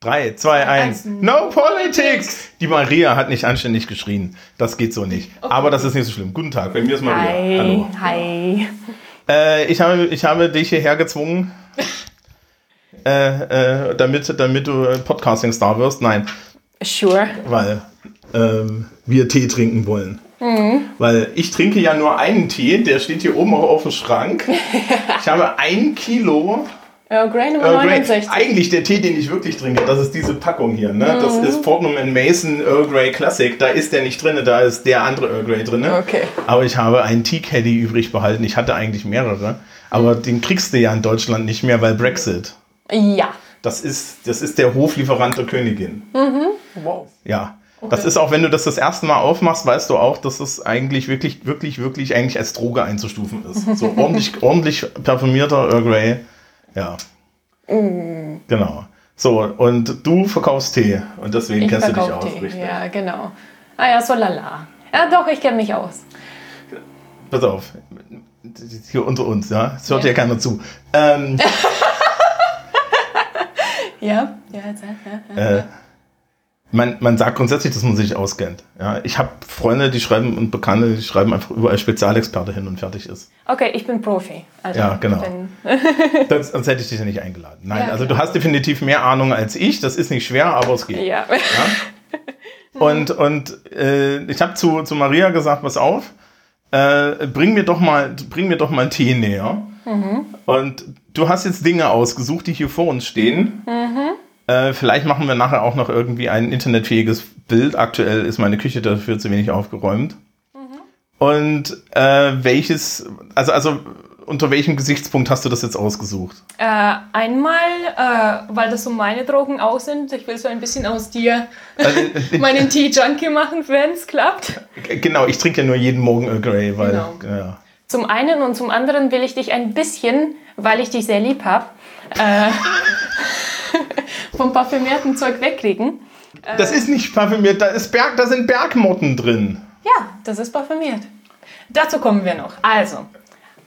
3, 2, 1. No politics! Die Maria hat nicht anständig geschrien. Das geht so nicht. Okay. Aber das ist nicht so schlimm. Guten Tag, bei mir ist Maria. Hi. Hallo. Hi. Äh, ich, habe, ich habe dich hierher gezwungen, äh, äh, damit, damit du Podcasting-Star wirst. Nein. Sure. Weil ähm, wir Tee trinken wollen. Mhm. Weil ich trinke ja nur einen Tee, der steht hier oben auch auf dem Schrank. ich habe ein Kilo Earl Grey Nummer Earl 69. Eigentlich der Tee, den ich wirklich trinke, das ist diese Packung hier. Ne? Mhm. Das ist Fortnum Mason Earl Grey Classic. Da ist der nicht drin, da ist der andere Earl Grey drin. Okay. Aber ich habe einen Tea Caddy übrig behalten. Ich hatte eigentlich mehrere. Aber mhm. den kriegst du ja in Deutschland nicht mehr, weil Brexit. Ja. Das ist, das ist der Hoflieferant der Königin. Mhm. Wow. Ja. Okay. Das ist auch, wenn du das das erste Mal aufmachst, weißt du auch, dass es eigentlich wirklich, wirklich, wirklich eigentlich als Droge einzustufen ist. So ordentlich, ordentlich parfümierter Earl Grey. Ja. Mm. Genau. So, und du verkaufst Tee und deswegen ich kennst du dich aus, Tee. richtig? Ja, genau. Ah ja, so lala. Ja, doch, ich kenne mich aus. Pass auf, hier unter uns, ja, es hört ja, ja keiner zu. Ähm, ja, ja, ja, ja. Äh, man, man sagt grundsätzlich, dass man sich auskennt. Ja, ich habe Freunde, die schreiben und Bekannte, die schreiben einfach überall Spezialexperte hin und fertig ist. Okay, ich bin Profi. Also ja, genau. sonst, sonst, hätte ich dich ja nicht eingeladen. Nein, ja, also klar. du hast definitiv mehr Ahnung als ich. Das ist nicht schwer, aber es geht. Ja. ja? Und, und äh, ich habe zu, zu Maria gesagt, pass auf, äh, bring mir doch mal, bring mir doch mal Tee näher. Mhm. Und du hast jetzt Dinge ausgesucht, die hier vor uns stehen. Mhm äh, vielleicht machen wir nachher auch noch irgendwie ein internetfähiges Bild. Aktuell ist meine Küche dafür zu wenig aufgeräumt. Mhm. Und äh, welches, also, also unter welchem Gesichtspunkt hast du das jetzt ausgesucht? Äh, einmal, äh, weil das so meine Drogen auch sind. Ich will so ein bisschen aus dir äh, meinen Tee-Junkie machen, wenn es klappt. Genau, ich trinke ja nur jeden Morgen Earl Grey, weil. Genau. Ja. Zum einen und zum anderen will ich dich ein bisschen, weil ich dich sehr lieb habe, äh, vom parfümierten Zeug wegkriegen. Das ist nicht parfümiert, da, ist Berg, da sind Bergmotten drin. Ja, das ist parfümiert. Dazu kommen wir noch. Also,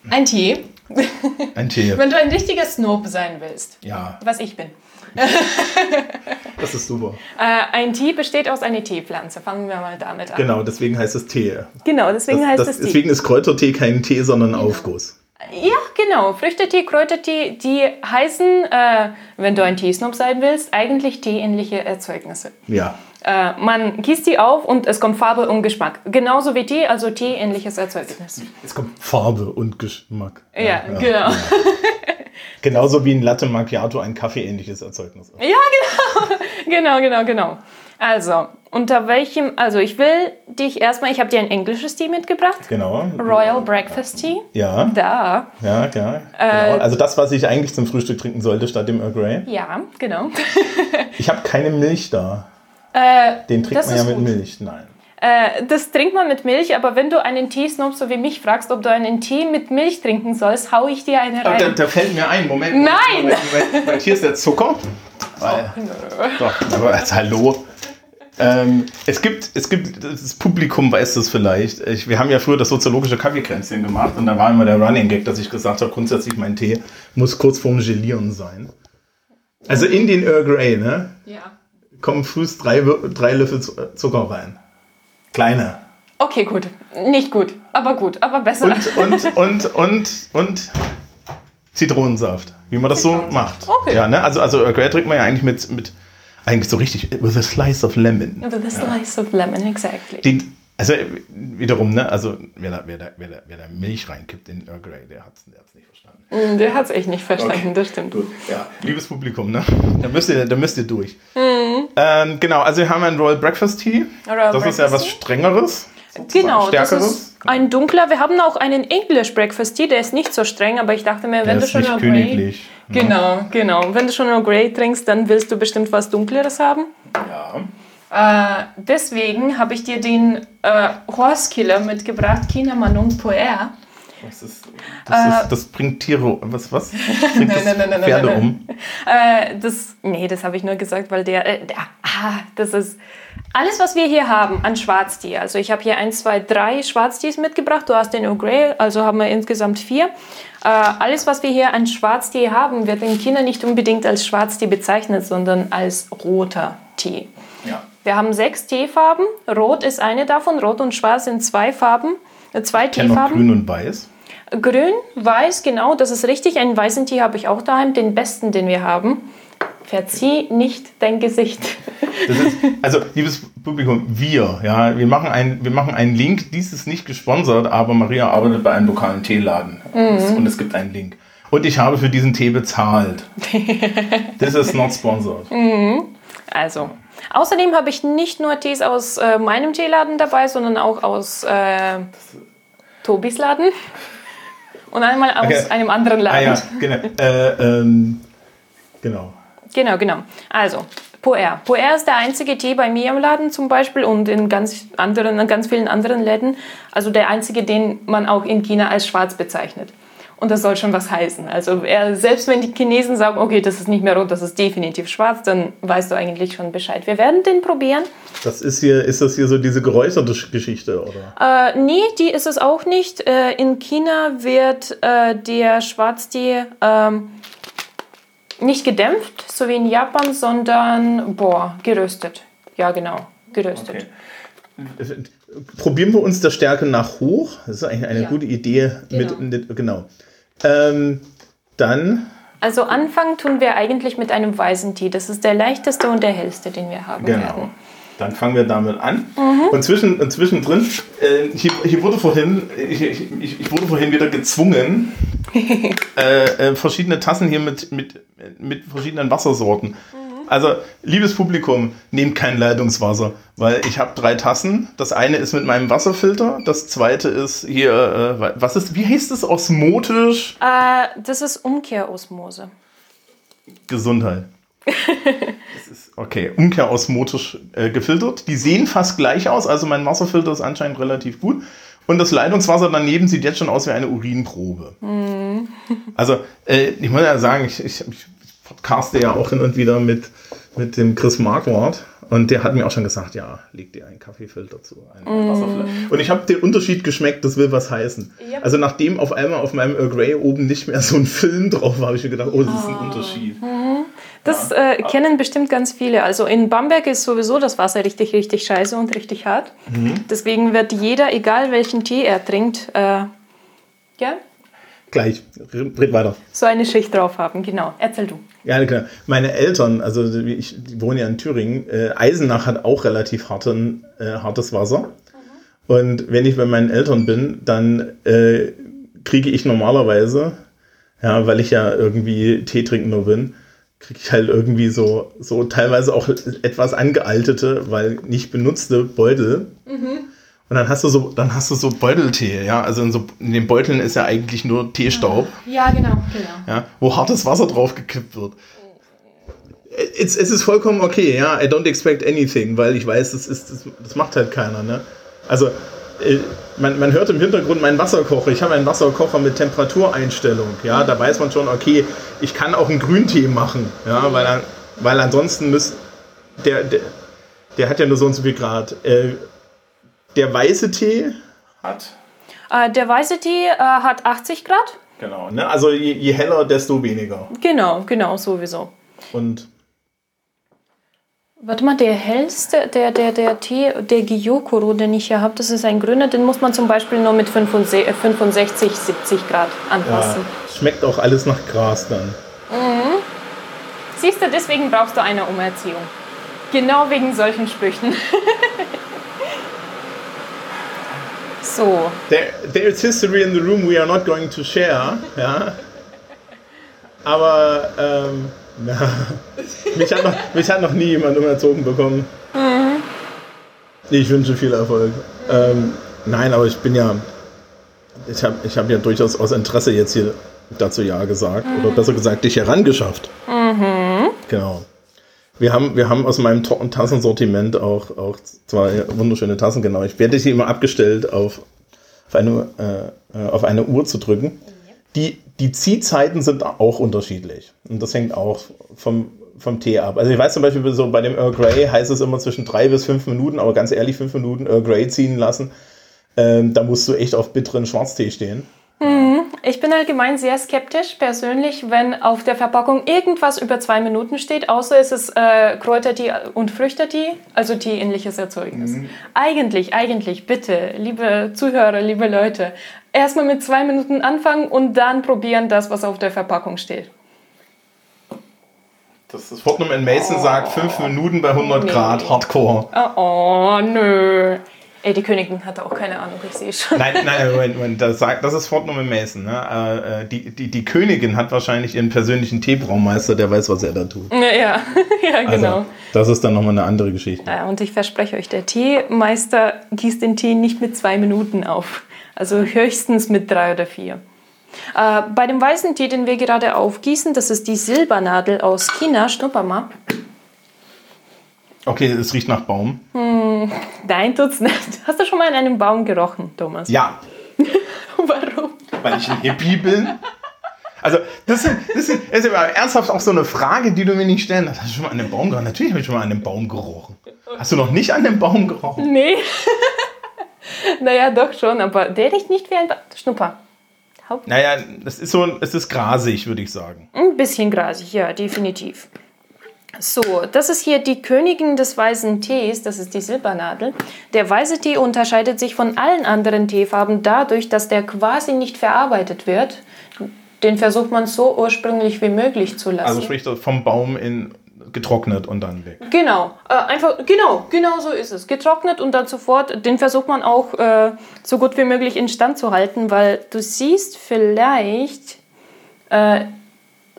ein Tee. Ein Tee. Wenn du ein richtiger Snob sein willst. Ja. Was ich bin. das ist super. Äh, ein Tee besteht aus einer Teepflanze. Fangen wir mal damit an. Genau, deswegen heißt es Tee. Genau, deswegen das, heißt das, es Tee. Deswegen ist Kräutertee kein Tee, sondern genau. Aufguss. Ja, genau. Früchtetee, Kräutertee, die heißen, äh, wenn du ein Teesnob sein willst, eigentlich teeähnliche Erzeugnisse. Ja. Äh, man gießt die auf und es kommt Farbe und Geschmack. Genauso wie Tee, also teeähnliches Erzeugnis. Es kommt Farbe und Geschmack. Ja, ja genau. Ja. Genauso wie ein Latte Macchiato ein kaffeeähnliches Erzeugnis ist. Ja, genau. genau, genau, genau. Also, unter welchem, also ich will dich erstmal, ich habe dir ein englisches Tee mitgebracht. Genau. Royal Breakfast Tea. Ja. Da. Ja, ja. Äh, genau. Also das, was ich eigentlich zum Frühstück trinken sollte statt dem Earl Grey. Ja, genau. ich habe keine Milch da. Äh, Den trinkt man ja mit gut. Milch, nein. Äh, das trinkt man mit Milch, aber wenn du einen Tee snob, so wie mich fragst, ob du einen Tee mit Milch trinken sollst, hau ich dir eine rein. Da, da fällt mir ein, Moment. Nein! Moment, Moment, Moment, hier ist der Zucker. Oh, Doch, aber jetzt, hallo. Ähm, es gibt, es gibt, das Publikum weiß das vielleicht. Ich, wir haben ja früher das soziologische Kaffeekränzchen gemacht und da war immer der Running Gag, dass ich gesagt habe, grundsätzlich mein Tee muss kurz vorm Gelieren sein. Also in den Earl Grey, ne? Ja. Kommen frühst drei, drei Löffel Zucker rein. Kleine. Okay, gut. Nicht gut, aber gut, aber besser. Und, und, und, und, und Zitronensaft, wie man das so macht. Okay. Ja, ne? Also, also Earl Grey trinkt man ja eigentlich mit, mit eigentlich so richtig, with a slice of lemon. With a slice ja. of lemon, exactly. Den, also wiederum, ne, also wer da, wer da, wer da, wer da Milch reinkippt in Earl Grey, der hat es der nicht verstanden. Mm, der hat es echt nicht verstanden, okay. das stimmt. Gut. Ja, liebes Publikum, ne? Da müsst ihr, da müsst ihr durch. Mhm. Ähm, genau, also wir haben einen Royal Breakfast Tea. Royal das Breakfast ist ja was Strengeres. Genau, das ist ein dunkler. Wir haben auch einen English Breakfast Tea, der ist nicht so streng, aber ich dachte mir, wenn der du schon Earl Grey, genau, genau, wenn du schon Earl Grey trinkst, dann willst du bestimmt was dunkleres haben. Ja. Äh, deswegen habe ich dir den äh, Horse Killer mitgebracht, Kina Manon Poer. Was ist, das, äh, ist, das bringt Tiere, was, was? Bringt nein, das nein, nein, Pferde um? Äh, das, nee, das habe ich nur gesagt, weil der, äh, der, ah, das ist Alles, was wir hier haben an Schwarztee, also ich habe hier ein, zwei, drei Schwarztees mitgebracht, du hast den Earl Grey, also haben wir insgesamt vier. Äh, alles, was wir hier an Schwarztee haben, wird in China nicht unbedingt als Schwarztee bezeichnet, sondern als roter Tee. Ja. Wir haben sechs Teefarben. Rot ist eine davon. Rot und Schwarz sind zwei Farben, äh, zwei Ich Teefarben. grün und weiß. Grün, weiß, genau, das ist richtig. Einen weißen Tee habe ich auch daheim, den besten, den wir haben. Verzieh nicht dein Gesicht. Ist, also, liebes Publikum, wir, ja, wir machen, ein, wir machen einen Link. Dies ist nicht gesponsert, aber Maria arbeitet bei einem lokalen Teeladen. Mhm. Und es gibt einen Link. Und ich habe für diesen Tee bezahlt. This is not sponsored. Also, außerdem habe ich nicht nur Tees aus äh, meinem Teeladen dabei, sondern auch aus äh, Tobis Laden und einmal aus Okay. einem anderen Ah Laden. ja, genau. Äh, ähm, genau. Genau, genau. Also, Puer. Puer ist der einzige Tee bei mir im Laden zum Beispiel und in ganz, anderen, in ganz vielen anderen Läden. Also der einzige, den man auch in China als schwarz bezeichnet. Und das soll schon was heißen. Also er, selbst wenn die Chinesen sagen, okay, das ist nicht mehr rot, das ist definitiv schwarz, dann weißt du eigentlich schon Bescheid. Wir werden den probieren. Das ist hier, ist das hier so diese geräucherte Geschichte, oder? Äh, nee, die ist es auch nicht. Äh, in China wird äh, der Schwarztee ähm, nicht gedämpft, so wie in Japan, sondern boah, geröstet. Ja, genau, geröstet. Okay. Probieren wir uns der Stärke nach hoch. Das ist eigentlich eine Ja. gute Idee. Genau. Mit, genau. Ähm, dann, Also anfangen tun wir eigentlich mit einem weißen Tee. Das ist der leichteste und der hellste, den wir haben genau. werden. Dann fangen wir damit an. Mhm. Und, zwischen, und zwischendrin, äh, hier, hier wurde vorhin, ich, ich, ich wurde vorhin wieder gezwungen, äh, äh, verschiedene Tassen hier mit, mit, mit verschiedenen Wassersorten. Mhm. Also, liebes Publikum, nehmt kein Leitungswasser, weil ich habe drei Tassen. Das eine ist mit meinem Wasserfilter, das zweite ist hier, äh, was ist, wie heißt es osmotisch? Äh, das ist Umkehrosmose. Gesundheit. Okay, umkehrosmotisch äh, gefiltert. Die sehen fast gleich aus, also mein Wasserfilter ist anscheinend relativ gut. Und das Leitungswasser daneben sieht jetzt schon aus wie eine Urinprobe. Also, äh, ich muss ja sagen, ich, ich, ich podcaste ja auch hin und wieder mit, mit dem Chris Marquardt. Und der hat mir auch schon gesagt, ja, leg dir einen Kaffeefilter zu. Einen Wasserfilter. Und ich habe den Unterschied geschmeckt, das will was heißen. Yep. Also nachdem auf einmal auf meinem Earl Grey oben nicht mehr so ein Film drauf war, habe ich mir gedacht, oh, das ist ein Unterschied. Das äh, kennen bestimmt ganz viele. Also in Bamberg ist sowieso das Wasser richtig, richtig scheiße und richtig hart. Deswegen wird jeder, egal welchen Tee er trinkt, äh, ja, Gleich, red weiter. so eine Schicht drauf haben. Genau. Erzähl du. Ja, klar. Meine Eltern, also ich die wohnen ja in Thüringen, äh, Eisenach hat auch relativ harten, äh, hartes Wasser. Und wenn ich bei meinen Eltern bin, dann äh, kriege ich normalerweise, ja, weil ich ja irgendwie Teetrinkender bin, kriege ich halt irgendwie so, so teilweise auch etwas angealtete, weil nicht benutzte Beutel. Und dann hast du so, dann hast du so Beuteltee, ja. Also in, so, in den Beuteln ist ja eigentlich nur Teestaub Ja, genau, genau. ja, wo hartes Wasser drauf gekippt wird. Es, es ist vollkommen okay, ja, I don't expect anything, weil ich weiß, das, ist, das, das macht halt keiner, ne? Also, man, man hört im Hintergrund meinen Wasserkocher. Ich habe einen Wasserkocher mit Temperatureinstellung, ja, da weiß man schon, okay, ich kann auch einen Grüntee machen, ja, weil, weil ansonsten müsst, der, der, der hat ja nur so und so viel Grad. Äh, der weiße Tee hat Äh, der weiße Tee äh, hat 80 Grad. Genau, ne? Also je, je heller, desto weniger. Genau, genau, sowieso. Und Warte mal, der hellste, der, der, der Tee, der Gyokuro, den ich hier habe, das ist ein grüner, den muss man zum Beispiel nur mit 65, äh, 65 70 Grad ja, anpassen. schmeckt auch alles nach Gras dann. Siehst du, deswegen brauchst du eine Umerziehung. Genau wegen solchen Sprüchen. so, There, there is history in the room we are not going to share. Ja. Aber ähm, na, mich, hat noch, mich hat noch nie jemand umerzogen bekommen. Ich wünsche viel Erfolg. Ähm, nein, aber ich bin ja. Ich habe ich hab ja durchaus aus Interesse jetzt hier dazu Ja gesagt. Oder besser gesagt, dich herangeschafft. Genau. Wir haben, wir haben aus meinem Tassensortiment auch, auch zwei wunderschöne Tassen, genau. Ich werde sie immer abgestellt auf, auf, eine, äh, äh, auf eine Uhr zu drücken. Die, die Ziehzeiten sind auch unterschiedlich. Und das hängt auch vom, vom Tee ab. Also ich weiß zum Beispiel so bei dem Earl Grey heißt es immer zwischen drei bis fünf Minuten, aber ganz ehrlich, fünf Minuten Earl Grey ziehen lassen, ähm, da musst du echt auf bitteren Schwarztee stehen. Mhm. Ich bin allgemein sehr skeptisch persönlich, wenn auf der Verpackung irgendwas über zwei Minuten steht, außer es ist äh, Kräutertee und Früchtetee, also Tee-ähnliches Erzeugnis. Mhm. Eigentlich, eigentlich, bitte, liebe Zuhörer, liebe Leute, erstmal mit zwei Minuten anfangen und dann probieren das, was auf der Verpackung steht. Das, das Fortnum in Mason oh. sagt fünf Minuten bei 100 nee. Grad, Hardcore. Oh, oh, nö. Ey, die Königin hatte auch keine Ahnung, ich sehe schon. Nein, nein, Moment, Moment, das, sagt, das ist Fortnum Mason. Ne? Äh, die, die, die Königin hat wahrscheinlich ihren persönlichen Teebraumeister, der weiß, was er da tut. Ja, ja, ja genau. Also, das ist dann nochmal eine andere Geschichte. Ja, und ich verspreche euch, der Teemeister gießt den Tee nicht mit zwei Minuten auf. Also höchstens mit drei oder vier. Äh, bei dem weißen Tee, den wir gerade aufgießen, das ist die Silbernadel aus China. Schnupper mal. Okay, es riecht nach Baum. Hm, nein, tut's nicht. Hast du schon mal in einem Baum gerochen, Thomas? Ja. Warum? Weil ich ein Hippie bin. Also, das, sind, das, sind, das ist aber ernsthaft auch so eine Frage, die du mir nicht stellen Hast du schon mal an einem Baum gerochen? Natürlich habe ich schon mal an einem Baum gerochen. Hast du noch nicht an einem Baum gerochen? Nee. naja, doch schon, aber der riecht nicht wie ein ba Schnupper. Haupt naja, es ist so, es ist grasig, würde ich sagen. Ein bisschen grasig, ja, definitiv. So, das ist hier die Königin des weißen Tees, das ist die Silbernadel. Der weiße Tee unterscheidet sich von allen anderen Teefarben dadurch, dass der quasi nicht verarbeitet wird. Den versucht man so ursprünglich wie möglich zu lassen. Also sprich vom Baum in getrocknet und dann weg. Genau, äh, einfach genau, genau so ist es. Getrocknet und dann sofort. Den versucht man auch äh, so gut wie möglich instand zu halten, weil du siehst vielleicht äh,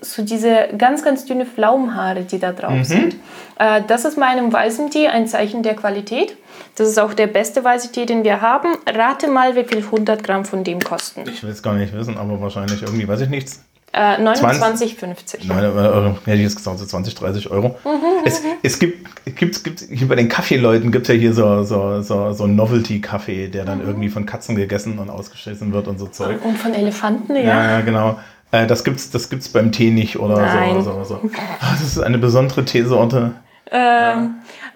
so diese ganz, ganz dünne Pflaumenhaare, die da drauf mhm. sind. Äh, das ist bei einem weißen Tee ein Zeichen der Qualität. Das ist auch der beste weiße Tee, den wir haben. Rate mal, wie viel 100 Gramm von dem kosten. Ich will es gar nicht wissen, aber wahrscheinlich irgendwie, weiß ich nichts. Äh, 29,50. Euro. Hätte ich jetzt gesagt, so 20, 30 Euro. Mhm, es, es gibt, gibt, gibt, hier bei den Kaffeeleuten gibt es ja hier so, so, so, so einen Novelty-Kaffee, der dann mhm. irgendwie von Katzen gegessen und ausgeschissen wird und so Zeug. Und von Elefanten, ja. Ja, ja genau. Äh, das gibt's, das gibt's beim Tee nicht oder Nein. so. so, so. Ah, das ist eine besondere Teesorte. Ähm, ja.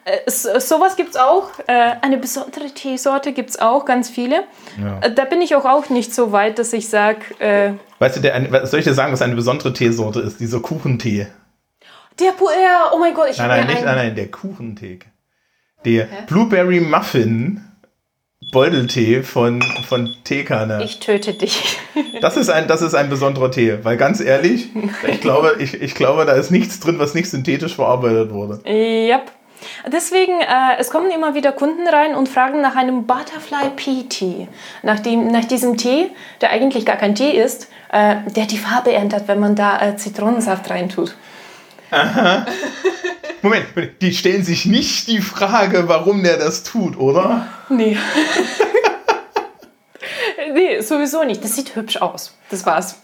Äh, sowas gibt es auch. Äh, eine besondere Teesorte gibt es auch, ganz viele. Ja. Äh, da bin ich auch, auch nicht so weit, dass ich sage. Äh, weißt du, der, soll ich dir sagen, was eine besondere Teesorte ist? Dieser Kuchentee. Der Puer, oh mein Gott, ich Nein, nein, nicht, nein, nein, der Kuchentee. Der Hä? Blueberry Muffin Beuteltee von, von Teekanne. Ich töte dich. Das ist, ein, das ist ein besonderer Tee, weil ganz ehrlich, ich glaube, ich, ich glaube, da ist nichts drin, was nicht synthetisch verarbeitet wurde. Yep. Deswegen, äh, es kommen immer wieder Kunden rein und fragen nach einem Butterfly Pea Tea. Nach, dem, nach diesem Tee, der eigentlich gar kein Tee ist, äh, der die Farbe ändert, wenn man da äh, Zitronensaft reintut. Aha. Moment, die stellen sich nicht die Frage, warum der das tut, oder? Nee. nee, sowieso nicht. Das sieht hübsch aus. Das war's.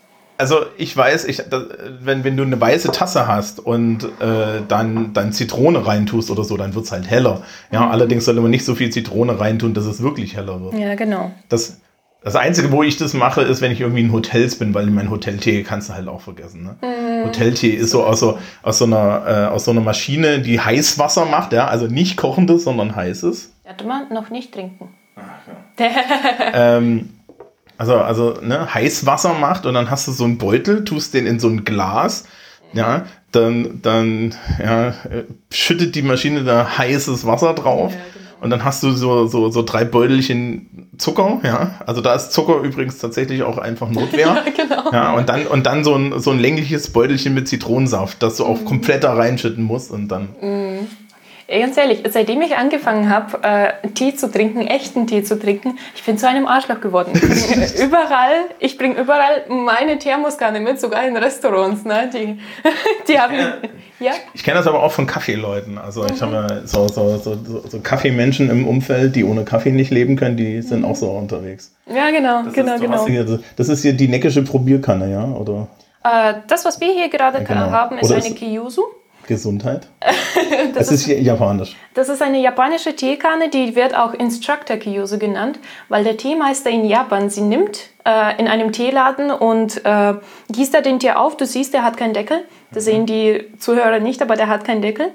Also ich weiß, ich, wenn, wenn du eine weiße Tasse hast und äh, dann, dann Zitrone reintust oder so, dann wird es halt heller. Ja, mhm. allerdings sollte man nicht so viel Zitrone reintun, dass es wirklich heller wird. Ja, genau. Das, das Einzige, wo ich das mache, ist, wenn ich irgendwie in Hotels bin, weil mein Hoteltee kannst du halt auch vergessen. Ne? Mhm. Hoteltee ist so aus so, aus so einer, äh, aus so einer Maschine, die Heißwasser macht, ja, also nicht kochendes, sondern heißes. Warte mal, noch nicht trinken. Ach, ja. ähm, also, also ne, Heißwasser macht und dann hast du so einen Beutel, tust den in so ein Glas, ja, dann, dann ja, schüttet die Maschine da heißes Wasser drauf. Ja, genau und dann hast du so, so, so drei Beutelchen Zucker, ja. Also da ist Zucker übrigens tatsächlich auch einfach Notwehr. ja, genau. Ja, und dann, und dann so ein, so ein längliches Beutelchen mit Zitronensaft, das du auch mhm. komplett da reinschütten musst und dann. Mhm. Ganz ehrlich, seitdem ich angefangen habe, äh, Tee zu trinken, echten Tee zu trinken, ich bin zu einem Arschloch geworden. überall, ich bringe überall meine Thermoskanne mit, sogar in Restaurants. Ne? Die, die haben, ja. ja? Ich kenne das aber auch von Kaffeeleuten. Also ich mhm. habe so, so, so, so, Kaffeemenschen im Umfeld, die ohne Kaffee nicht leben können, die sind mhm. auch so unterwegs. Ja, genau, das genau, ist, genau. Hier, das ist hier die neckische Probierkanne, ja? Oder? Äh, das, was wir hier gerade ja, genau. haben, ist Oder eine Kiyusu. Gesundheit. das, das ist, ist japanisch. Das ist eine japanische Teekanne, die wird auch Instructor Kiyose genannt, weil der Teemeister in Japan sie nimmt, äh, in einem Teeladen und äh, gießt da den Tee auf. Du siehst, der hat keinen Deckel. Das sehen die Zuhörer nicht, aber der hat keinen Deckel.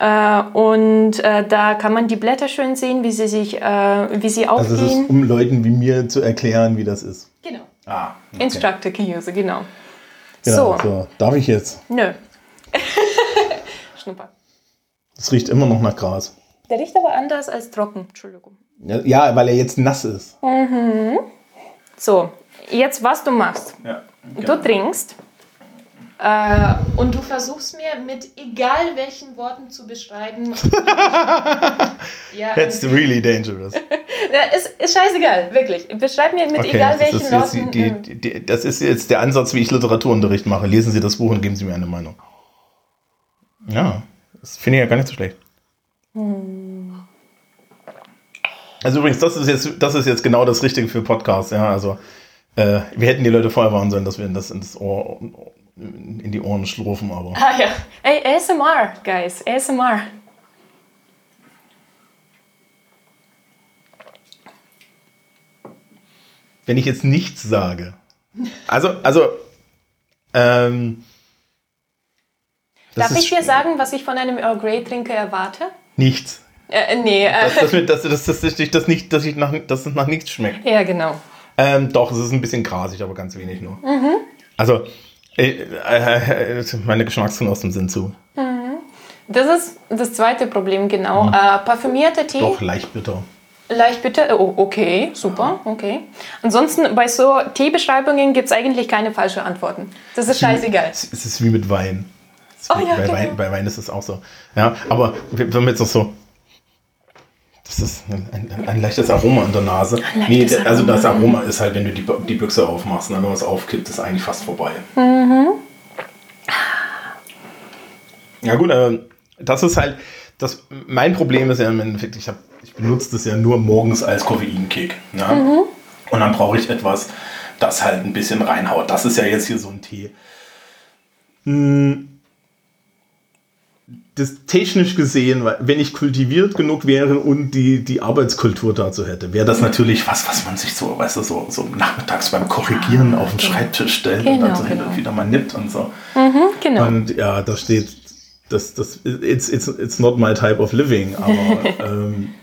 Äh, und äh, da kann man die Blätter schön sehen, wie sie sich, äh, wie sie Also aufgehen. ist, um Leuten wie mir zu erklären, wie das ist. genau. Ah, okay. Instructor can use, genau. Genau, So, so. Darf ich jetzt? nö. Schnupper. Das riecht immer noch nach Gras. Der riecht aber anders als trocken. Entschuldigung. Ja, ja, weil er jetzt nass ist. So, jetzt was du machst. Ja, Du trinkst äh, und du versuchst mir mit egal welchen Worten zu beschreiben. ja, That's really dangerous. Ja, ist, ist scheißegal, wirklich. Beschreib mir mit Okay, egal welchen ist, Worten. die, die, die, das ist jetzt der Ansatz, wie ich Literaturunterricht mache. Lesen Sie das Buch und geben Sie mir eine Meinung. Ja, das finde ich ja gar nicht so schlecht. Also übrigens, das ist jetzt, das ist jetzt genau das Richtige für Podcasts. Ja, also äh, wir hätten die Leute vorher warnen sollen, dass wir das ins Ohr, in die Ohren schlurfen, aber Ah ja. Ey, ASMR, guys. ASMR. wenn ich jetzt nichts sage. Also, also, ähm, das Darf ich dir sagen, was ich von einem Earl Grey Trinker erwarte? nichts. Äh, nee, äh, dass, dass, dass, dass, das nicht, dass, ich nach, dass es nach nichts schmeckt. ja, genau. Ähm, doch, es ist ein bisschen grasig, aber ganz wenig nur. Also, äh, äh, äh, meine Geschmacksgenossen sind zu. Das ist das zweite Problem, genau. Äh, parfümierter Tee, Doch, leicht bitter. leicht bitte. Oh, okay, super, okay. Ansonsten bei so Teebeschreibungen gibt es eigentlich keine falschen Antworten. Das ist scheißegal. Es ist wie mit Wein. Es Oh ja, bei, genau. Wein bei Wein ist es auch so. Ja, aber wenn wir jetzt noch so. Das ist ein, ein, ein leichtes Aroma in der Nase. Nee, der- also das Aroma. Aroma ist halt, wenn du die, die Büchse aufmachst und dann was aufkippt, ist eigentlich fast vorbei. Mhm. Ja gut, aber das ist halt, das, mein Problem ist ja im Endeffekt, ich, hab, ich benutze das ja nur morgens als Koffeinkick. Ja? Mhm. Und dann brauche ich etwas, das halt ein bisschen reinhaut. Das ist ja jetzt hier so ein Tee. Hm, Das technisch gesehen, wenn ich kultiviert genug wäre und die, die Arbeitskultur dazu hätte, wäre das Mhm. natürlich was, was man sich so, weißt du, so, so nachmittags beim Korrigieren auf den Schreibtisch stellt und Genau, dann so hin genau. und wieder mal nippt und so. Genau. Und ja, da steht, das, das, it's, it's, it's not my type of living, aber ähm,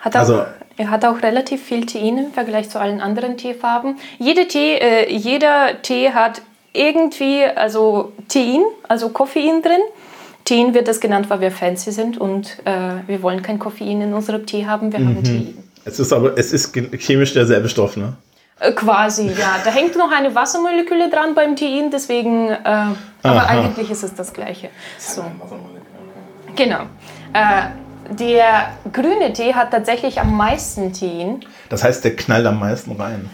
Hat auch, Also- er hat auch relativ viel Tein im Vergleich zu allen anderen Teefarben. Jede Tee, äh, jeder Tee hat irgendwie also Tein, also Koffein drin. Tein wird das genannt, weil wir fancy sind und äh, wir wollen kein Koffein in unserem Tee haben, wir Mhm. haben Tein. es ist aber, es ist chemisch derselbe Stoff, ne? Äh, quasi, ja. Da hängt noch eine Wassermoleküle dran beim Tein, deswegen, äh, aber Aha. eigentlich ist es das Gleiche. So. Genau. Äh, der grüne Tee hat tatsächlich am meisten Tein. Das heißt, der knallt am meisten rein.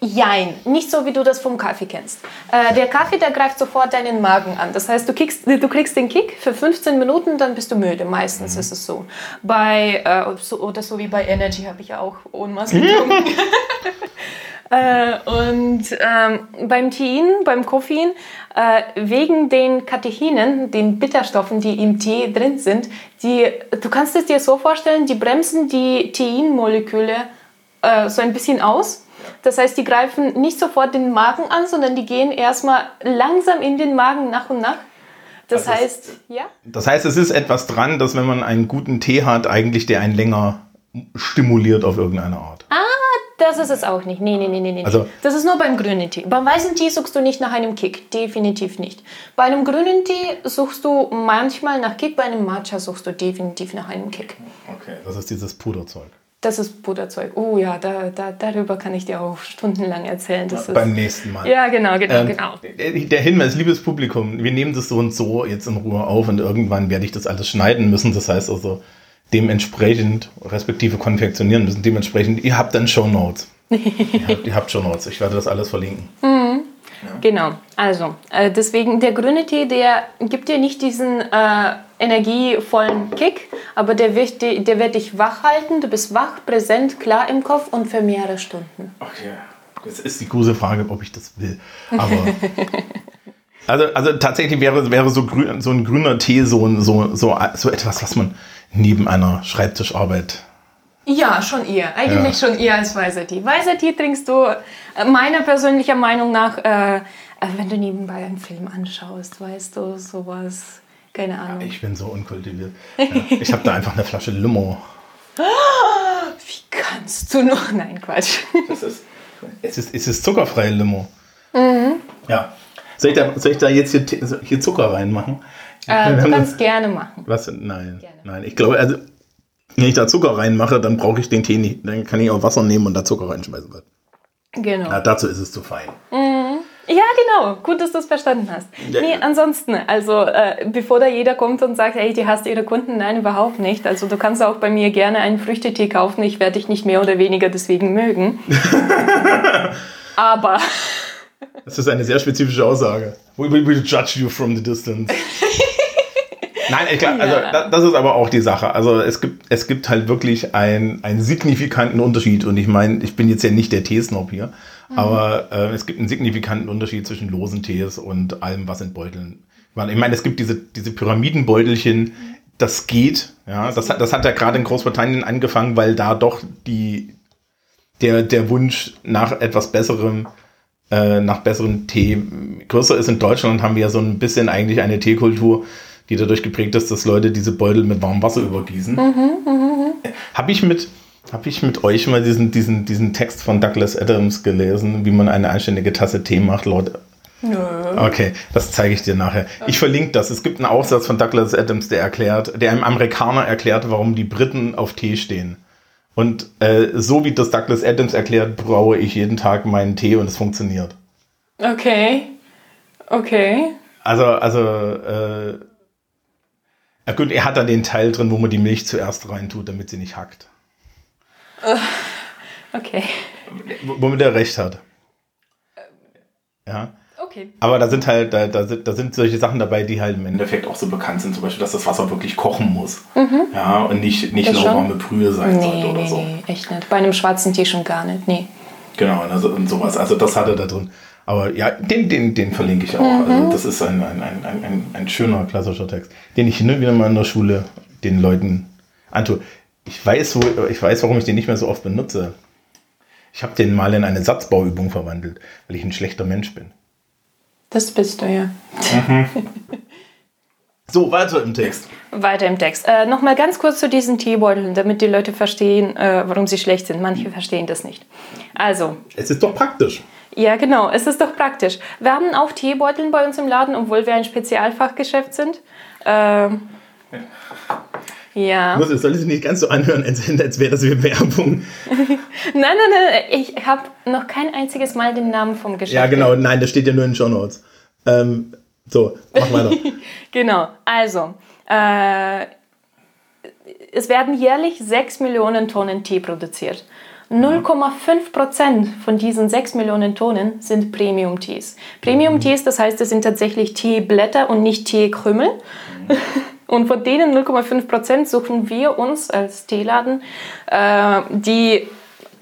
Jein, nicht so wie du das vom Kaffee kennst. Äh, der Kaffee, der greift sofort deinen Magen an. Das heißt, du kriegst, du kriegst den Kick für 15 Minuten, dann bist du müde. Meistens ist es so. Bei, äh, so. Oder so wie bei Energy habe ich ja auch Ohnmaß getrunken. Äh, und ähm, beim Tein, beim Koffein, äh, wegen den Katechinen, den Bitterstoffen, die im Tee drin sind, die, du kannst es dir so vorstellen, die bremsen die Teinmoleküle äh, so ein bisschen aus. Das heißt, die greifen nicht sofort den Magen an, sondern die gehen erstmal langsam in den Magen nach und nach. Das Also es- heißt, ja? Das heißt, es ist etwas dran, dass wenn man einen guten Tee hat, eigentlich der einen länger stimuliert auf irgendeine Art. Das ist es auch nicht. Nee, nee, nee, nee, nee. Also- das ist nur beim grünen Tee. Beim weißen Tee suchst du nicht nach einem Kick. Definitiv nicht. Bei einem grünen Tee suchst du manchmal nach Kick, bei einem Matcha suchst du definitiv nach einem Kick. Okay. Das ist dieses Puderzeug. Das ist Puderzeug. Oh ja, da, da, darüber kann ich dir auch stundenlang erzählen. Das ist, Beim nächsten Mal. ja, genau, genau, Ähm, genau. Der Hinweis, liebes Publikum, wir nehmen das so und so jetzt in Ruhe auf und irgendwann werde ich das alles schneiden müssen. Das heißt also dementsprechend, respektive konfektionieren müssen. Dementsprechend, ihr habt dann Show Notes. ihr, habt, ihr habt Show Notes. Ich werde das alles verlinken. Genau, also äh, deswegen der grüne Tee, der gibt dir nicht diesen äh, energievollen Kick, aber der wird, der wird dich wach halten. Du bist wach, präsent, klar im Kopf und für mehrere Stunden. Okay. Jetzt ist die große Frage, ob ich das will. Aber. Also, also tatsächlich wäre, wäre so, grün, so ein grüner Tee so, so, so, so etwas, was man neben einer Schreibtischarbeit Ja, schon eher. Eigentlich ja. schon eher als weißer Tee. Weißer Tee trinkst du äh, meiner persönlichen Meinung nach, äh, äh, wenn du nebenbei einen Film anschaust, weißt du, sowas. Keine Ahnung. Ja, ich bin so unkultiviert. Ja, ich habe da einfach eine Flasche Limo. Wie kannst du noch? Nein, Quatsch. Das ist, es, ist, es ist zuckerfreie Limo. Mhm. Ja. Soll ich, da, soll ich da jetzt hier, hier Zucker reinmachen? Äh, du kannst das, gerne machen. Was? Nein. Gerne. Nein, ich glaube, also wenn ich da Zucker reinmache, dann brauche ich den Tee nicht. Dann kann ich auch Wasser nehmen und da Zucker reinschmeißen. Genau. Ja, dazu ist es zu fein. Mhm. Ja, genau. Gut, dass du es verstanden hast. Ja. Nee, ansonsten, also äh, bevor da jeder kommt und sagt, hey, die hast ihre Kunden, nein, überhaupt nicht. Also du kannst auch bei mir gerne einen Früchtetee kaufen. Ich werde dich nicht mehr oder weniger deswegen mögen. Aber... Das ist eine sehr spezifische Aussage. We will judge you from the distance. Nein, ich glaube, also ja. das ist aber auch die Sache. Also es gibt, es gibt halt wirklich ein, einen signifikanten Unterschied. Und ich meine, ich bin jetzt ja nicht der Teesnob hier, mhm. aber äh, es gibt einen signifikanten Unterschied zwischen losen Tees und allem, was in Beuteln. Ich meine, es gibt diese, diese Pyramidenbeutelchen, das geht. Ja, das hat, das hat ja gerade in Großbritannien angefangen, weil da doch die, der, der Wunsch nach etwas Besserem äh, nach besserem Tee größer ist. In Deutschland haben wir ja so ein bisschen eigentlich eine Teekultur, die dadurch geprägt ist, dass Leute diese Beutel mit warmem Wasser übergießen. Mhm, mh, mh. Habe ich mit habe ich mit euch mal diesen, diesen, diesen Text von Douglas Adams gelesen, wie man eine anständige Tasse Tee macht, Leute? Nö. Okay, das zeige ich dir nachher. Ich verlinke das. Es gibt einen Aufsatz von Douglas Adams, der erklärt, der einem Amerikaner erklärt, warum die Briten auf Tee stehen. Und äh, so wie das Douglas Adams erklärt, braue ich jeden Tag meinen Tee und es funktioniert. Okay. Okay. Also, also, äh, gut, er hat da den Teil drin, wo man die Milch zuerst reintut, damit sie nicht hackt. Okay. Womit er recht hat. Ja. Okay. Aber da sind halt, da, da, sind, da sind solche Sachen dabei, die halt im Endeffekt auch so bekannt sind, zum Beispiel, dass das Wasser wirklich kochen muss. Mhm. Ja, und nicht, nicht lauwarme Brühe sein nee, sollte oder nee, so. Nee, echt nicht. Bei einem schwarzen Tee schon gar nicht, nee. Genau, also, und sowas. Also das hat er da drin. Aber ja, den, den, den verlinke ich auch. Mhm. Also das ist ein, ein, ein, ein, ein schöner klassischer Text, den ich hin und wieder mal in der Schule den Leuten antue. Ich weiß, wo, ich weiß, warum ich den nicht mehr so oft benutze. Ich habe den mal in eine Satzbauübung verwandelt, weil ich ein schlechter Mensch bin. Das bist du ja. Mhm. So, weiter im Text. Weiter im Text. Äh, Nochmal ganz kurz zu diesen Teebeuteln, damit die Leute verstehen, äh, warum sie schlecht sind. Manche verstehen das nicht. Also. Es ist doch praktisch. Ja, genau, es ist doch praktisch. Wir haben auch Teebeuteln bei uns im Laden, obwohl wir ein Spezialfachgeschäft sind. Ähm, ja. Muss, soll es nicht ganz so anhören, als, als wäre das wie Werbung. nein, nein, nein, ich habe noch kein einziges Mal den Namen vom Geschäft. Ja, genau, nein, das steht ja nur in den Show Notes. Ähm, so, mach weiter. genau, also, äh, es werden jährlich 6 Millionen Tonnen Tee produziert. 0,5 Prozent von diesen 6 Millionen Tonnen sind Premium-Tees. Premium-Tees, das heißt, es sind tatsächlich Teeblätter und nicht Teekrümel. Und von denen 0,5 Prozent suchen wir uns als Teeladen äh, die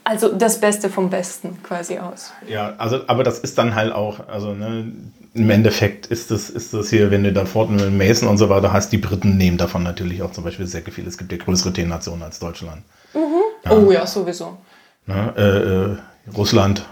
also das Beste vom Besten quasi aus. Ja, also aber das ist dann halt auch, also ne, im Endeffekt ist das, ist das hier, wenn du da fort mit Mason und so weiter hast, die Briten nehmen davon natürlich auch zum Beispiel sehr viel. Es gibt ja größere Teenationen als Deutschland. Mhm. Ja. Oh ja, sowieso. Ne? Äh, äh, Russland.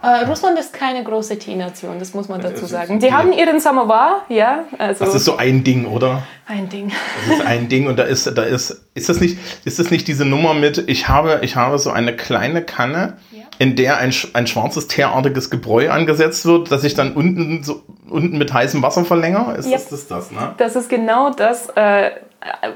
Äh, Russland ist keine große Teenation, das muss man dazu sagen. Die haben ihren Samovar, ja. Also das ist so ein Ding, oder? Ein Ding. Das ist ein Ding und da ist, da ist, ist das nicht, ist das nicht diese Nummer mit, ich habe, ich habe so eine kleine Kanne, ja. in der ein, ein schwarzes teerartiges Gebräu angesetzt wird, das ich dann unten, so, unten mit heißem Wasser verlängere? Ist ja. das, das das, ne? Das ist genau das, äh,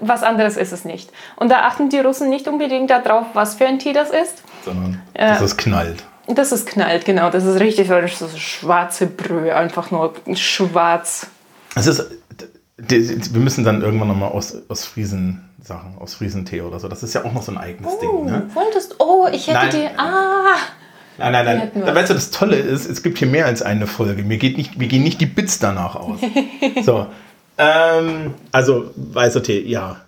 was anderes ist es nicht. Und da achten die Russen nicht unbedingt darauf, was für ein Tee das ist. Sondern, dass äh, es knallt. Das ist knallt, genau. Das ist richtig so schwarze Brühe, einfach nur schwarz. Es ist, wir müssen dann irgendwann nochmal aus, aus Friesen Sachen, aus Friesentee oder so. Das ist ja auch noch so ein eigenes oh, Ding. Ne? Wolltest, oh, ich hätte dir, ah. Nein, nein, nein. Da, weißt du, das Tolle ist, es gibt hier mehr als eine Folge. Mir, geht nicht, mir gehen nicht die Bits danach aus. so, ähm, also weißer Tee, ja.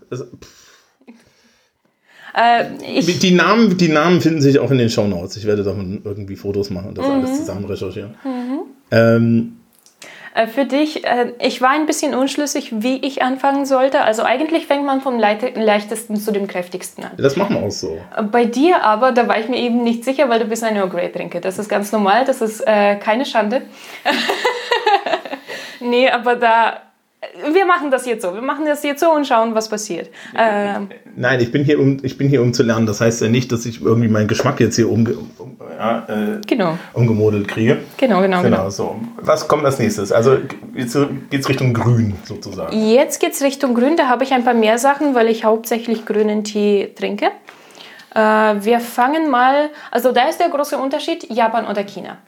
Äh, die, Namen, die Namen finden sich auch in den Shownotes. Ich werde davon irgendwie Fotos machen und das mhm. alles zusammen recherchieren. Mhm. Ähm, Äh, für dich, äh, ich war ein bisschen unschlüssig, wie ich anfangen sollte. Also eigentlich fängt man vom leichtesten zu dem kräftigsten an. Das machen wir auch so. Bei dir aber, da war ich mir eben nicht sicher, weil du bist ein Earl Grey Trinker. Das ist ganz normal, das ist äh, keine Schande. nee, aber da wir machen das jetzt so. Wir machen das jetzt so und schauen, was passiert. Ähm, Nein, ich bin, hier, um, ich bin hier, um zu lernen. Das heißt ja nicht, dass ich irgendwie meinen Geschmack jetzt hier umge um, äh, genau. umgemodelt kriege. Genau, genau, genau. genau. So. Was kommt als nächstes? Also jetzt geht es Richtung Grün sozusagen. Jetzt geht es Richtung Grün. Da habe ich ein paar mehr Sachen, weil ich hauptsächlich grünen Tee trinke. Äh, wir fangen mal, also da ist der große Unterschied, Japan oder China.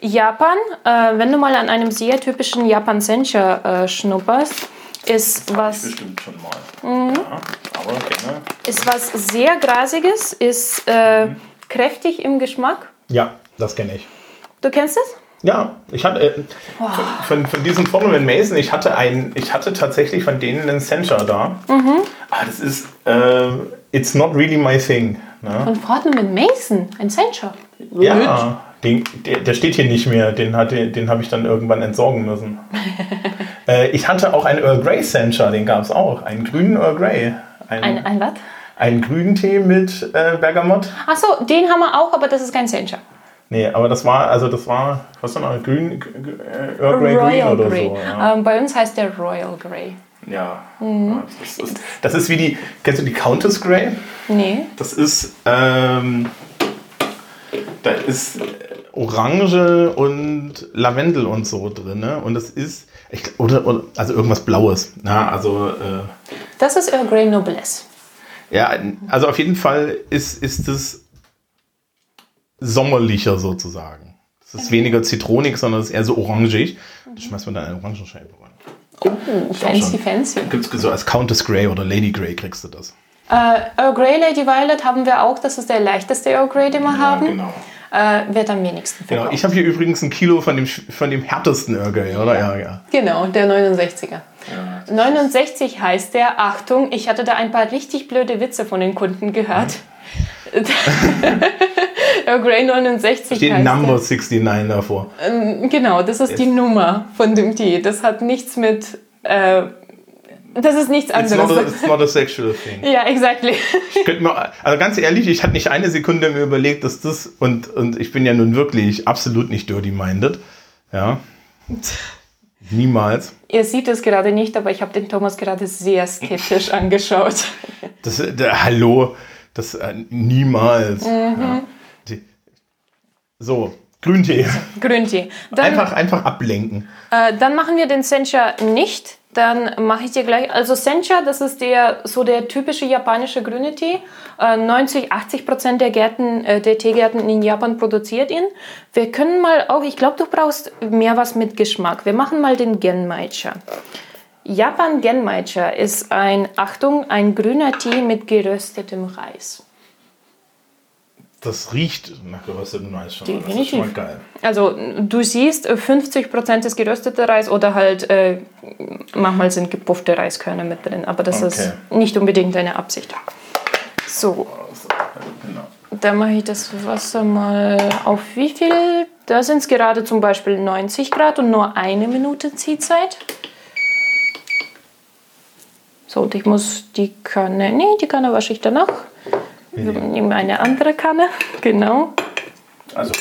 Japan, äh, wenn du mal an einem sehr typischen Japan Sencha äh, schnupperst, ist was. Bestimmt schon mal. Mhm. Ja, aber gerne. Ist was sehr grasiges, ist äh, mhm. kräftig im Geschmack. Ja, das kenne ich. Du kennst es? Ja, ich hatte äh, oh. von, von diesem Foreman Mason, ich hatte einen, ich hatte tatsächlich von denen einen Sencha da. Mhm. Ah, das ist äh, It's not really my thing. Ne? Von Foreman Mason, ein Sencha. Ja. Den, der, der, steht hier nicht mehr, den, den habe ich dann irgendwann entsorgen müssen. äh, ich hatte auch einen Earl Grey Sencha, den gab es auch. Einen grünen Earl Grey. Ein, ein, ein was? Einen grünen Tee mit äh, Bergamott. Achso, den haben wir auch, aber das ist kein Sencha. Nee, aber das war, also das war, was war noch, grün, äh, Earl Grey Royal Green oder Grey. so. Ja. Ähm, bei uns heißt der Royal Grey. Ja. Mhm. Das, ist, das ist wie die, kennst du die Countess Grey? Nee. Das ist, ähm, da ist Orange und Lavendel und so drin. Ne? Und das ist, ich, oder, oder, also irgendwas Blaues. Na, also, äh, das ist Earl Grey Noblesse. Ja, also auf jeden Fall ist, ist es sommerlicher sozusagen. Es ist weniger zitronig, sondern es ist eher so orangig. Da schmeißt man dann eine Orangenscheibe rein. Oh, fancy, fancy. Gibt's so als Countess Grey oder Lady Grey kriegst du das. Uh, Earl Grey Lady Violet haben wir auch. Das ist der leichteste Earl Grey, den wir ja, haben. Genau äh, wird am wenigsten verkauft. Genau, ich habe hier übrigens ein Kilo von dem, von dem härtesten Örgel, oder? Ja, ja. Genau, der 69er. Ja. 69 heißt der, Achtung, ich hatte da ein paar richtig blöde Witze von den Kunden gehört. Earl Grey 69 Steht Number der. 69 davor. Ähm, genau, das ist Jetzt. die Nummer von dem Tee. Das hat nichts mit äh, das ist nichts anderes. It's not a, it's not a sexual thing. ja, exactly. Ich mir, also ganz ehrlich, ich hatte nicht eine Sekunde mir überlegt, dass das, und, und ich bin ja nun wirklich absolut nicht dirty-minded. Ja. Niemals. Ihr seht es gerade nicht, aber ich habe den Thomas gerade sehr skeptisch angeschaut. Das, der, hallo, das äh, niemals. Mhm. Ja. Die, so, Grüntee. Grüntee. Dann, einfach, einfach ablenken. Äh, dann machen wir den Sencha nicht dann mache ich dir gleich, also Sencha, das ist der, so der typische japanische grüne Tee. 90, äh, 80 Prozent der Gärten, äh, der Teegärten in Japan produziert ihn. Wir können mal auch, ich glaube, du brauchst mehr was mit Geschmack. Wir machen mal den Genmaicha. Japan Genmaicha ist ein, Achtung, ein grüner Tee mit geröstetem Reis das riecht nach geröstetem Reis schon. Definitiv. Das ist schon geil. Also du siehst 50% des gerösteten Reis oder halt äh, manchmal sind gepuffte Reiskörner mit drin, aber das okay. ist nicht unbedingt deine Absicht. So. Genau. Dann mache ich das Wasser mal auf wie viel? Da sind es gerade zum Beispiel 90 Grad und nur eine Minute Ziehzeit. So, und ich muss die Kanne, nee, die Kanne wasche ich danach. Wir nehmen eine andere Kanne, genau. Also,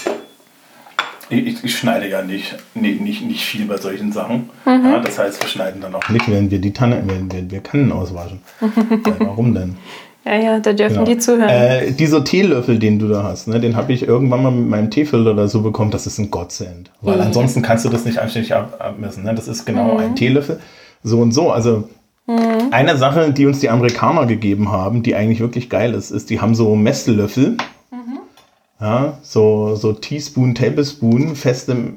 ich, ich, schneide ja nicht, nicht, nicht, nicht viel bei solchen Sachen. Mhm. Ja, das heißt, wir schneiden dann auch nicht, wenn wir die Tanne, wenn wir, wir Kannen auswaschen. warum denn? Ja, ja, da dürfen genau. die zuhören. Äh, dieser Teelöffel, den du da hast, ne, den habe ich irgendwann mal mit meinem Teefilter oder so bekommen. Das ist ein Godsend. Weil mhm. ansonsten kannst du das nicht anständig ab, abmessen. Ne? Das ist genau mhm. ein Teelöffel. So und so. Also Mhm. Eine Sache, die uns die Amerikaner gegeben haben, die eigentlich wirklich geil ist, ist, die haben so Messlöffel. Mhm. Ja, so, so Teaspoon, Tablespoon, feste,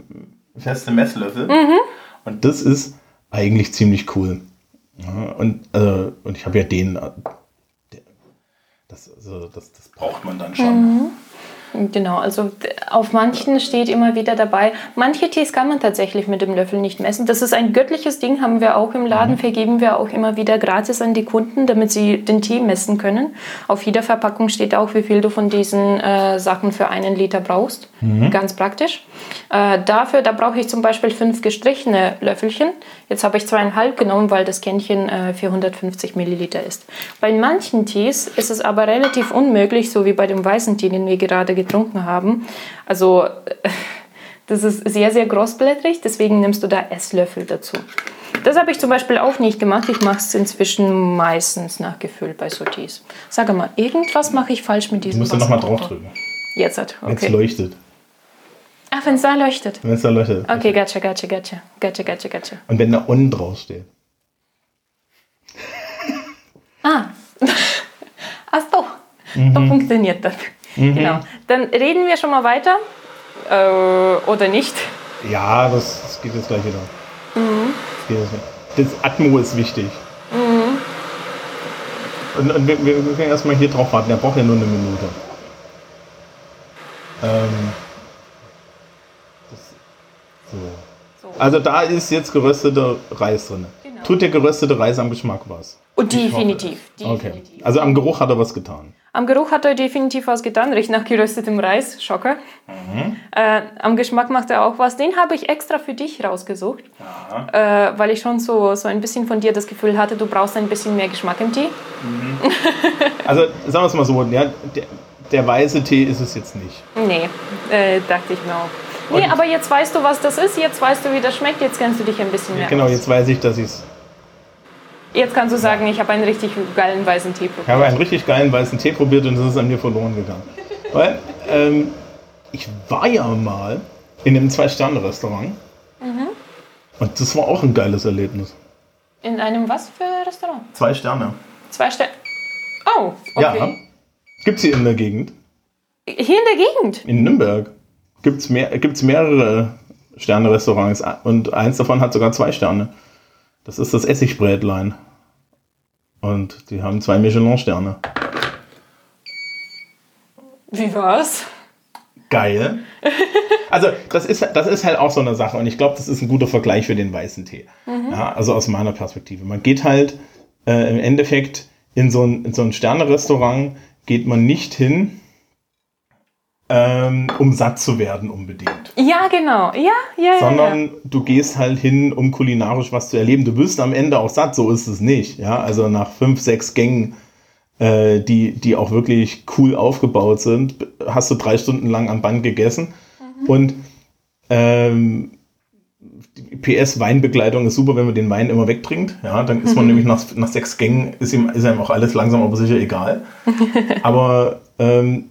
feste Messlöffel. Mhm. Und das ist eigentlich ziemlich cool. Ja, und, äh, und ich habe ja den. Das, also das, das braucht man dann schon. Genau, also auf manchen steht immer wieder dabei, manche Tees kann man tatsächlich mit dem Löffel nicht messen. Das ist ein göttliches Ding, haben wir auch im Laden, mhm. vergeben wir auch immer wieder gratis an die Kunden, damit sie den Tee messen können. Auf jeder Verpackung steht auch, wie viel du von diesen äh, Sachen für einen Liter brauchst. Mhm. Ganz praktisch. Äh, dafür, da brauche ich zum Beispiel fünf gestrichene Löffelchen. Jetzt habe ich zweieinhalb genommen, weil das Kännchen äh, 450 Milliliter ist. Bei manchen Tees ist es aber relativ unmöglich, so wie bei dem weißen Tee, den wir gerade getrunken haben. Also das ist sehr, sehr großblättrig, deswegen nimmst du da Esslöffel dazu. Das habe ich zum Beispiel auch nicht gemacht. Ich mache es inzwischen meistens nach Gefühl bei Sotis. Sag mal, irgendwas mache ich falsch mit diesem Du musst da nochmal drauf drücken. Jetzt hat, okay. Jetzt leuchtet. Ach, wenn es da leuchtet. Wenn es da leuchtet. Okay, gotcha, gotcha, gotcha. Gotcha, gotcha, gotcha. Und wenn da On draufsteht. ah. Ach so. Mhm. So funktioniert das. Mhm. Genau. Dann reden wir schon mal weiter. Äh, oder nicht? Ja, das, das, geht jetzt gleich wieder. Mhm. Das, das Atmo ist wichtig. Mhm. Und, und wir, wir, können erstmal hier drauf warten. Der braucht ja nur eine Minute. Ähm, so. Also da ist jetzt gerösteter Reis drin. Genau. Tut der geröstete Reis am Geschmack was? Und definitiv, definitiv. Okay. Also am Geruch hat er was getan. Am Geruch hat er definitiv was getan, riecht nach geröstetem Reis, Schocker. Mhm. Äh, am Geschmack macht er auch was. Den habe ich extra für dich rausgesucht, äh, weil ich schon so, so ein bisschen von dir das Gefühl hatte, du brauchst ein bisschen mehr Geschmack im Tee. Mhm. also sagen wir es mal so, ja, der, der, weiße Tee ist es jetzt nicht. Nee, äh, dachte ich mir auch. Nee, aber jetzt weißt du, was das ist, jetzt weißt du, wie das schmeckt, jetzt kennst du dich ein bisschen mehr Genau, aus. jetzt weiß ich, dass ich es Jetzt kannst du sagen, ich habe einen richtig geilen weißen Tee probiert. Ich habe einen richtig geilen weißen Tee probiert und das ist an mir verloren gegangen. Weil ähm, ich war ja mal in einem Zwei-Sterne-Restaurant mhm. und das war auch ein geiles Erlebnis. In einem was für Restaurant? Zwei Sterne. Zwei Sterne. Oh, okay. Ja. Gibt es hier in der Gegend? Hier in der Gegend? In Nürnberg. Gibt es mehr, gibt's mehrere Sterne-Restaurants und eins davon hat sogar zwei Sterne. Das ist das Essigbrätlein. Und die haben zwei Michelin-Sterne. Wie war's? Geil. Also, das ist, das ist halt auch so eine Sache. Und ich glaube, das ist ein guter Vergleich für den weißen Tee. Mhm. Ja, also aus meiner Perspektive. Man geht halt äh, im Endeffekt in so ein, in so ein Sterne-Restaurant, geht man nicht hin, ähm, um satt zu werden unbedingt. Ja, genau. Ja, ja, Sondern ja. du gehst halt hin, um kulinarisch was zu erleben. Du wirst am Ende auch satt, so ist es nicht. Ja, also nach fünf, sechs Gängen, äh, die, die auch wirklich cool aufgebaut sind, hast du drei Stunden lang am Band gegessen. Mhm. Und ähm, PS Weinbegleitung ist super, wenn man den Wein immer wegtrinkt. Ja, dann ist man mhm. nämlich nach, nach sechs Gängen, ist ihm, ist einem auch alles langsam aber sicher egal. aber ähm,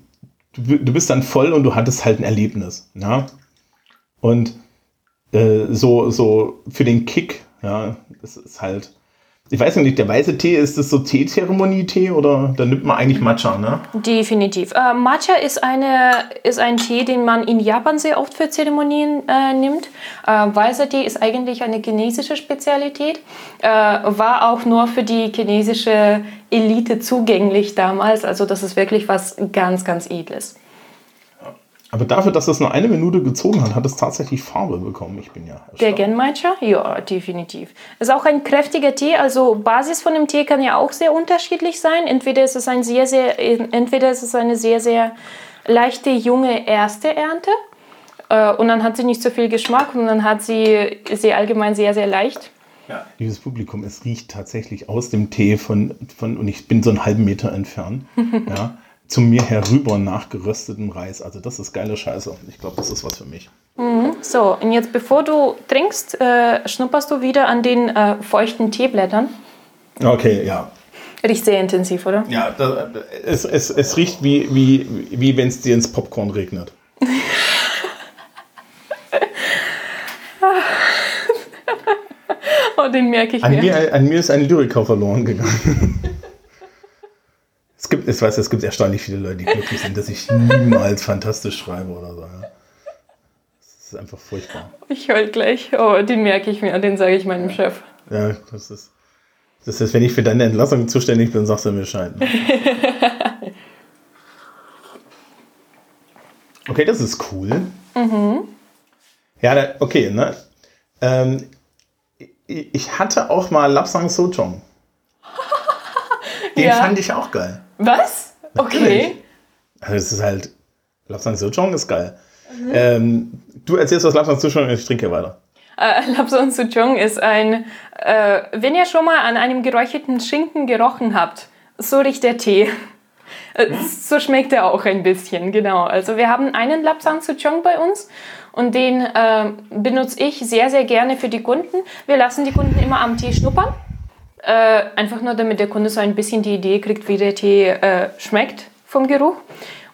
du, du bist dann voll und du hattest halt ein Erlebnis. Ja? Und äh, so, so für den Kick, ja, das ist halt. Ich weiß nicht, der weiße Tee, ist das so Teezeremonie-Tee oder da nimmt man eigentlich Matcha, ne? Definitiv. Äh, Matcha ist, eine, ist ein Tee, den man in Japan sehr oft für Zeremonien äh, nimmt. Äh, weißer Tee ist eigentlich eine chinesische Spezialität, äh, war auch nur für die chinesische Elite zugänglich damals. Also das ist wirklich was ganz, ganz Edles. Aber dafür, dass es nur eine Minute gezogen hat, hat es tatsächlich Farbe bekommen. Ich bin ja erstaunt. Der Genmaicha? Ja, definitiv. Ist auch ein kräftiger Tee. Also Basis von dem Tee kann ja auch sehr unterschiedlich sein. Entweder ist es ein sehr, sehr, entweder ist es eine sehr, sehr leichte junge erste Ernte äh, und dann hat sie nicht so viel Geschmack und dann hat sie sie allgemein sehr, sehr leicht. Ja. Dieses Publikum, es riecht tatsächlich aus dem Tee von, von und ich bin so einen halben Meter entfernt. ja zu mir herüber nachgerösteten Reis. Also das ist geile Scheiße. Ich glaube, das ist was für mich. Mhm. So, und jetzt bevor du trinkst, äh, schnupperst du wieder an den äh, feuchten Teeblättern. Okay, ja. Riecht sehr intensiv, oder? Ja, das, es, es, es riecht wie, wie, wie wenn es dir ins Popcorn regnet. oh, den merke ich an mir. mir. An mir ist ein Lyriker verloren gegangen. Es gibt, ich weiß, es gibt erstaunlich viele Leute, die glücklich sind, dass ich niemals fantastisch schreibe oder so. Ja. Das ist einfach furchtbar. Ich heul gleich. Oh, den merke ich mir, den sage ich meinem Chef. Ja, das ist. Das ist, wenn ich für deine Entlassung zuständig bin, sagst du mir Bescheid. Ne? Okay, das ist cool. Mhm. Ja, da, okay, ne? Ähm, ich hatte auch mal Lapsang Sojong. Den ja. fand ich auch geil. Was? Okay. Also es ist halt, Lapsang Sojong ist geil. Mhm. Ähm, du erzählst was Lapsang Sojong und ich trinke weiter. Äh, Lapsang Sojong ist ein, äh, wenn ihr schon mal an einem geräucherten Schinken gerochen habt, so riecht der Tee. Äh, so schmeckt er auch ein bisschen, genau. Also wir haben einen Lapsang Sojong bei uns und den äh, benutze ich sehr, sehr gerne für die Kunden. Wir lassen die Kunden immer am Tee schnuppern. Äh, einfach nur, damit der Kunde so ein bisschen die Idee kriegt, wie der Tee äh, schmeckt vom Geruch.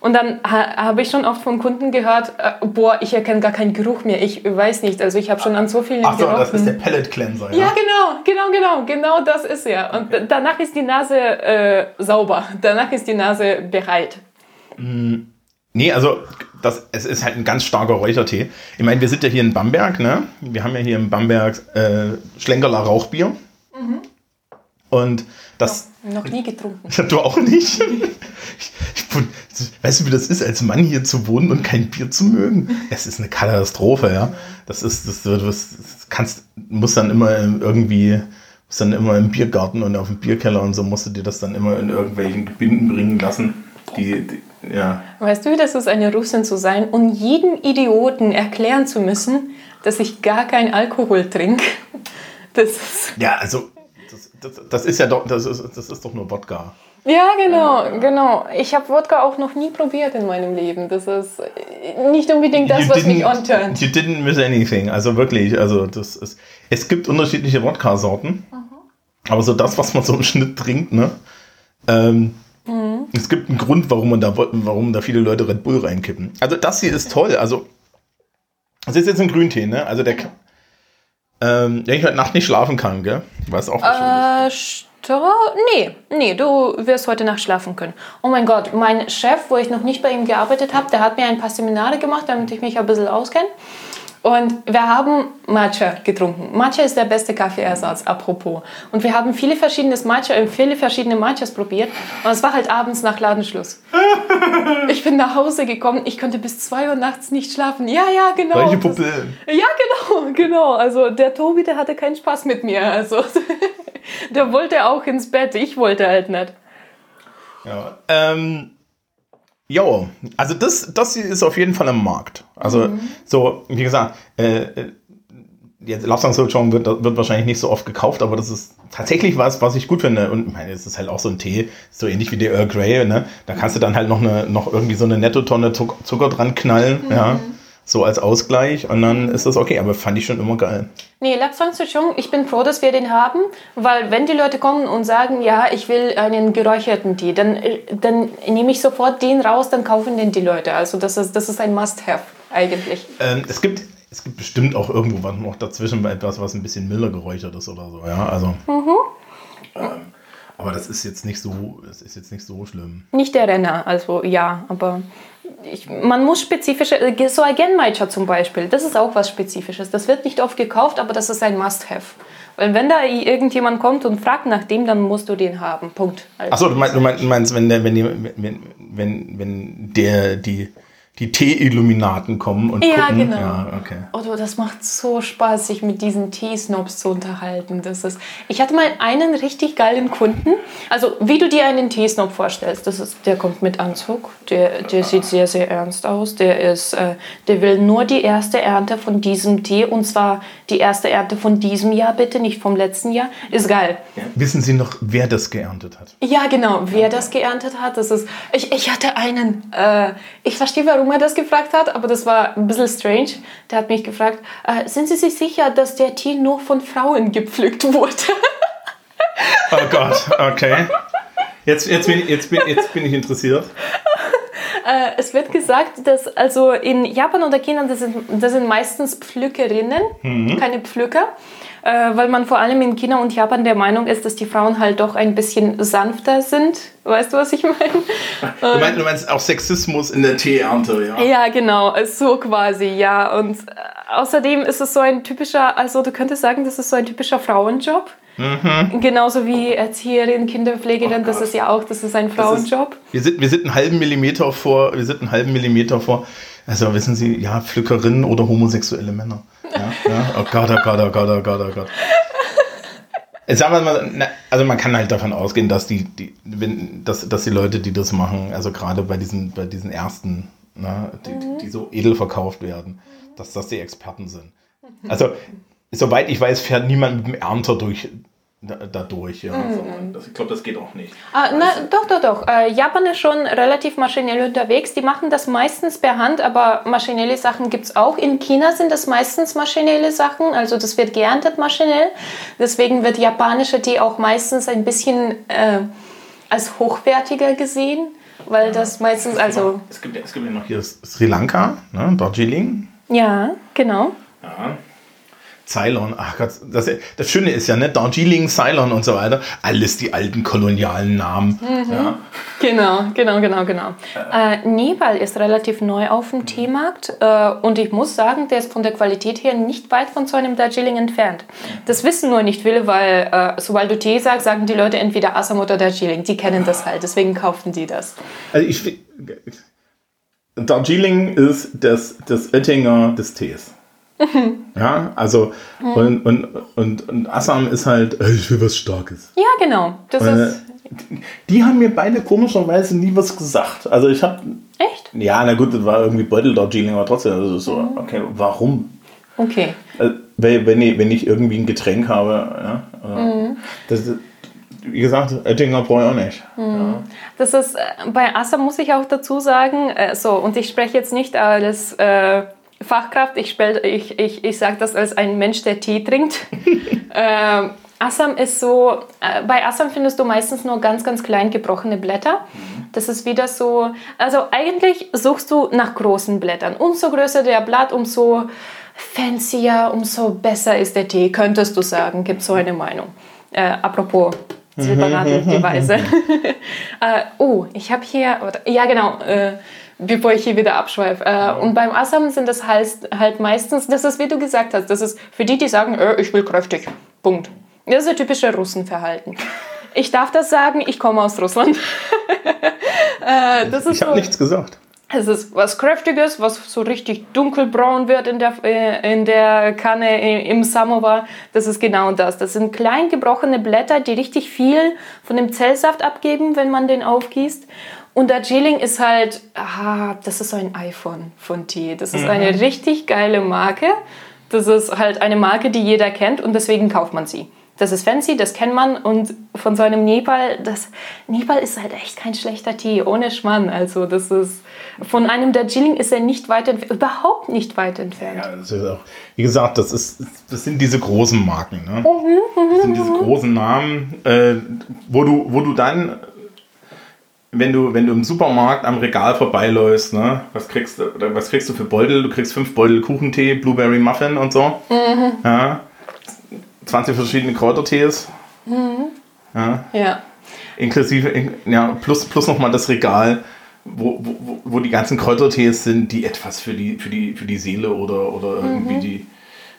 Und dann ha, habe ich schon oft von Kunden gehört, äh, boah, ich erkenne gar keinen Geruch mehr. Ich weiß nicht. Also ich habe schon an so vielen Ach so, gerochen. das ist der Pellet Cleanser, ja? Ja, genau, genau, genau. Genau das ist er. Und okay. danach ist die Nase äh, sauber. Danach ist die Nase bereit. Mm, nee, also das, es ist halt ein ganz starker Räuchertee. Ich meine, wir sind ja hier in Bamberg, ne? Wir haben ja hier in Bamberg äh, Schlenkerler Rauchbier. Mhm. Und das. Noch, noch nie getrunken. Du auch nicht? weißt du, wie das ist, als Mann hier zu wohnen und kein Bier zu mögen? Es ist eine Katastrophe, ja. Das ist, das, das, das kannst, muss dann immer irgendwie, muss dann immer im Biergarten und auf dem Bierkeller und so musst du dir das dann immer in irgendwelchen Gebinden bringen lassen. Die, die, ja. Weißt du, wie das ist, eine Russin zu sein und jedem Idioten erklären zu müssen, dass ich gar keinen Alkohol trinke? Das ist ja, also das, das, ist ja doch, das ist, das ist doch nur Wodka. Ja, genau, äh, genau. Ich habe Wodka auch noch nie probiert in meinem Leben. Das ist nicht unbedingt das, was mich onturnt. You didn't miss anything. Also wirklich, also das ist. Es gibt unterschiedliche Wodka-Sorten. Mhm. Aber so das, was man so im Schnitt trinkt, ne? Ähm, mhm. Es gibt einen Grund, warum man da, warum da viele Leute Red Bull reinkippen. Also das hier ist toll. Also das ist jetzt ein Grüntee, ne? Also der, ähm, wenn ich heute Nacht nicht schlafen kann, gell? Weiß auch äh, Nee, nee, du wirst heute Nacht schlafen können. Oh mein Gott, mein Chef, wo ich noch nicht bei ihm gearbeitet habe, der hat mir ein paar Seminare gemacht, damit ich mich ein bisschen auskenne. Und wir haben Matcha getrunken. Matcha ist der beste Kaffeeersatz, apropos. Und wir haben viele verschiedene Matcha, äh, viele verschiedene Matchas probiert. Und es war halt abends nach Ladenschluss. ich bin nach Hause gekommen, ich konnte bis zwei Uhr nachts nicht schlafen. Ja, ja, genau. Welche Pupillen? Ja, genau, genau. Also der Tobi, der hatte keinen Spaß mit mir. Also der wollte auch ins Bett, ich wollte halt nicht. Ja, ähm, Jo, also das, das ist auf jeden Fall im Markt. Also mhm. so, wie gesagt, äh, äh jetzt Love Song wird, wird wahrscheinlich nicht so oft gekauft, aber das ist tatsächlich was, was ich gut finde. Und ich meine, es ist halt auch so ein Tee, so ähnlich wie der Earl Grey, ne? Da kannst du dann halt noch eine, noch irgendwie so eine Nettotonne Zucker dran knallen, mhm. ja so als Ausgleich und dann ist das okay, aber fand ich schon immer geil. Nee, Lapsang Souchong, ich bin froh, dass wir den haben, weil wenn die Leute kommen und sagen, ja, ich will einen geräucherten Tee, dann, dann nehme ich sofort den raus, dann kaufen den die Leute. Also das ist, das ist ein Must-Have eigentlich. Ähm, es gibt es gibt bestimmt auch irgendwo was noch dazwischen etwas, was ein bisschen milder geräuchert ist oder so, ja, also. Mhm. Ähm, aber das ist jetzt nicht so, das ist jetzt nicht so schlimm. Nicht der Renner, also ja, aber ich, man muss spezifische, äh, so ein Genmaicha zum Beispiel, das ist auch was Spezifisches. Das wird nicht oft gekauft, aber das ist ein Must-Have. Weil wenn da irgendjemand kommt und fragt nach dem, dann musst du den haben. Punkt. Achso, du meinst, du meinst wenn, der, wenn, die, wenn, wenn, wenn der die die Tee-Illuminaten kommen und ja, gucken. Genau. Ja, okay. Oh, das macht so Spaß, sich mit diesen Teesnobs zu unterhalten. Das ist, ich hatte mal einen richtig geilen Kunden. Also, wie du dir einen Teesnob vorstellst, das ist, der kommt mit Anzug, der, der sieht sehr, sehr ernst aus. Der, ist, äh, der will nur die erste Ernte von diesem Tee und zwar die erste Ernte von diesem Jahr, bitte, nicht vom letzten Jahr. Ist geil. Ja. Wissen Sie noch, wer das geerntet hat? Ja, genau, wer das geerntet hat. Das ist, ich, ich hatte einen, äh, ich verstehe, warum er das gefragt hat, aber das war ein bisschen strange. Der hat mich gefragt, äh, sind Sie sich sicher, dass der Tee nur von Frauen gepflückt wurde? oh Gott, okay. Jetzt, jetzt, bin, jetzt, bin, jetzt bin ich interessiert. Äh, es wird gesagt, dass also in Japan oder China, das sind, das sind meistens Pflückerinnen, mhm. keine Pflücker weil man vor allem in China und Japan der Meinung ist, dass die Frauen halt doch ein bisschen sanfter sind. Weißt du, was ich meine? Du meinst, du meinst auch Sexismus in der Teeernte, ja? Ja, genau, so quasi, ja. Und äh, außerdem ist es so ein typischer, also du könntest sagen, das ist so ein typischer Frauenjob. Mhm. Genauso wie Erzieherin, Kinderpflegerin, oh das ist ja auch, das ist ein Frauenjob. Ist, wir, sind, wir sind einen halben Millimeter vor, wir sind einen halben Millimeter vor, also wissen Sie, ja, Pflückerinnen oder homosexuelle Männer. Ja, ja. Oh Gott, oh Gott, oh Gott, oh Gott, oh Gott. Sagen wir mal, also man kann halt davon ausgehen, dass die, die wenn, dass, dass die Leute, die das machen, also gerade bei diesen, bei diesen ersten, ne, die, mhm. die so edel verkauft werden, dass das die Experten sind. Also, soweit ich weiß, fährt niemand mit dem Ernter durch, dadurch. Ja. Mhm. Das, ich glaube, das geht auch nicht. Ah, na, doch, doch, doch. Äh, Japan ist schon relativ maschinell unterwegs. Die machen das meistens per Hand, aber maschinelle Sachen gibt es auch. In China sind das meistens maschinelle Sachen, also das wird geerntet maschinell. Deswegen wird japanischer Tee auch meistens ein bisschen äh, als hochwertiger gesehen, weil das meistens, also... Es gibt, es gibt ja noch hier Sri Lanka, ne, Darjeeling. Ja, genau. Ja. Ceylon, ach Gott, das, das Schöne ist ja, ne, Darjeeling, Ceylon und so weiter, alles die alten kolonialen Namen. Mhm. Ja. Genau, genau, genau, genau. Äh, Nepal ist relativ neu auf dem Teemarkt äh, und ich muss sagen, der ist von der Qualität her nicht weit von so einem Darjeeling entfernt. Das wissen nur nicht viele, weil äh, sobald du Tee sagst, sagen die Leute entweder Assam oder Darjeeling. Die kennen das halt, deswegen kaufen die das. Also ich, Darjeeling ist das, das Oettinger des Tees. Ja, also mhm. und, und, und, und Assam ist halt, ich will was Starkes. Ja, genau. Das äh, ist die haben mir beide komischerweise nie was gesagt. Also ich habe. Echt? Ja, na gut, das war irgendwie Beutel Darjeeling, aber trotzdem, also so, mhm. okay, warum? Okay. Also, wenn, ich, wenn ich irgendwie ein Getränk habe, ja, mhm. das, wie gesagt, Oettinger brauche ich auch nicht. Mhm. Ja. Das ist, äh, bei Assam muss ich auch dazu sagen, äh, so, und ich spreche jetzt nicht als äh, Fachkraft, ich, ich, ich, ich sage das als ein Mensch, der Tee trinkt. äh, Assam ist so, äh, bei Assam findest du meistens nur ganz, ganz klein gebrochene Blätter. Das ist wieder so, also eigentlich suchst du nach großen Blättern. Umso größer der Blatt, umso fancier, umso besser ist der Tee, könntest du sagen, gibt so eine Meinung. Äh, apropos Silbernadel-Device. äh, oh, ich habe hier, ja genau, äh, bevor ich hier wieder abschweife. Äh, und beim Assam sind das halt, halt meistens, das ist wie du gesagt hast, das ist für die, die sagen, äh, ich will kräftig. Punkt. Das ist ein typisches Russenverhalten. Ich darf das sagen, ich komme aus Russland. äh, das ist ich habe so, nichts gesagt. Es ist was Kräftiges, was so richtig dunkelbraun wird in der, äh, in der Kanne im Samovar. Das ist genau das. Das sind klein gebrochene Blätter, die richtig viel von dem Zellsaft abgeben, wenn man den aufgießt. Und Darjeeling ist halt, ah, das ist so ein iPhone von Tee. Das ist mhm. eine richtig geile Marke. Das ist halt eine Marke, die jeder kennt und deswegen kauft man sie. Das ist fancy, das kennt man und von so einem Nepal, das Nepal ist halt echt kein schlechter Tee, ohne Schmann. Also das ist von einem Darjeeling ist er nicht weit entfernt, überhaupt nicht weit entfernt. Ja, das ist auch, wie gesagt, das ist, das sind diese großen Marken, ne? Mhm, mhm das sind diese mhm. großen Namen, äh, wo du, wo du dann wenn du, wenn du im Supermarkt am Regal vorbeiläufst, ne, was kriegst du, was kriegst du für Beutel? Du kriegst fünf Beutel Kuchentee, Blueberry Muffin und so. Mhm. Ja. 20 verschiedene Kräutertees. Mhm. Ja. ja. Inklusive, ja, plus, plus nochmal das Regal, wo, wo, wo die ganzen Kräutertees sind, die etwas für die, für die, für die Seele oder, oder irgendwie mhm. die,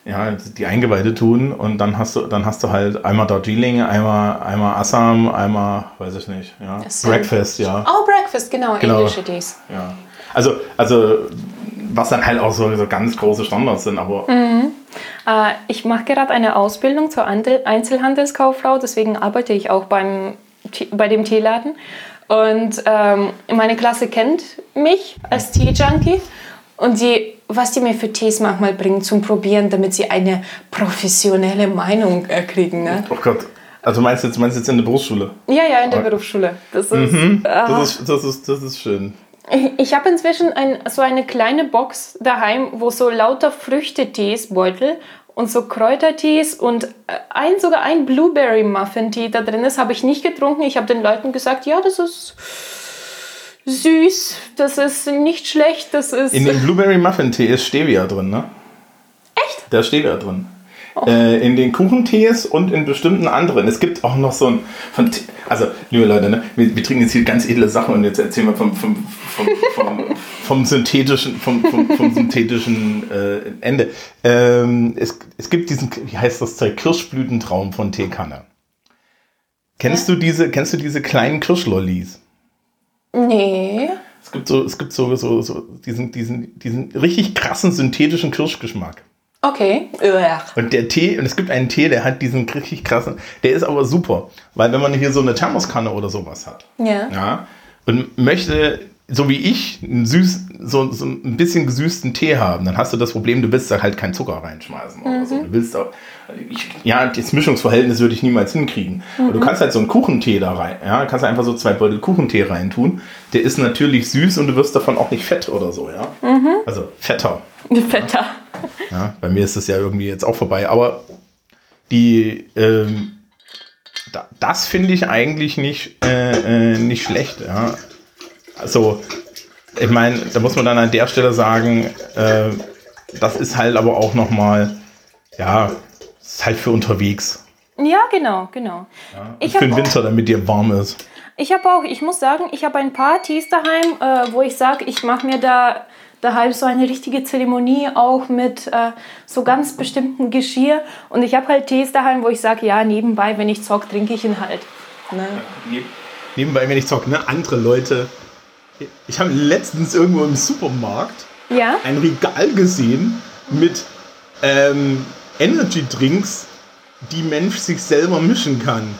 ja, die Eingeweide tun und dann hast du, dann hast du halt einmal Darjeeling, einmal, einmal Assam, einmal, weiß ich nicht, ja. Breakfast, ja. Oh, Breakfast, genau, genau. englische Tees. Ja. Also, also, was dann halt auch so, so ganz große Standards sind, aber. Mhm. Äh, ich mache gerade eine Ausbildung zur Einzelhandelskauffrau, deswegen arbeite ich auch beim, bei dem Teeladen. Und ähm, meine Klasse kennt mich als Tee-Junkie und die, was die mir für Tees manchmal bringen zum Probieren, damit sie eine professionelle Meinung kriegen. Ne? Oh Gott. Also meinst du jetzt, meinst du jetzt in der Berufsschule? Ja, ja, in der Berufsschule. Das ist, mhm. das, ist, das, ist, das ist schön. Ich habe inzwischen ein, so eine kleine Box daheim, wo so lauter Früchtetees, Beutel und so Kräutertees und äh, ein, sogar ein Blueberry Muffin Tee da drin ist, habe ich nicht getrunken. Ich habe den Leuten gesagt, ja, das ist süß, das ist nicht schlecht, das ist... In dem Blueberry Muffin Tee ist Stevia drin, ne? Echt? Da ist Stevia drin. Oh. Äh, in den Kuchentees und in bestimmten anderen. Es gibt auch noch so ein, von, Also, liebe Leute, ne, wir, wir, trinken jetzt hier ganz edle Sachen und jetzt erzählen wir vom, vom, vom, vom, vom synthetischen, vom, vom, vom synthetischen äh, Ende. Ähm, es, es gibt diesen, wie heißt das Zeug, Kirschblütentraum von Teekanne. Kennst ja. du diese, kennst du diese kleinen Kirschlollis? Nee. Es gibt so, es gibt so, so, so diesen, diesen, diesen richtig krassen synthetischen Kirschgeschmack. Okay. Und der Tee, und es gibt einen Tee, der hat diesen richtig krassen, der ist aber super. Weil wenn man hier so eine Thermoskanne oder sowas hat, ja. ja und möchte, so wie ich, einen süß, so, so ein bisschen gesüßten Tee haben, dann hast du das Problem, du willst da halt keinen Zucker reinschmeißen mhm. oder so. Du willst auch, ich, ja, das Mischungsverhältnis würde ich niemals hinkriegen. Mhm. Aber du kannst halt so einen Kuchentee da rein, ja, kannst einfach so zwei Beutel Kuchentee reintun. Der ist natürlich süß und du wirst davon auch nicht fett oder so, ja. Mhm. Also fetter. Fetter. Ja, bei mir ist das ja irgendwie jetzt auch vorbei. Aber die, ähm, da, das finde ich eigentlich nicht, äh, äh, nicht schlecht. Ja. Also, ich meine, da muss man dann an der Stelle sagen, äh, das ist halt aber auch nochmal, ja, ist halt für unterwegs. Ja, genau, genau. Ja, ich für den Winter, damit dir warm ist. Ich habe auch, ich muss sagen, ich habe ein paar Tees daheim, äh, wo ich sage, ich mache mir da daheim so eine richtige Zeremonie auch mit äh, so ganz bestimmten Geschirr. Und ich habe halt Tees daheim, wo ich sage, ja, nebenbei, wenn ich zock, trinke ich ihn halt. Ne? Ja, nebenbei, wenn ich zock, ne? Andere Leute. Ich habe letztens irgendwo im Supermarkt ja? ein Regal gesehen mit ähm, Energy Drinks, die Mensch sich selber mischen kann.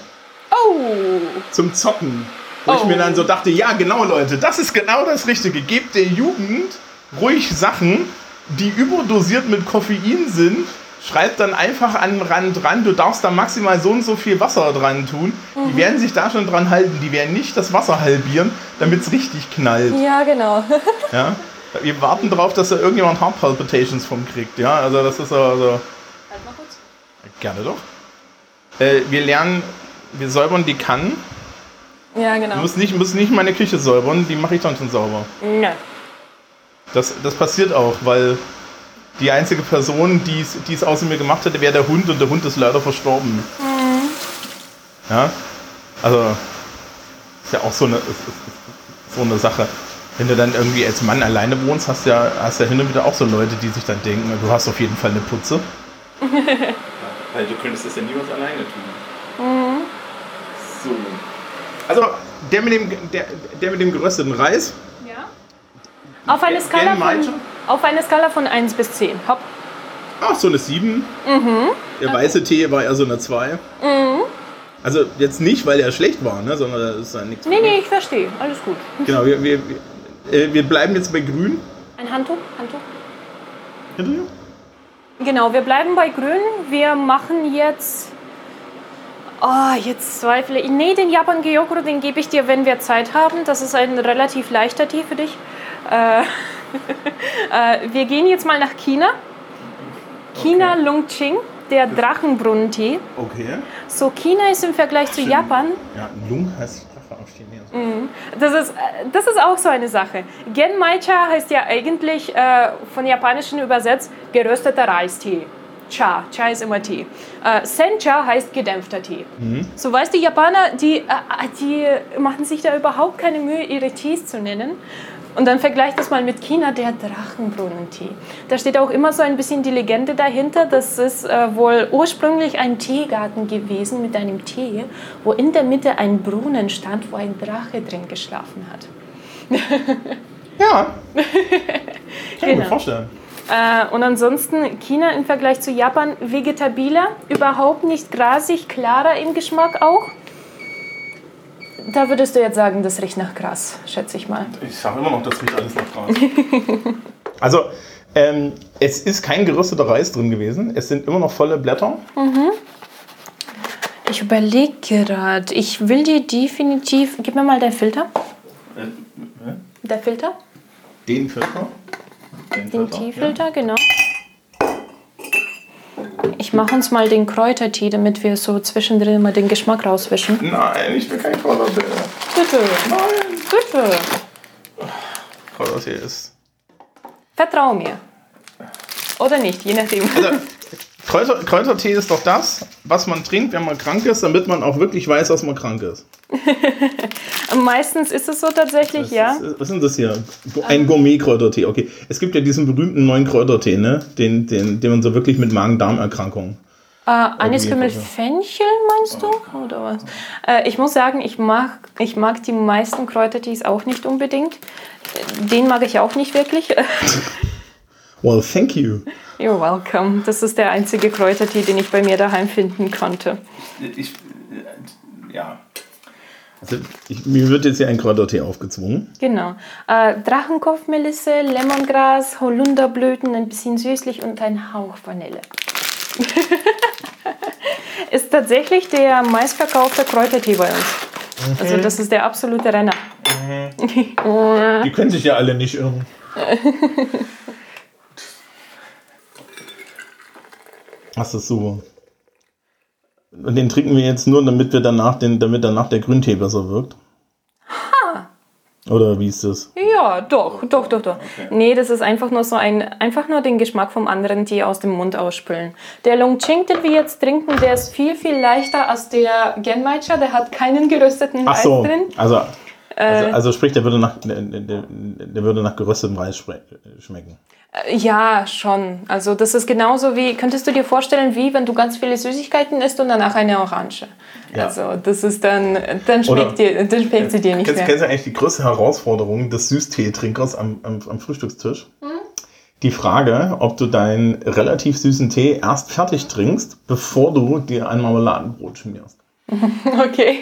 Oh! Zum Zocken. Wo oh. ich mir dann so dachte, ja, genau, Leute, das ist genau das Richtige. Gebt der Jugend ruhig Sachen, die überdosiert mit Koffein sind. Schreibt dann einfach an den Rand ran, du darfst da maximal so und so viel Wasser dran tun. Mhm. Die werden sich da schon dran halten. Die werden nicht das Wasser halbieren, damit es richtig knallt. Ja, genau. ja? Wir warten darauf, dass da irgendjemand Heart Palpitations vom kriegt. Ja, also das ist also. Halt mal kurz. Gerne doch. Äh, wir lernen, wir säubern die Kannen. Ja, genau. Du musst nicht, musst nicht meine Küche säubern, die mache ich dann schon sauber. Nein. Das, das passiert auch, weil die einzige Person, die es außer mir gemacht hätte, wäre der Hund und der Hund ist leider verstorben. Mhm. Ja, also ist ja auch so eine, so eine Sache. Wenn du dann irgendwie als Mann alleine wohnst, hast du ja, hast ja hin und wieder auch so Leute, die sich dann denken, du hast auf jeden Fall eine Putze. Weil du könntest das ja niemals alleine tun. Mhm. So. Also der mit dem, der, der mit dem gerösteten Reis, auf eine, Skala von, auf eine Skala von 1 bis 10. Hopp. Ach, so eine 7. Mhm. Der weiße Tee war eher so eine 2. Mhm. Also jetzt nicht, weil er schlecht war, ne, sondern das ist ja nichts. Nee, nee, ich verstehe. Alles gut. Genau, wir, wir, wir, äh, wir bleiben jetzt bei grün. Ein Handtuch? Handtuch? Hinter Genau, wir bleiben bei grün. Wir machen jetzt Oh, jetzt zweifle ich. Nee, den Japan Gyokuro, den gebe ich dir, wenn wir Zeit haben. Das ist ein relativ leichter Tee für dich. Äh, äh, wir gehen jetzt mal nach China. China okay. Lungching, der Drachenbrunnentee. Okay. So, China ist im Vergleich zu Japan. Ja, Lung heißt Drache auf Chinesisch. Mhm. Das ist, äh, das ist auch so eine Sache. Genmaicha heißt ja eigentlich äh, von Japanischen übersetzt gerösteter Reistee. Cha. Cha ist immer Tee. Äh, Sencha heißt gedämpfter Tee. Mhm. So weißt du, Japaner, die, äh, die machen sich da überhaupt keine Mühe, ihre Tees zu nennen. Und dann vergleicht das mal mit China, der Drachenbrunnentee. Da steht auch immer so ein bisschen die Legende dahinter. Das ist äh, wohl ursprünglich ein Teegarten gewesen mit einem Tee, wo in der Mitte ein Brunnen stand, wo ein Drache drin geschlafen hat. ja. Kann ich mir genau. vorstellen. Äh, und ansonsten China im Vergleich zu Japan vegetabiler, überhaupt nicht grasig, klarer im Geschmack auch. Da würdest du jetzt sagen, das riecht nach Gras, schätze ich mal. Ich sage immer noch, das riecht alles nach Gras. also, ähm, es ist kein gerösteter Reis drin gewesen. Es sind immer noch volle Blätter. Mhm. Ich überlege gerade. Ich will dir definitiv. Gib mir mal den Filter. Äh, äh? Der Filter? Den Filter? Den, den Teefilter, ja. genau. Ich mache uns mal den Kräutertee, damit wir so zwischendrin mal den Geschmack rauswischen. Nein, ich will kein Kräutertee. Bitte. Nein. Bitte. Kräutertee ist. Vertrau mir. Oder nicht, je nachdem. Also, Kräuter, Kräutertee ist doch das, was man trinkt, wenn man krank ist, damit man auch wirklich weiß, dass man krank ist. Meistens ist es so tatsächlich, Was ja. Was ist denn das hier? Ein Gourmet-Kräutertee. Okay. Es gibt ja diesen berühmten neuen Kräutertee, ne? Den, den, den man so wirklich mit Magen-Darm-Erkrankungen. Äh, Anis-Kümmel Irgendwie Fenchel meinst du? Oder was? Äh, ich muss sagen, ich mag, ich mag die meisten Kräutertees auch nicht unbedingt. Den mag ich auch nicht wirklich. Well, thank you. You're welcome. Das ist der einzige Kräutertee, den ich bei mir daheim finden konnte. Ich, ja. Also, ich, mir wird jetzt hier ein Kräutertee aufgezwungen. Genau. Äh, Drachenkopfmelisse, Lemongras, Holunderblüten, ein bisschen süßlich und ein Hauch Vanille. ist tatsächlich der meistverkaufte Kräutertee bei uns. Also das ist der absolute Renner. Die können sich ja alle nicht irren. Das ist super. Und den trinken wir jetzt nur, damit wir danach den, damit danach der Grüntee besser wirkt. Oder wie ist das? Ja, doch, doch, doch, doch. Nee, das ist einfach nur so ein, einfach nur den Geschmack vom anderen Tee aus dem Mund ausspülen. Der Longcheng, den wir jetzt trinken, der ist viel, viel leichter als der Genmaicha. Der hat keinen gerösteten Reis so, drin. also, also, also sprich, der würde nach, der, der, der würde nach geröstetem Reis schme- schmecken. Äh, Ja, schon. Also das ist genauso wie, könntest du dir vorstellen, wie wenn du ganz viele Süßigkeiten isst und danach eine Orange. Ja. Also das ist dann, dann Oder- schmeckt, dir, dann schmeckt sie dir nicht Kennst, mehr. kennst du eigentlich die größte Herausforderung des Süßteetrinkers am, am, am Frühstückstisch? Die Frage, ob du deinen relativ süßen Tee erst fertig trinkst, bevor du dir ein Marmeladenbrot schmierst. Okay.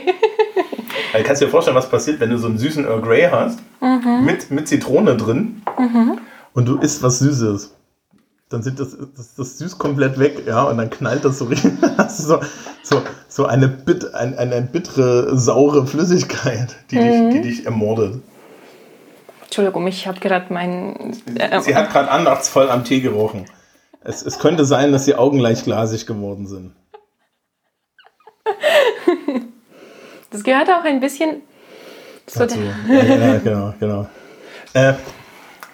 Also kannst du dir vorstellen, was passiert, wenn du so einen süßen Earl Grey hast, mit, mit Zitrone drin und du isst was Süßes. Dann sind das, das, das süß komplett weg, ja, und dann knallt das so richtig. so, so, so eine, bit, ein, eine bittere, saure Flüssigkeit, die, dich, die dich ermordet. Entschuldigung, ich habe gerade meinen... Äh, Sie hat gerade andachtsvoll am Tee gerochen. Es, es könnte sein, dass die Augen leicht glasig geworden sind. das gehört auch ein bisschen... So Dazu. Ja, ja, genau, genau. Äh,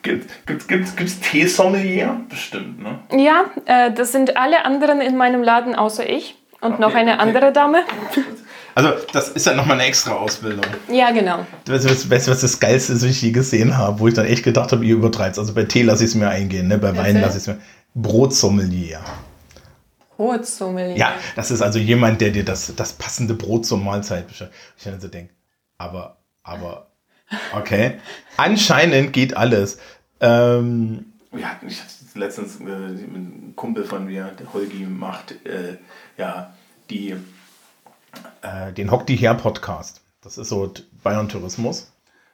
gibt es gibt's, gibt's Teesommelier? Bestimmt, ne? ja, äh, das sind alle anderen in meinem Laden außer ich. Und Okay, noch eine okay. andere Dame. Also, das ist ja nochmal eine extra Ausbildung. Ja, genau. Weißt du, was, was das Geilste ist, was ich je gesehen habe, wo ich dann echt gedacht habe, ihr übertreibt Also bei Tee lasse ich es mir eingehen, ne? bei Wein lasse ich es mir. Brotsommelier. Brotsommelier. Ja, das ist also jemand, der dir das, das passende Brot zur Mahlzeit beschreibt. Ich dann so denke, aber, aber, okay. Anscheinend geht alles. Ähm, ja, ich hatte letztens äh, ein Kumpel von mir, der Holgi, macht äh, ja die, äh, den Hock die her Podcast. Das ist so Bayern Tourismus.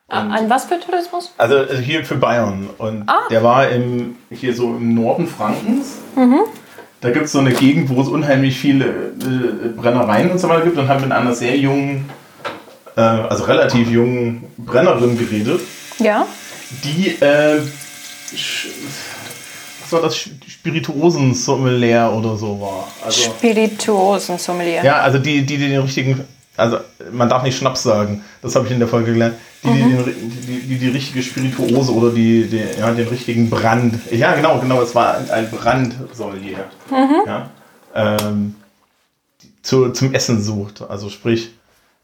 Ah, An was für Tourismus? Also äh, hier für Bayern. Und Ah. der war im, hier so im Norden Frankens. Da gibt es so eine Gegend, wo es unheimlich viele äh, Brennereien und so weiter gibt und haben mit einer sehr jungen, äh, also relativ jungen Brennerin geredet, Ja. die, äh, was war das, Spirituosen-Sommelier oder so war. Also, Spirituosen-Sommelier. ja, also die, die den richtigen, also man darf nicht Schnaps sagen, das habe ich in der Folge gelernt, die die, den, die, die, die richtige Spirituose oder die, die, ja, den richtigen Brand, ja genau, genau, es war ein, Brandsommelier, ja, ähm, die zu, zum Essen sucht, also sprich,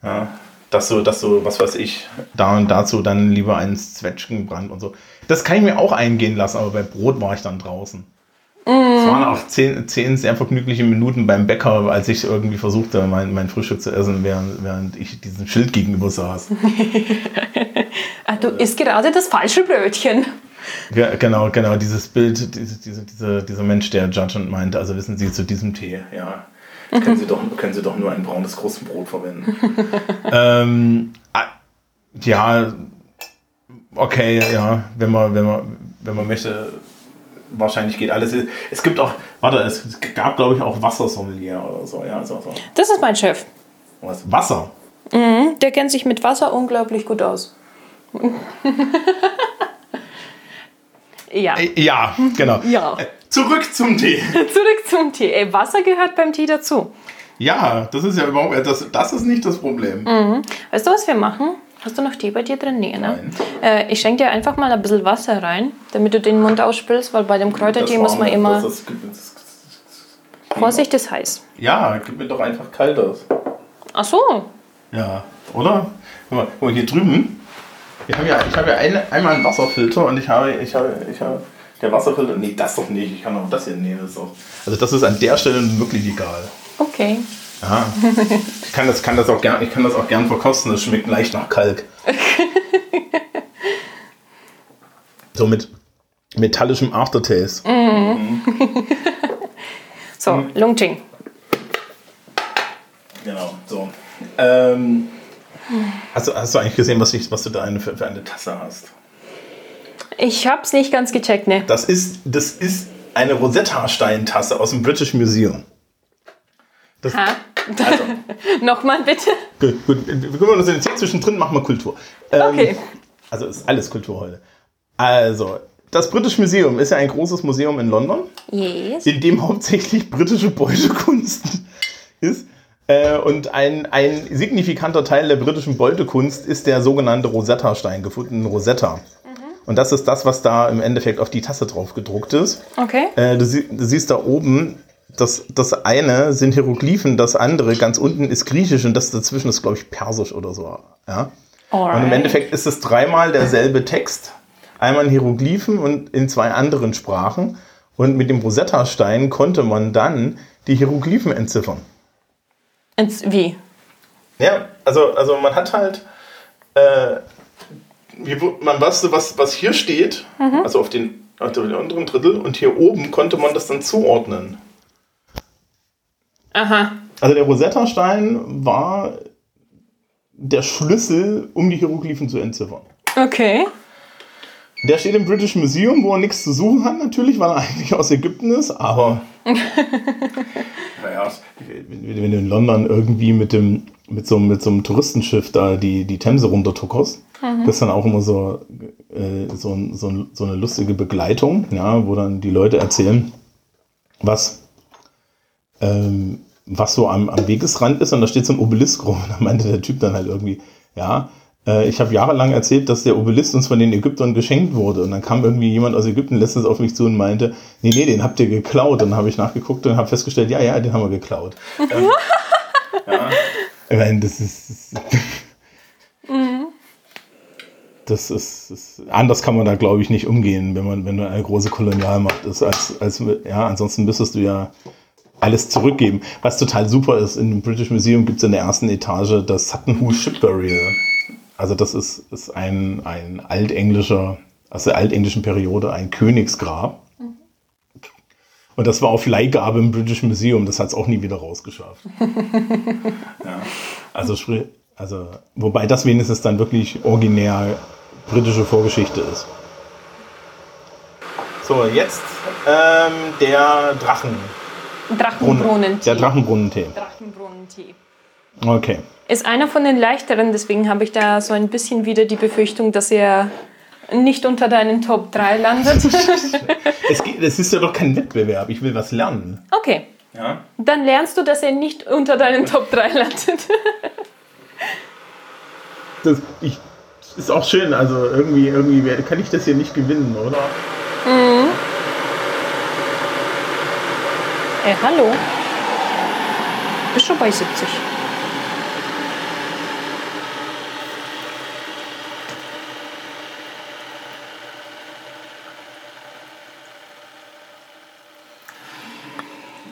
ja, dass du, dass du, was weiß ich, da und dazu dann lieber einen Zwetschgenbrand und so. Das kann ich mir auch eingehen lassen, aber bei Brot war ich dann draußen. Es waren auch zehn, zehn sehr vergnügliche Minuten beim Bäcker, als ich irgendwie versuchte, mein, mein Frühstück zu essen, während, während ich diesem Schild gegenüber saß. Ah, du isst gerade das falsche Brötchen. Ge- genau, genau, dieses Bild, diese, diese, diese, dieser Mensch, der judgend meinte, also wissen Sie zu diesem Tee, ja. Können Sie doch, können Sie doch nur ein braunes Krustenbrot verwenden. ähm, ah, ja, okay, ja, wenn man, wenn man, wenn man möchte, wahrscheinlich geht alles. Es gibt auch, warte, es gab, glaube ich, auch Wassersommelier oder so, ja, so, so. Das ist mein Chef. Was? Wasser? Der kennt sich mit Wasser unglaublich gut aus. ja. Ja, genau. Ja. Äh, Zurück zum Tee. Zurück zum Tee. Ey, Wasser gehört beim Tee dazu. Ja, das ist ja überhaupt, das, das ist nicht das Problem. Weißt du, was wir machen? Hast du noch Tee bei dir drin? Nee, ne? Nein. Äh, ich schenke dir einfach mal ein bisschen Wasser rein, damit du den Mund ausspülst, weil bei dem Kräutertee muss man immer. Das, das, das, Vorsicht, ist heiß. ja, gib mir doch einfach kaltes. Ach so. Ja. Oder? Guck mal, guck mal hier drüben. Ich habe ja, ich habe ja eine, einmal einen Wasserfilter und ich habe, ich habe, ich habe, der Wasserfilter, nee, das doch nicht. Ich kann auch das hier nehmen. Das ist auch, also das ist an der Stelle wirklich egal. Okay. Ja. Ich kann das, kann das auch gern, ich kann das auch gern verkosten. Das schmeckt leicht nach Kalk. so mit metallischem Aftertaste. So, Mhm. Longqing. Genau, so. Ähm, hast, du, hast du eigentlich gesehen, was, ich, was du da eine, für, für eine Tasse hast? Ich hab's nicht ganz gecheckt, ne? Das ist, das ist eine Rosetta-Stein-Tasse aus dem British Museum. Das, Ha? also, Nochmal bitte. gut, gut, wir kümmern uns jetzt hier zwischendrin, machen wir Kultur. Ähm, Okay. Also ist alles Kultur heute. Also, das British Museum ist ja ein großes Museum in London, Yes. in dem hauptsächlich britische Beutekunst ist. Äh, Und ein, ein signifikanter Teil der britischen Beutekunst ist der sogenannte Rosetta-Stein, gefunden Rosetta. Und das ist das, was da im Endeffekt auf die Tasse drauf gedruckt ist. Okay. Äh, du, sie, du siehst da oben, das, das eine sind Hieroglyphen, das andere ganz unten ist Griechisch und das dazwischen ist, glaube ich, Persisch oder so. Ja? Und im. Endeffekt ist es dreimal derselbe Text. Einmal in Hieroglyphen und in zwei anderen Sprachen. Und mit dem Rosetta-Stein konnte man dann die Hieroglyphen entziffern. Ins, wie? Ja, also, also man hat halt, äh, man wusste, was, was hier steht, also auf den, auf den unteren Drittel, und hier oben konnte man das dann zuordnen. Aha. Also der Rosetta-Stein war der Schlüssel, um die Hieroglyphen zu entziffern. Okay. Der steht im British Museum, wo er nichts zu suchen hat, natürlich, weil er eigentlich aus Ägypten ist, aber. naja, wenn, wenn du in London irgendwie mit dem mit so, mit so einem Touristenschiff da die, die Themse runtertuckerst, das ist dann auch immer so, äh, so, so, so eine lustige Begleitung, ja, wo dann die Leute erzählen, was, ähm, was so am, am Wegesrand ist und da steht so ein Obelisk rum. Und da meinte der Typ dann halt irgendwie, ja, äh, ich habe jahrelang erzählt, dass der Obelisk uns von den Ägyptern geschenkt wurde. Und dann kam irgendwie jemand aus Ägypten letztens auf mich zu und meinte, nee, nee, den habt ihr geklaut. Und dann habe ich nachgeguckt und habe festgestellt, ja, ja, den haben wir geklaut. ähm, ja. Ich meine, das ist... Das, das ist, ist anders kann man da glaube ich nicht umgehen, wenn man wenn du eine große Kolonialmacht ist als als ja ansonsten müsstest du ja alles zurückgeben. Was total super ist, in dem British Museum gibt es in der ersten Etage das Sutton Hoo Ship Burial. Also das ist, ist ein, ein altenglischer, aus der altenglischen Periode, ein Königsgrab. Und das war auf Leihgabe im British Museum, das hat es auch nie wieder rausgeschafft. ja. Also, sprich- also, wobei das wenigstens dann wirklich originär britische Vorgeschichte ist. So, jetzt ähm, der Drachen. Drachenbrunnentee. Der Drachenbrunnentee. Drachenbrunnentee. Okay. Ist einer von den leichteren, deswegen habe ich da so ein bisschen wieder die Befürchtung, dass er nicht unter deinen Top 3 landet. Es, geht, es ist ja doch kein Wettbewerb. Ich will was lernen. okay, Ja. dann lernst du, dass er nicht unter deinen Top 3 landet. Das ich, ist auch schön. Also irgendwie, irgendwie kann ich das hier nicht gewinnen, oder? Ey, hallo? Bist schon bei 70.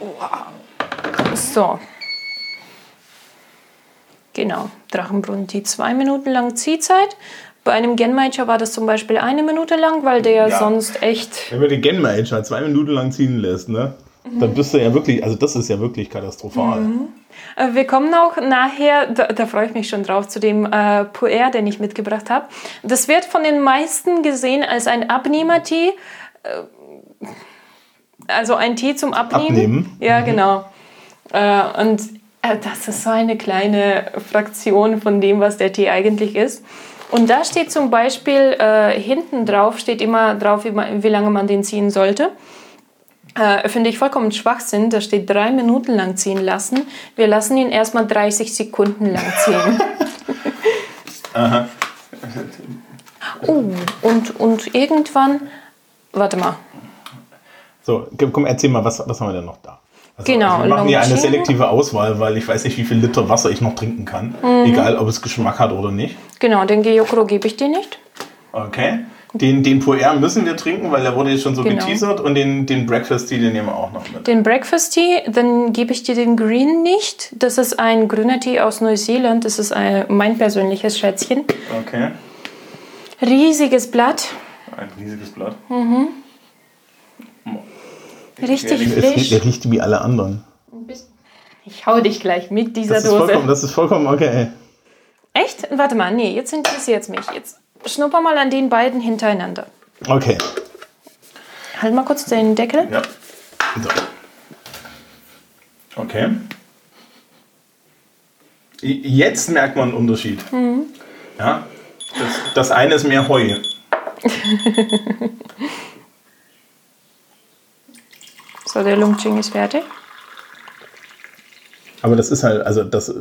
Wow. So. Genau, Drachenbrunnen-Tee zwei Minuten lang Ziehzeit. Bei einem Genmaicher war das zum Beispiel eine Minute lang, weil der Ja. sonst echt Wenn man den Genmanager zwei Minuten lang ziehen lässt, ne? Dann bist du ja wirklich, also das ist ja wirklich katastrophal. Äh, Wir kommen auch nachher, da, da freue ich mich schon drauf, zu dem äh, Puer, den ich mitgebracht habe. Das wird von den meisten gesehen als ein Abnehmertee. Äh, also ein Tee zum Abnehmen. Abnehmen. Ja, genau. Äh, und das ist so eine kleine Fraktion von dem, was der Tee eigentlich ist. Und da steht zum Beispiel äh, hinten drauf, steht immer drauf, wie, man, wie lange man den ziehen sollte. Äh, Finde ich vollkommen Schwachsinn. Da steht drei Minuten lang ziehen lassen. Wir lassen ihn erstmal 30 Sekunden lang ziehen. Oh, und, und irgendwann, warte mal, So, komm, erzähl mal, was, was haben wir denn noch da? Also, Genau, wir machen hier eine selektive Auswahl, weil ich weiß nicht, wie viel Liter Wasser ich noch trinken kann. Mhm. Egal, ob es Geschmack hat oder nicht. Genau, den Gyokuro gebe ich dir nicht. Okay. Den, den Puer müssen wir trinken, weil der wurde jetzt schon so Genau. geteasert. Und den, den Breakfast Tea, den nehmen wir auch noch mit. Den Breakfast Tea, dann gebe ich dir den Green nicht. Das ist ein grüner Tee aus Neuseeland. Das ist ein, mein persönliches Schätzchen. Okay. Riesiges Blatt, Ein riesiges Blatt. Richtig frisch. der riecht wie alle anderen. Ich hau dich gleich mit dieser Das ist, vollkommen, Dose. das ist vollkommen okay. Echt? Warte mal, nee, jetzt interessiert es mich. Jetzt schnupper mal an den beiden hintereinander. Okay. Halt mal kurz den Deckel. Ja. So. Okay. Jetzt merkt man einen Unterschied. Ja. Das, das eine ist mehr Heu. So, der Lungching ist fertig. Aber das ist halt, also das,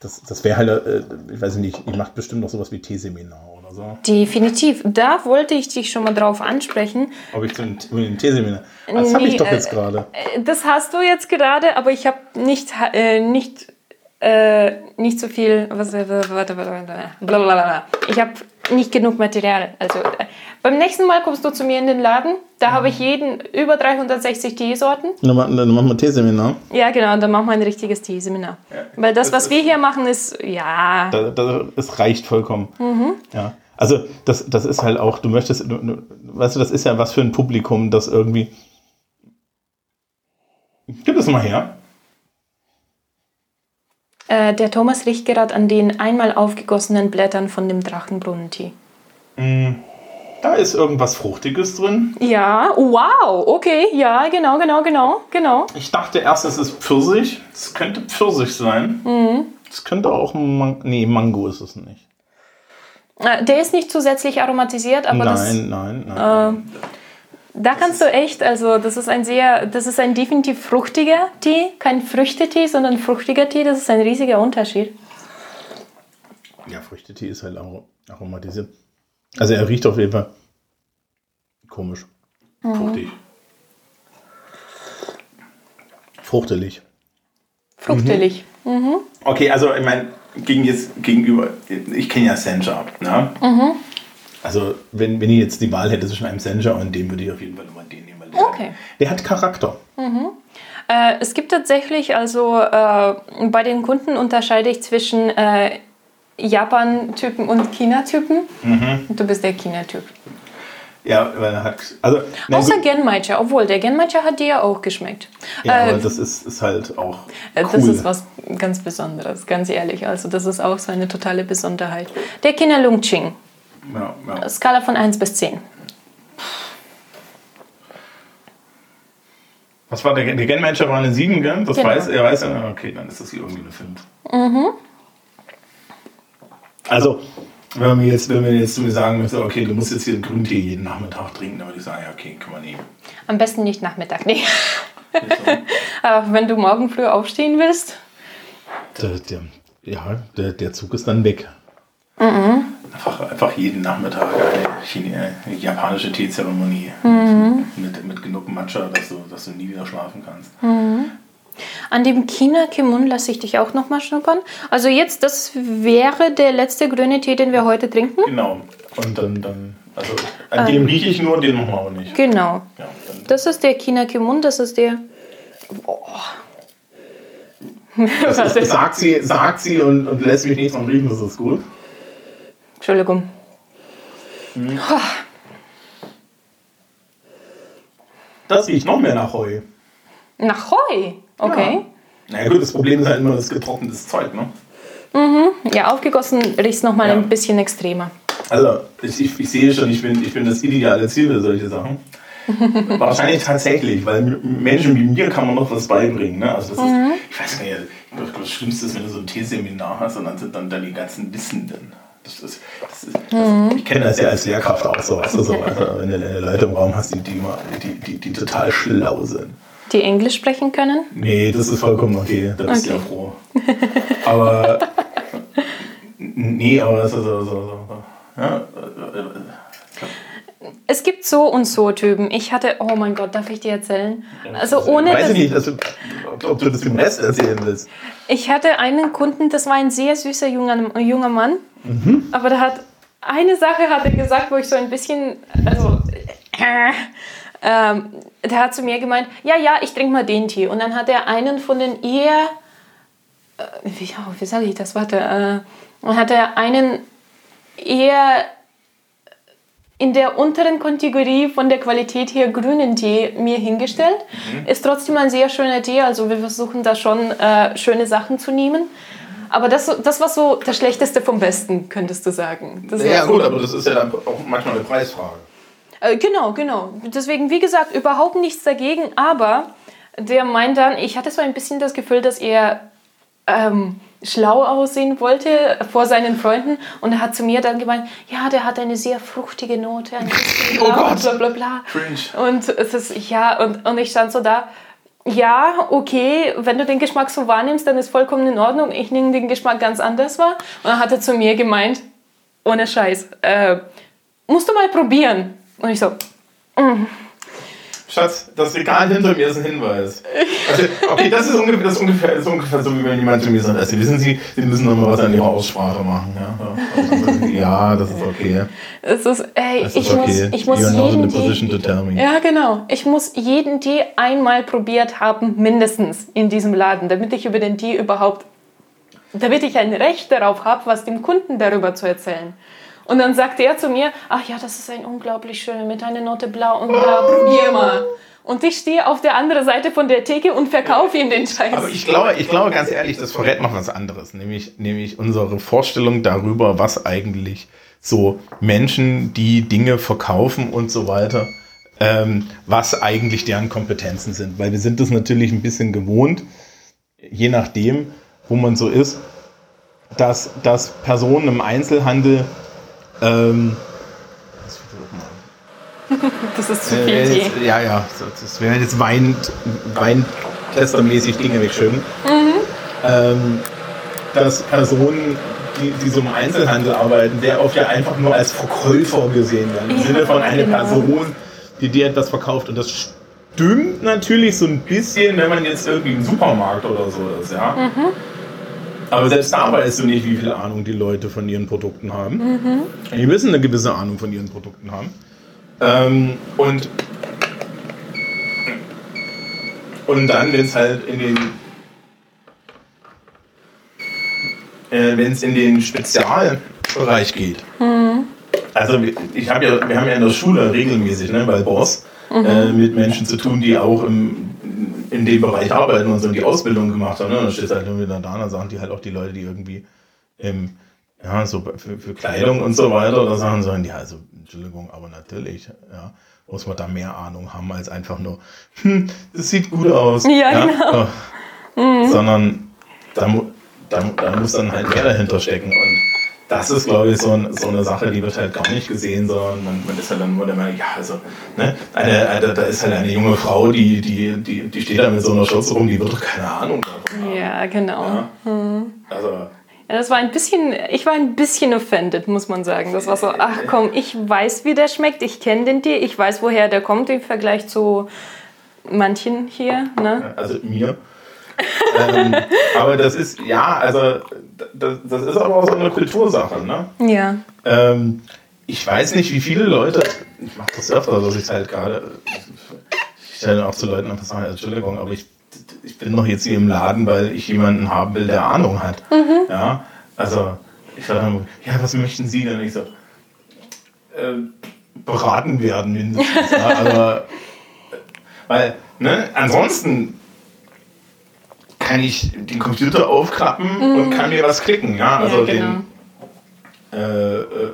das, das wäre halt, äh, ich weiß nicht, ihr macht bestimmt noch sowas wie Teeseminar oder so. Definitiv. Da wollte ich dich schon mal drauf ansprechen. Ob ich zu einem zu einem Teeseminar. Das habe ich Nee, doch äh, jetzt gerade. Äh, Das hast du jetzt gerade, aber ich habe nicht, äh, nicht, äh, nicht so viel. Was, warte, warte. Ich habe nicht genug Material. Also äh, beim nächsten Mal kommst du zu mir in den Laden. Da habe ich jeden über 360 Teesorten. Dann machen wir Teeseminar. Ja, genau. Dann machen wir ein richtiges Teeseminar. Weil das, Das was wir hier machen, ist ja. Da, da, es reicht vollkommen. Mhm. Ja. Also das, das ist halt auch, du möchtest, du, du, weißt du, das ist ja was für ein Publikum, das irgendwie. Gib es mal her. Äh, der Thomas riecht gerade an den einmal aufgegossenen Blättern von dem Drachenbrunnentee. Da ist irgendwas Fruchtiges drin. Ja, wow, okay, ja, genau, genau, genau, genau. Ich dachte erst, es ist Pfirsich. Es könnte Pfirsich sein. Mhm. Es könnte auch Man nee, Mango ist es nicht. Äh, Der ist nicht zusätzlich aromatisiert, aber das, nein, nein, nein. Da kannst du echt, also das ist ein sehr, das ist ein definitiv fruchtiger Tee, kein Früchtetee, sondern fruchtiger Tee, das ist ein riesiger Unterschied. Ja, Früchtetee ist halt aro- aromatisiert. Also er riecht auf jeden Fall komisch. Mhm. Fruchtig. Fruchtelig. Fruchtelig. Okay, also ich meine, gegen jetzt, gegenüber, ich kenne ja Senja. Ne? Mhm. Also wenn, wenn ich jetzt die Wahl hätte zwischen einem Senja und dem, würde ich auf jeden Fall immer den nehmen. Weil der, Okay. der hat Charakter. Äh, es gibt tatsächlich, also äh, bei den Kunden unterscheide ich zwischen äh, Japan-Typen und China-Typen. Mhm. Du bist der China-Typ. Ja, weil er hat. Also, na Außer gut, Genmaicha, obwohl der Genmaicha hat dir ja auch geschmeckt. ja, äh, aber das ist, ist halt auch. Äh, Cool. Das ist was ganz Besonderes, ganz ehrlich. Also das ist auch so eine totale Besonderheit. Der China Lung Ching, Ja, ja. Skala von 1 bis 10. Was war der, der Genmanager war eine 7, gell? Das Genau. weiß er, weiß er. Okay, dann ist das hier irgendwie eine 5. Also, wenn mir jetzt, wenn man jetzt zu mir sagen müsste, okay, du musst jetzt hier einen Grüntee jeden Nachmittag trinken, dann würde ich sagen, ja, okay, kann man nehmen. Am besten nicht Nachmittag, nee. Aber wenn du morgen früh aufstehen willst, der, der, ja, der, der Zug ist dann weg. Einfach, einfach jeden Nachmittag eine, Chine, eine japanische Teezeremonie mit, mit genug Matcha, dass du, dass du nie wieder schlafen kannst. an dem China Kimun lasse ich dich auch nochmal schnuppern. Also jetzt, das wäre der letzte grüne Tee, den wir heute trinken. Genau. Und dann, dann also an dem rieche ich nur, den machen wir auch nicht. Genau. Ja, dann, Das ist der China Kimun, das ist der... das ist, sagt sie, sagt sie und, und lässt mich nicht dran riechen, das ist gut. Entschuldigung. Das riecht noch mehr nach Heu. Nach Heu. Okay. Naja gut, das Problem ist halt immer das getrocknetes Zeug, ne? Ja, aufgegossen riecht es nochmal Ja. ein bisschen extremer. Also, ich, ich, ich sehe schon, ich bin, ich bin das ideale Ziel für solche Sachen. Wahrscheinlich tatsächlich, weil Menschen wie mir kann man noch was beibringen. Ne? Also das ist, ich weiß nicht, ich glaube, das Schlimmste ist, wenn du so ein Teeseminar hast und dann sind dann, dann die ganzen Wissenden. Das ist, das ist, das, ich kenne das ja als Lehrkraft auch so, weißt du, so wenn du Leute im Raum hast, die, die, immer- die, die, die total schlau sind. Die Englisch sprechen können? Nee, das ist vollkommen okay, da bist du ja froh. Aber, nee, aber das ist so, so, so ja, Es gibt so und so Typen. Ich hatte, oh mein Gott, darf ich dir erzählen? Also ohne. Weiß ich nicht, also, ob, ob, du das dem Rest erzählen willst. Ich hatte einen Kunden, das war ein sehr süßer junger, junger Mann, mhm. aber der hat eine Sache hat er gesagt, wo ich so ein bisschen, also, äh, ähm, der hat zu mir gemeint, ja, ja, ich trinke mal den Tee. Und dann hat er einen von den eher, äh, wie, wie sage ich das, warte, äh, hat er einen eher in der unteren Kategorie von der Qualität her grünen Tee mir hingestellt. Mhm. Ist trotzdem ein sehr schöner Tee, also wir versuchen da schon äh, schöne Sachen zu nehmen. Aber das, das war so das Schlechteste vom Besten, könntest du sagen. Das ja, gut, aber das ist ja dann auch manchmal eine Preisfrage. Äh, genau, genau. Deswegen, wie gesagt, überhaupt nichts dagegen, aber der meint dann, ich hatte so ein bisschen das Gefühl, dass er ähm, schlau aussehen wollte vor seinen Freunden und er hat zu mir dann gemeint, ja, der hat eine sehr fruchtige Note, ein bisschen oh Gott. bla bla bla. Cringe. Und es ist, ja, und, und ich stand so da, ja, okay, wenn du den Geschmack so wahrnimmst, dann ist vollkommen in Ordnung. Ich nehme den Geschmack ganz anders wahr. Und dann hat er zu mir gemeint, ohne Scheiß, äh, musst du mal probieren. Und ich so, mm. Schatz, das Regal hinter mir ist ein Hinweis. Also, okay, das ist ungefähr, das ist ungefähr, das ist ungefähr so, wie wenn jemand zu mir sagt, also wissen Sie, Sie müssen noch mal was an Ihrer Aussprache machen. Ja, ja das ist okay. Es ist, ey, das ist ich, okay. muss, ich muss jeden Tee, Ja, genau. Ich muss jeden Tee einmal probiert haben, mindestens in diesem Laden, damit ich über den Tee überhaupt, damit ich ein Recht darauf habe, was dem Kunden darüber zu erzählen. Und dann sagte er zu mir, ach ja, das ist ein unglaublich schön mit einer Note blau und blau, probier mal. Und ich stehe auf der anderen Seite von der Theke und verkaufe ihm den Scheiß. Aber ich glaube, ich glaube ganz ehrlich, das verrät noch was anderes, nämlich, nämlich unsere Vorstellung darüber, was eigentlich so Menschen, die Dinge verkaufen und so weiter, ähm, was eigentlich deren Kompetenzen sind. Weil wir sind das natürlich ein bisschen gewohnt, je nachdem, wo man so ist, dass, dass Personen im Einzelhandel ähm, das ist zu viel äh, jetzt, Ja, ja, das wäre jetzt Wein, Weintestermäßig Dinge wegschwimmen. Mhm. Ähm, dass Personen, die, die so im Einzelhandel arbeiten, der oft ja einfach nur als Verkäufer gesehen werden. Im ja, Sinne von einer genau. Person, die dir etwas verkauft. Und das stimmt natürlich so ein bisschen, wenn man jetzt irgendwie im Supermarkt oder so ist, ja. Mhm. Aber selbst da weißt du nicht, wie viel Ahnung die Leute von ihren Produkten haben. Mhm. Die müssen eine gewisse Ahnung von ihren Produkten haben. Ähm, und, und dann, wenn es halt in den äh, wenn es in den Spezialbereich geht. Mhm. Also ich habe ja, wir haben ja in der Schule regelmäßig, ne, bei Boss, mhm. äh, mit Menschen zu tun, die auch im in dem Bereich arbeiten und so die Ausbildung gemacht haben. Ne? Dann steht halt irgendwie da, da dann sagen die halt auch die Leute, die irgendwie ähm, ja, so für, für Kleidung und so weiter, da sagen sollen, ja, also Entschuldigung, aber natürlich, ja, muss man da mehr Ahnung haben als einfach nur, hm, das sieht gut aus. Ja, ja? genau. Mhm. Sondern da, da, da muss dann halt mehr dahinter stecken und das ist, glaube ich, so, ein, so, eine Sache, die wird halt gar nicht gesehen, sondern man, man ist halt dann nur der Meinung, ja, also, ne, eine, eine, da ist halt eine junge Frau, die, die, die, die steht da mit so einer Schürze rum, die wird doch keine Ahnung davon. Ja, genau. Ja? Hm. Also, ja, das war ein bisschen, ich war ein bisschen offended, muss man sagen. Das war so, ach komm, ich weiß, wie der schmeckt, ich kenne den Tee, ich weiß, woher der kommt im Vergleich zu manchen hier. Ne? Also mir ähm, aber das ist, ja, also das, das, ist aber auch so eine Kultursache, ne? Ja. Ähm, ich weiß nicht, wie viele Leute, ich mache das öfter, dass ich halt gerade, ich stelle auch zu Leuten einfach sagen, Entschuldigung, aber ich, ich bin noch jetzt hier im Laden, weil ich jemanden haben will, der Ahnung hat. Mhm. Ja, also ich sage dann, ja, was möchten Sie denn? Ich so, äh, beraten werden mindestens. ja, aber, weil, ne, ansonsten kann ich den Computer aufklappen mhm. und kann mir was klicken. Ja, also ja, genau. den, äh, äh,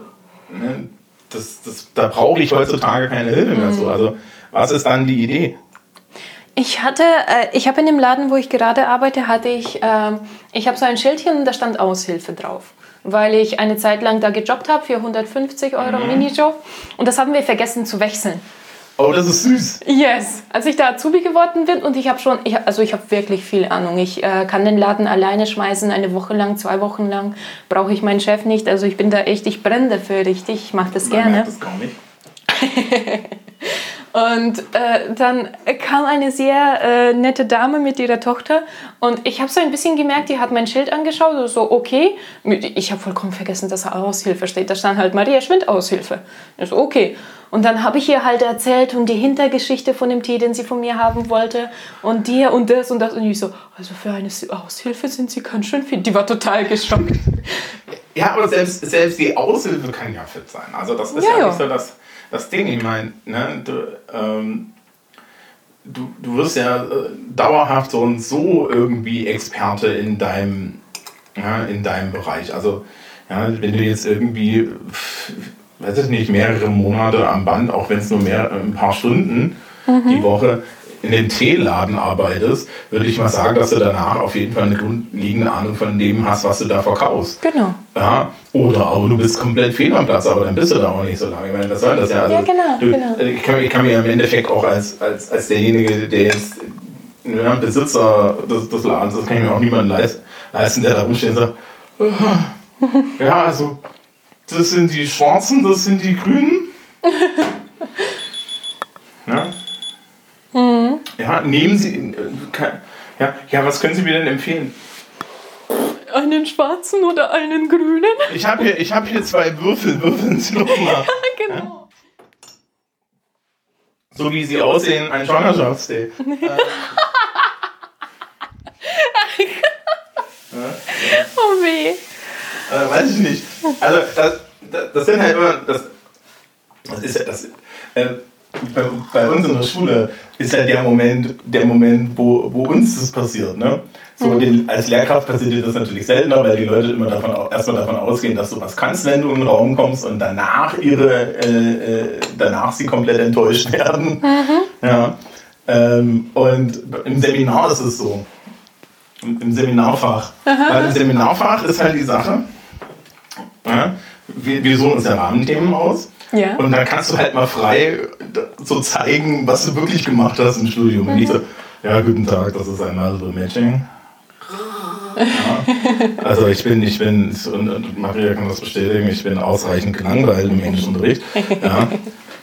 ne, das, das, da brauche ich heutzutage keine Hilfe mehr zu. Mhm. Also was ist dann die Idee? Ich hatte, äh, ich habe in dem Laden, wo ich gerade arbeite, hatte ich, äh, ich habe so ein Schildchen und da stand Aushilfe drauf weil ich eine Zeit lang da gejobbt habe für 150 Euro mhm. Minijob. Und das haben wir vergessen zu wechseln. Oh, das ist süß. Yes. Als ich da Azubi geworden bin und ich habe schon, ich, also ich habe wirklich viel Ahnung. Ich äh, kann den Laden alleine schmeißen, eine Woche lang, zwei Wochen lang. Brauche ich meinen Chef nicht. Also ich bin da echt, ich brenne dafür richtig. Ich mache das Man gerne. Merkt das gar nicht. Und äh, dann kam eine sehr äh, nette Dame mit ihrer Tochter und ich habe so ein bisschen gemerkt, die hat mein Schild angeschaut und so, okay. Ich habe vollkommen vergessen, dass Aushilfe steht. Da stand halt Maria Schwind Aushilfe. Ich so, okay. Und dann habe ich ihr halt erzählt und die Hintergeschichte von dem Tee, den sie von mir haben wollte und dir und das und das. Und ich so, also für eine Aushilfe sind sie ganz schön fit. Die war total geschockt. Ja, aber selbst, selbst die Aushilfe kann ja fit sein. Also das ist ja, ja, nicht so das, das Ding. Ich meine, ne, du, ähm, du, du wirst ja äh, dauerhaft so und so irgendwie Experte in deinem, ja, in deinem Bereich. Also ja, wenn du jetzt irgendwie weiß ich nicht, mehrere Monate am Band, auch wenn es nur mehr, ein paar Stunden mhm. die Woche in den Teeladen arbeitest, würde ich mal sagen, dass du danach auf jeden Fall eine grundlegende Ahnung von dem hast, was du da verkaufst. Genau. Ja, oder aber du bist komplett fehl am Platz, aber dann bist du da auch nicht so lange. Ich meine, das soll das ja. Also, ja, genau, du, genau. Ich, kann, ich kann mir im Endeffekt auch als, als, als derjenige, der jetzt ja, Besitzer des, des Ladens, das kann ich mir auch niemand leisten, der da rumsteht und sagt, ja, also das sind die Schwarzen, das sind die Grünen. ja. Mhm. Ja, nehmen Sie. Äh, ja, ja, was können Sie mir denn empfehlen? Einen schwarzen oder einen grünen? Ich habe hier, hab hier zwei Würfel. Würfeln Sie doch mal. ja, genau. Ja? So wie sie aussehen, ein Schwangerschaftsday. oh weh. Äh, weiß ich nicht. Also, das, das sind halt immer. Das, das ist ja das. Äh, bei, bei, uns in der Schule ist ja der Moment, der Moment, wo, wo uns das passiert. Ne? So, mhm. den, als Lehrkraft passiert dir das natürlich seltener, weil die Leute immer davon, erstmal davon ausgehen, dass du was kannst, wenn du in den Raum kommst und danach ihre, äh, äh, danach sie komplett enttäuscht werden. Mhm. Ja. Ähm, und im Seminar ist es so. Im, im Seminarfach. Aha. Weil im Seminarfach ist halt die Sache, ja, wir, wir suchen uns ja Rahmenthemen aus. Ja. Und dann kannst du halt mal frei so zeigen, was du wirklich gemacht hast im Studium. Mhm. Und nicht so, ja, guten Tag, das ist ein Multiple Matching. Ja. Also ich bin, ich bin, und Maria kann das bestätigen, ich bin ausreichend gelangweilt im Englischunterricht. Ja.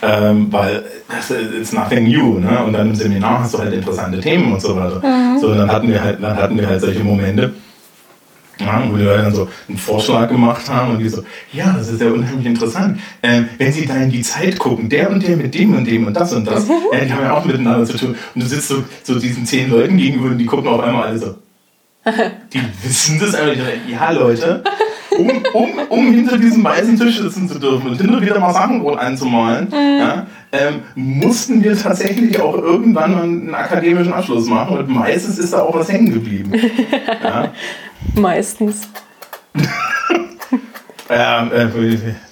Ähm, weil das ist nothing new, ne? Und dann im Seminar hast du halt interessante Themen und so weiter. Mhm. So, und dann hatten wir halt, dann hatten wir halt solche Momente, ja, wo die Leute dann so einen Vorschlag gemacht haben und die so, ja, das ist ja unheimlich interessant. Ähm, wenn Sie da in die Zeit gucken, der und der mit dem und dem und das und das, äh, die haben ja auch miteinander zu tun. Und du sitzt so, so diesen zehn Leuten gegenüber und die gucken auf einmal alle so. Die wissen das einfach. Ja, Leute, um, um, um hinter diesem weißen Tisch sitzen zu dürfen und hinter wieder mal Sachen anzumalen, mhm. ja, ähm, mussten wir tatsächlich auch irgendwann einen akademischen Abschluss machen und meistens ist da auch was hängen geblieben. Ja. Meistens. Ja, äh,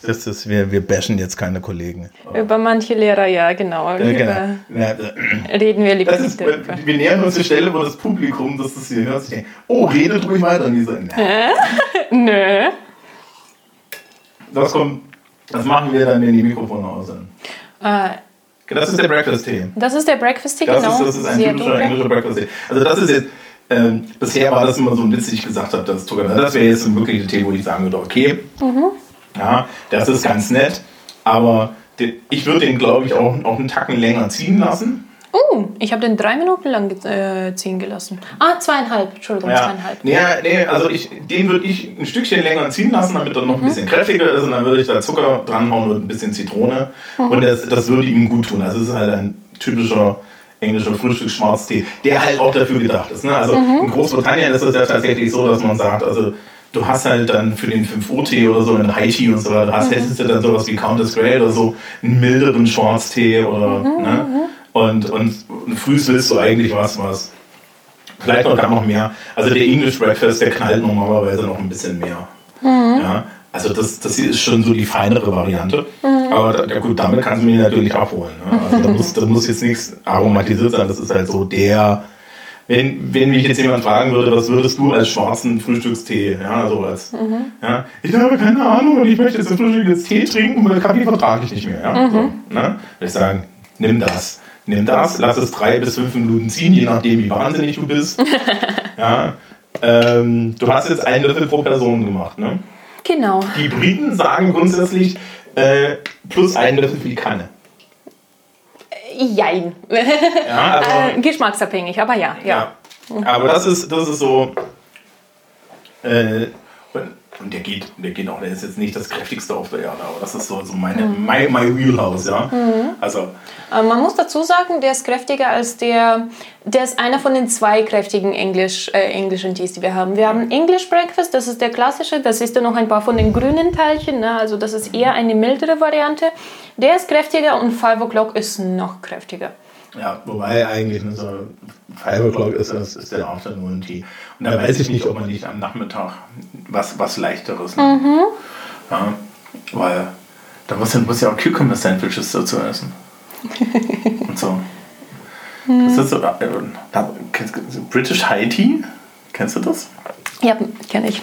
das ist, wir, wir bashen jetzt keine Kollegen. Über manche Lehrer, ja, genau. Ja, genau. Ja, äh, reden wir lieber nicht darüber. Wir nähern uns die Stelle, wo das Publikum, das das hier hört, oh, redet ruhig weiter. So, Nö. Das kommt, das machen wir dann, wenn die Mikrofone aus sind. Äh, das ist der Breakfast Tea. Das ist der Breakfast Tea, genau. Ist, das ist ein Sehr typischer englischer Breakfast Tea. Also das ist jetzt ähm, bisher war das immer so ein Witz, ich gesagt habe, das Das wäre jetzt ein wirkliches Thema, wo ich sagen würde, okay, mhm. ja, das ist ganz nett, aber den, ich würde den, glaube ich, auch, auch einen Tacken länger ziehen lassen. Oh, ich habe den drei Minuten lang äh, ziehen gelassen. Ah, zweieinhalb, Entschuldigung, ja. zweieinhalb. Nee, nee, also ich, den würde ich ein Stückchen länger ziehen lassen, damit er noch ein mhm. bisschen kräftiger ist und dann würde ich da Zucker dranhauen und ein bisschen Zitrone mhm. und das, das würde ihm gut tun. Also es ist halt ein typischer englischer Frühstücksschwarztee, der halt auch dafür gedacht ist. Ne? Also mhm. in Großbritannien ist es ja tatsächlich so, dass man sagt, also du hast halt dann für den 5 Uhr Tee oder so einen High Tea und so weiter, hast, mhm. hättest du dann sowas wie Countess Grey oder so, einen milderen Schwarztee oder, mhm. ne? Mhm. Und, und, und frühs willst du eigentlich was, was vielleicht noch gar noch mehr. Also der English Breakfast, der knallt normalerweise noch ein bisschen mehr. Mhm. Ja? Also das, das hier ist schon so die feinere Variante. Mhm. Aber da, gut, damit kannst du mich natürlich abholen. Ne? Also da muss, da muss jetzt nichts aromatisiert sein. Das ist halt so der, wenn, wenn mich jetzt jemand fragen würde, was würdest du als schwarzen Frühstückstee, ja, so als, mhm. ja, ich habe keine Ahnung und ich möchte jetzt Frühstück jetzt Tee trinken, weil Kaffee vertrage ich nicht mehr, ja, mhm. so, ne? Würde ich sagen, nimm das. Nimm das, lass es drei bis fünf Minuten ziehen, je nachdem, wie wahnsinnig du bist. ja, ähm, du hast jetzt einen Löffel pro Person gemacht, ne? Genau. Die Briten sagen grundsätzlich äh, plus einen Löffel für die Kanne. Jein. Ja, also, äh, geschmacksabhängig, aber ja, ja. ja. Aber das ist, das ist so. Äh, und, der geht, der geht auch, der ist jetzt nicht das kräftigste auf der Erde, aber das ist so, so meine, Mhm. my, my Wheelhouse, ja. Also, Äh, Man muss dazu sagen, der ist kräftiger als der. Der ist einer von den zwei kräftigen Englisch, äh, englischen Tees, die wir haben. Wir haben English Breakfast, das ist der klassische. Das ist dann noch ein paar von den grünen Teilchen. Ne? Also, das ist eher eine mildere Variante. Der ist kräftiger und Five O'Clock ist noch kräftiger. Ja, wobei eigentlich ne, so 5 o'clock ist, ist, ist der Afternoon Tea. Und da weiß ich nicht, ob man nicht am Nachmittag was, was leichteres nimmt. Ja, weil da muss ja, muss ja auch Cucumber-Sandwiches dazu essen. Und so. Das ist so äh, da- kennst du- British High Tea? Kennst du das? Ja, kenne ich.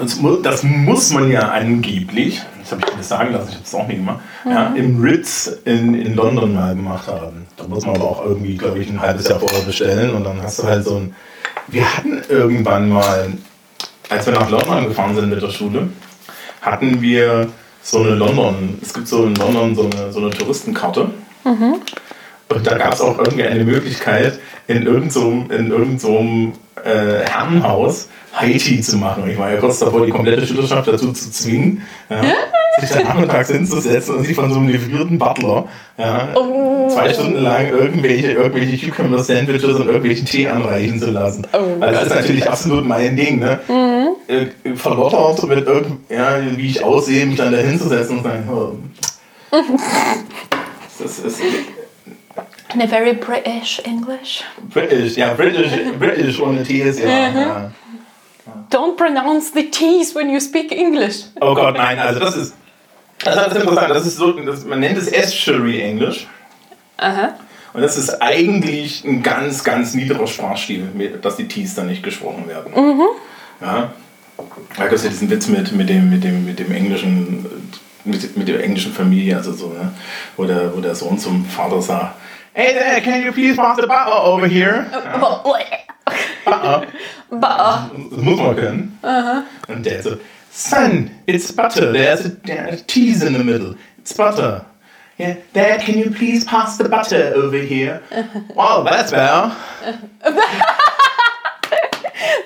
Das, mu- das muss man ja angeblich, das habe ich mir sagen lassen, ich habe es auch nicht gemacht, ja, im Ritz in, in London mal gemacht haben. Da muss man aber auch irgendwie, glaube ich, ein halbes Jahr vorher bestellen und dann hast du halt so ein. Wir hatten irgendwann mal, als wir nach London gefahren sind mit der Schule, hatten wir so eine London, es gibt so in London so eine, so eine Touristenkarte. Und da gab es auch irgendwie eine Möglichkeit, in irgendeinem so in irgend so einem, äh, Herrenhaus Haiti zu machen. Ich war ja kurz davor, die komplette Schülerschaft dazu zu zwingen, ja, sich dann nachmittags hinzusetzen und sich von so einem livrierten Butler ja, zwei Stunden lang irgendwelche, irgendwelche Cucumber-Sandwiches und irgendwelchen Tee anreichen zu lassen. Weil das ist natürlich absolut mein Ding. Ne? Äh, verlottert mit irgend, ja, wie ich aussehe, mich dann da hinzusetzen und sagen, oh. das ist Eine very British English. British, ja, British, British ohne T ist ja. ja. Don't pronounce the T's when you speak English. Oh Gott, nein, also das ist. Das ist interessant, das ist so, das, man nennt es Estuary Englisch. Aha. Und das ist eigentlich ein ganz, ganz niederer Sprachstil, dass die T's dann nicht gesprochen werden. Ja. Da gibt es ja diesen Witz mit, mit, dem, mit, dem, mit dem englischen, mit, mit der englischen Familie, also so, ne? wo, der, wo der Sohn zum Vater sagt, Hey there, can you please pass the butter over here? Butter. Ba. Das muss man können. Und der so, Son, it's butter. There's a, there's cheese in the middle. It's butter. Yeah, Dad, can you please pass the butter over here? Wow, that's better.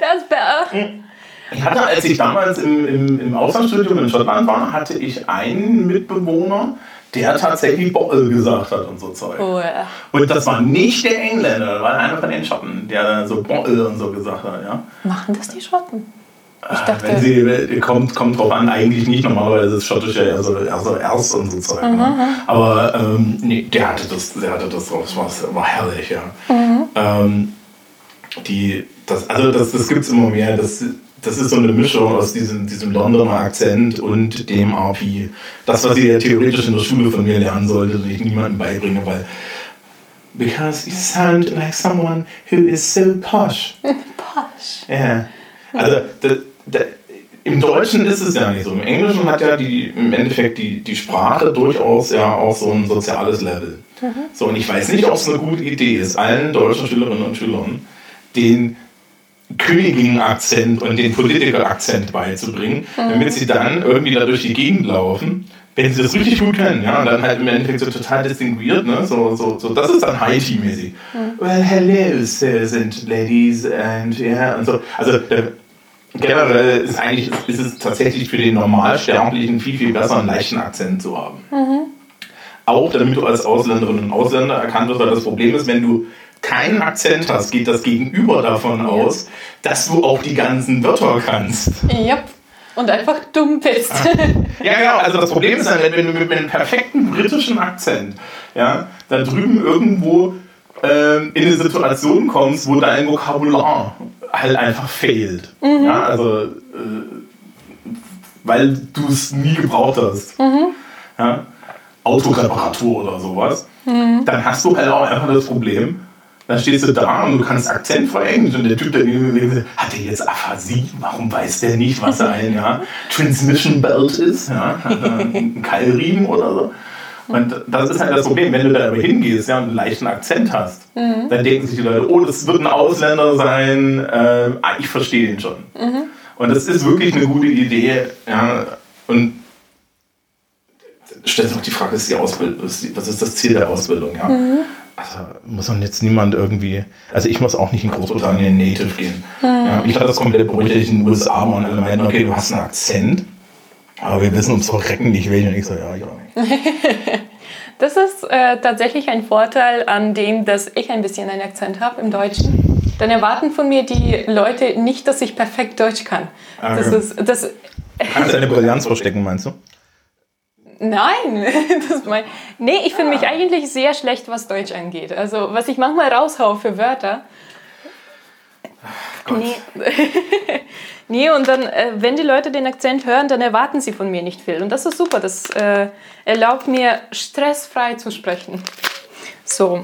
That's better. Ich hatte, als ich damals im, im, im Auslandsstudium in Schottland war, hatte ich einen Mitbewohner, der tatsächlich Bottle gesagt hat und so Zeug. Oh, ja. Und das war nicht der Engländer, das war einer von den Schotten, der so Bottle und so gesagt hat, ja. Machen das die Schotten? Ich Wenn dachte, sie, kommt, kommt drauf an, eigentlich nicht. Normalerweise ist Schottisch ja eher so, eher so erst und so Zeug. Ne? Aber ähm, nee, der hatte das, der hatte das drauf. Das war, das war herrlich, ja. Ähm, die, das, also das, das gibt es immer mehr. Das, das ist so eine Mischung aus diesem, diesem Londoner Akzent und dem RP. Das, was ihr theoretisch in der Schule von mir lernen solltet und ich niemandem beibringe, weil because you sound like someone who is so posh. Posh. Ja. Also da, da, im Deutschen ist es ja nicht so. Im Englischen hat ja die, im Endeffekt die, die Sprache durchaus ja auch so ein soziales Level. So, und ich weiß nicht, ob es eine gute Idee ist, allen deutschen Schülerinnen und Schülern den Königin-Akzent und den Politiker-Akzent beizubringen, damit sie dann irgendwie da durch die Gegend laufen. Wenn sie das richtig gut können, ja, und dann halt im Endeffekt so total distinguiert, ne? So, so, so, das ist dann Haiti-mäßig. Well, hello, sirs and ladies, and yeah, und so. Also, der, generell ist eigentlich ist es tatsächlich für den Normalsterblichen viel, viel besser, einen leichten Akzent zu haben. Auch damit du als Ausländerin und Ausländer erkannt wirst, weil das Problem ist, wenn du keinen Akzent hast, geht das Gegenüber davon aus, dass du auch die ganzen Wörter kannst. Yep. Und einfach dumm bist. Ja, genau. Also das Problem ist dann, wenn du mit einem perfekten britischen Akzent ja, da drüben irgendwo ähm, in eine Situation kommst, wo dein Vokabular halt einfach fehlt. Ja, also, äh, weil du es nie gebraucht hast. Ja, Autoreparatur oder sowas. Dann hast du halt auch einfach das Problem, dann stehst du da und du kannst akzentfrei Englisch und der Typ, der hat der jetzt Aphasie? Warum weiß der nicht, was ein ja, Transmission Belt ist? Ja? Einen Keilriemen oder so? Und das ist halt das Problem, wenn du da aber hingehst ja, und einen leichten Akzent hast, dann denken sich die Leute, oh, das wird ein Ausländer sein, äh, ah, ich verstehe ihn schon. Und das ist wirklich eine gute Idee. Ja, und stellt sich auch die Frage, ist die Ausbildung, was ist das Ziel der Ausbildung, ja? Mhm. Also muss man jetzt niemand irgendwie, also ich muss auch nicht in Großbritannien Native gehen. Mhm. Ja, ich hatte das komplett beruhigt in den USA und alle meinten, okay, du hast einen Akzent, aber wir wissen ums Verrecken nicht welchen. Und ich so, ja, ich auch nicht. Das ist äh, tatsächlich ein Vorteil an dem, dass ich ein bisschen einen Akzent habe im Deutschen. Dann erwarten von mir die Leute nicht, dass ich perfekt Deutsch kann. Okay. Das ist, das, Kannst du eine Brillanz verstecken, meinst du? Nein, das mein, nee, ich finde mich eigentlich sehr schlecht, was Deutsch angeht. Also, was ich manchmal raushau für Wörter. Ach, nee. nee, und dann, äh, wenn die Leute den Akzent hören, dann erwarten sie von mir nicht viel. Und das ist super, das äh, erlaubt mir, stressfrei zu sprechen. So,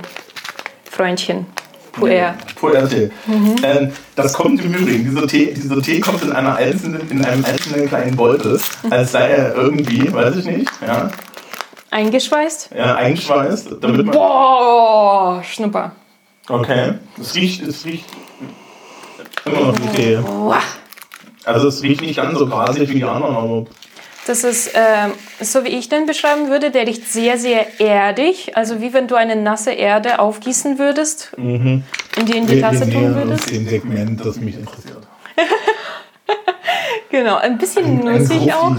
Freundchen. Puer. Puerte. Mhm. Ähm, das kommt im Übrigen, dieser Tee, dieser Tee kommt in, einer einzelnen, in einem einzelnen kleinen Beutel, als sei er irgendwie, weiß ich nicht, ja. Eingeschweißt? Ja, eingeschweißt. Damit man Boah, Schnupper. Okay, es riecht, es riecht immer noch wie Tee. Also es riecht nicht ganz so grasig wie die anderen, aber das ist, äh, so wie ich den beschreiben würde, der riecht sehr, sehr erdig. Also wie wenn du eine nasse Erde aufgießen würdest, mhm. in die in die Tasse tun würdest. Das ist Segment, das mich interessiert. genau, ein bisschen ein, nussig ein auch.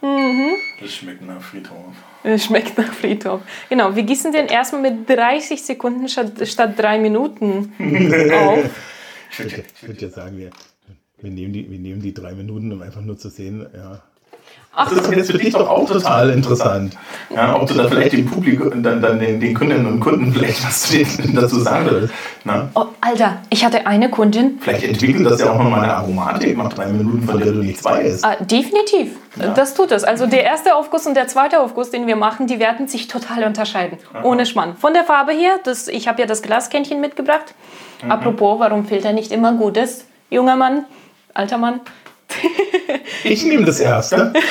Mhm. Das schmeckt nach Friedhof. Es schmeckt nach Friedhof. Genau, wir gießen den erstmal mit 30 Sekunden statt, statt drei Minuten auf. Ich würde, ich würde jetzt sagen, wir, wir, nehmen die, wir nehmen die drei Minuten, um einfach nur zu sehen, ja, Ach, das ist jetzt für dich doch auch total interessant. Ja, ob du da vielleicht dem Publikum, dann, dann den, den, Kundinnen und Kunden vielleicht was dazu sagen willst. Oh, Alter, ich hatte eine Kundin. Vielleicht entwickelt das ja auch nochmal eine Aromatik nach drei Minuten, von der du nichts weißt. Ah, definitiv. Ja. Das tut es. Also der erste Aufguss und der zweite Aufguss, den wir machen, die werden sich total unterscheiden. Aha. Ohne Schmann. Von der Farbe her, das, ich habe ja das Glaskännchen mitgebracht. Mhm. Apropos, warum Filter nicht immer gut ist, junger Mann, alter Mann. Ich nehme das erste.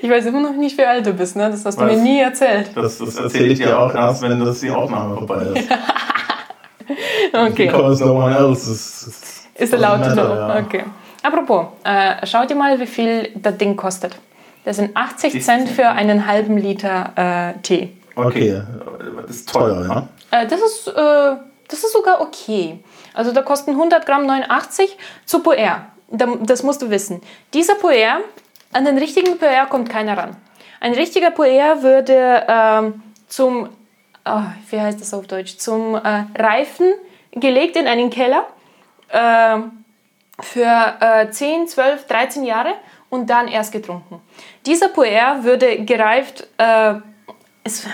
Ich weiß immer noch nicht, wie alt du bist, ne? Das hast du Was? mir nie erzählt. Das, das erzähle ich dir auch erst, wenn das die Aufnahme vorbei ist. okay. Because no one else is, is allowed to know. Ja. Okay. Apropos, äh, schau dir mal, wie viel das Ding kostet. Das sind 80 Cent für einen halben Liter äh, Tee. Okay, das ist teuer, ja? Äh, das, ist, äh, das ist sogar okay. Also da kosten 100 Gramm 89 zu Puer. Das musst du wissen. Dieser Puer, an den richtigen Puer kommt keiner ran. Ein richtiger Puer würde ähm, zum, oh, wie heißt das auf Deutsch, zum äh, Reifen gelegt in einen Keller äh, für äh, 10, 12, 13 Jahre und dann erst getrunken. Dieser Puer würde gereift, äh, es,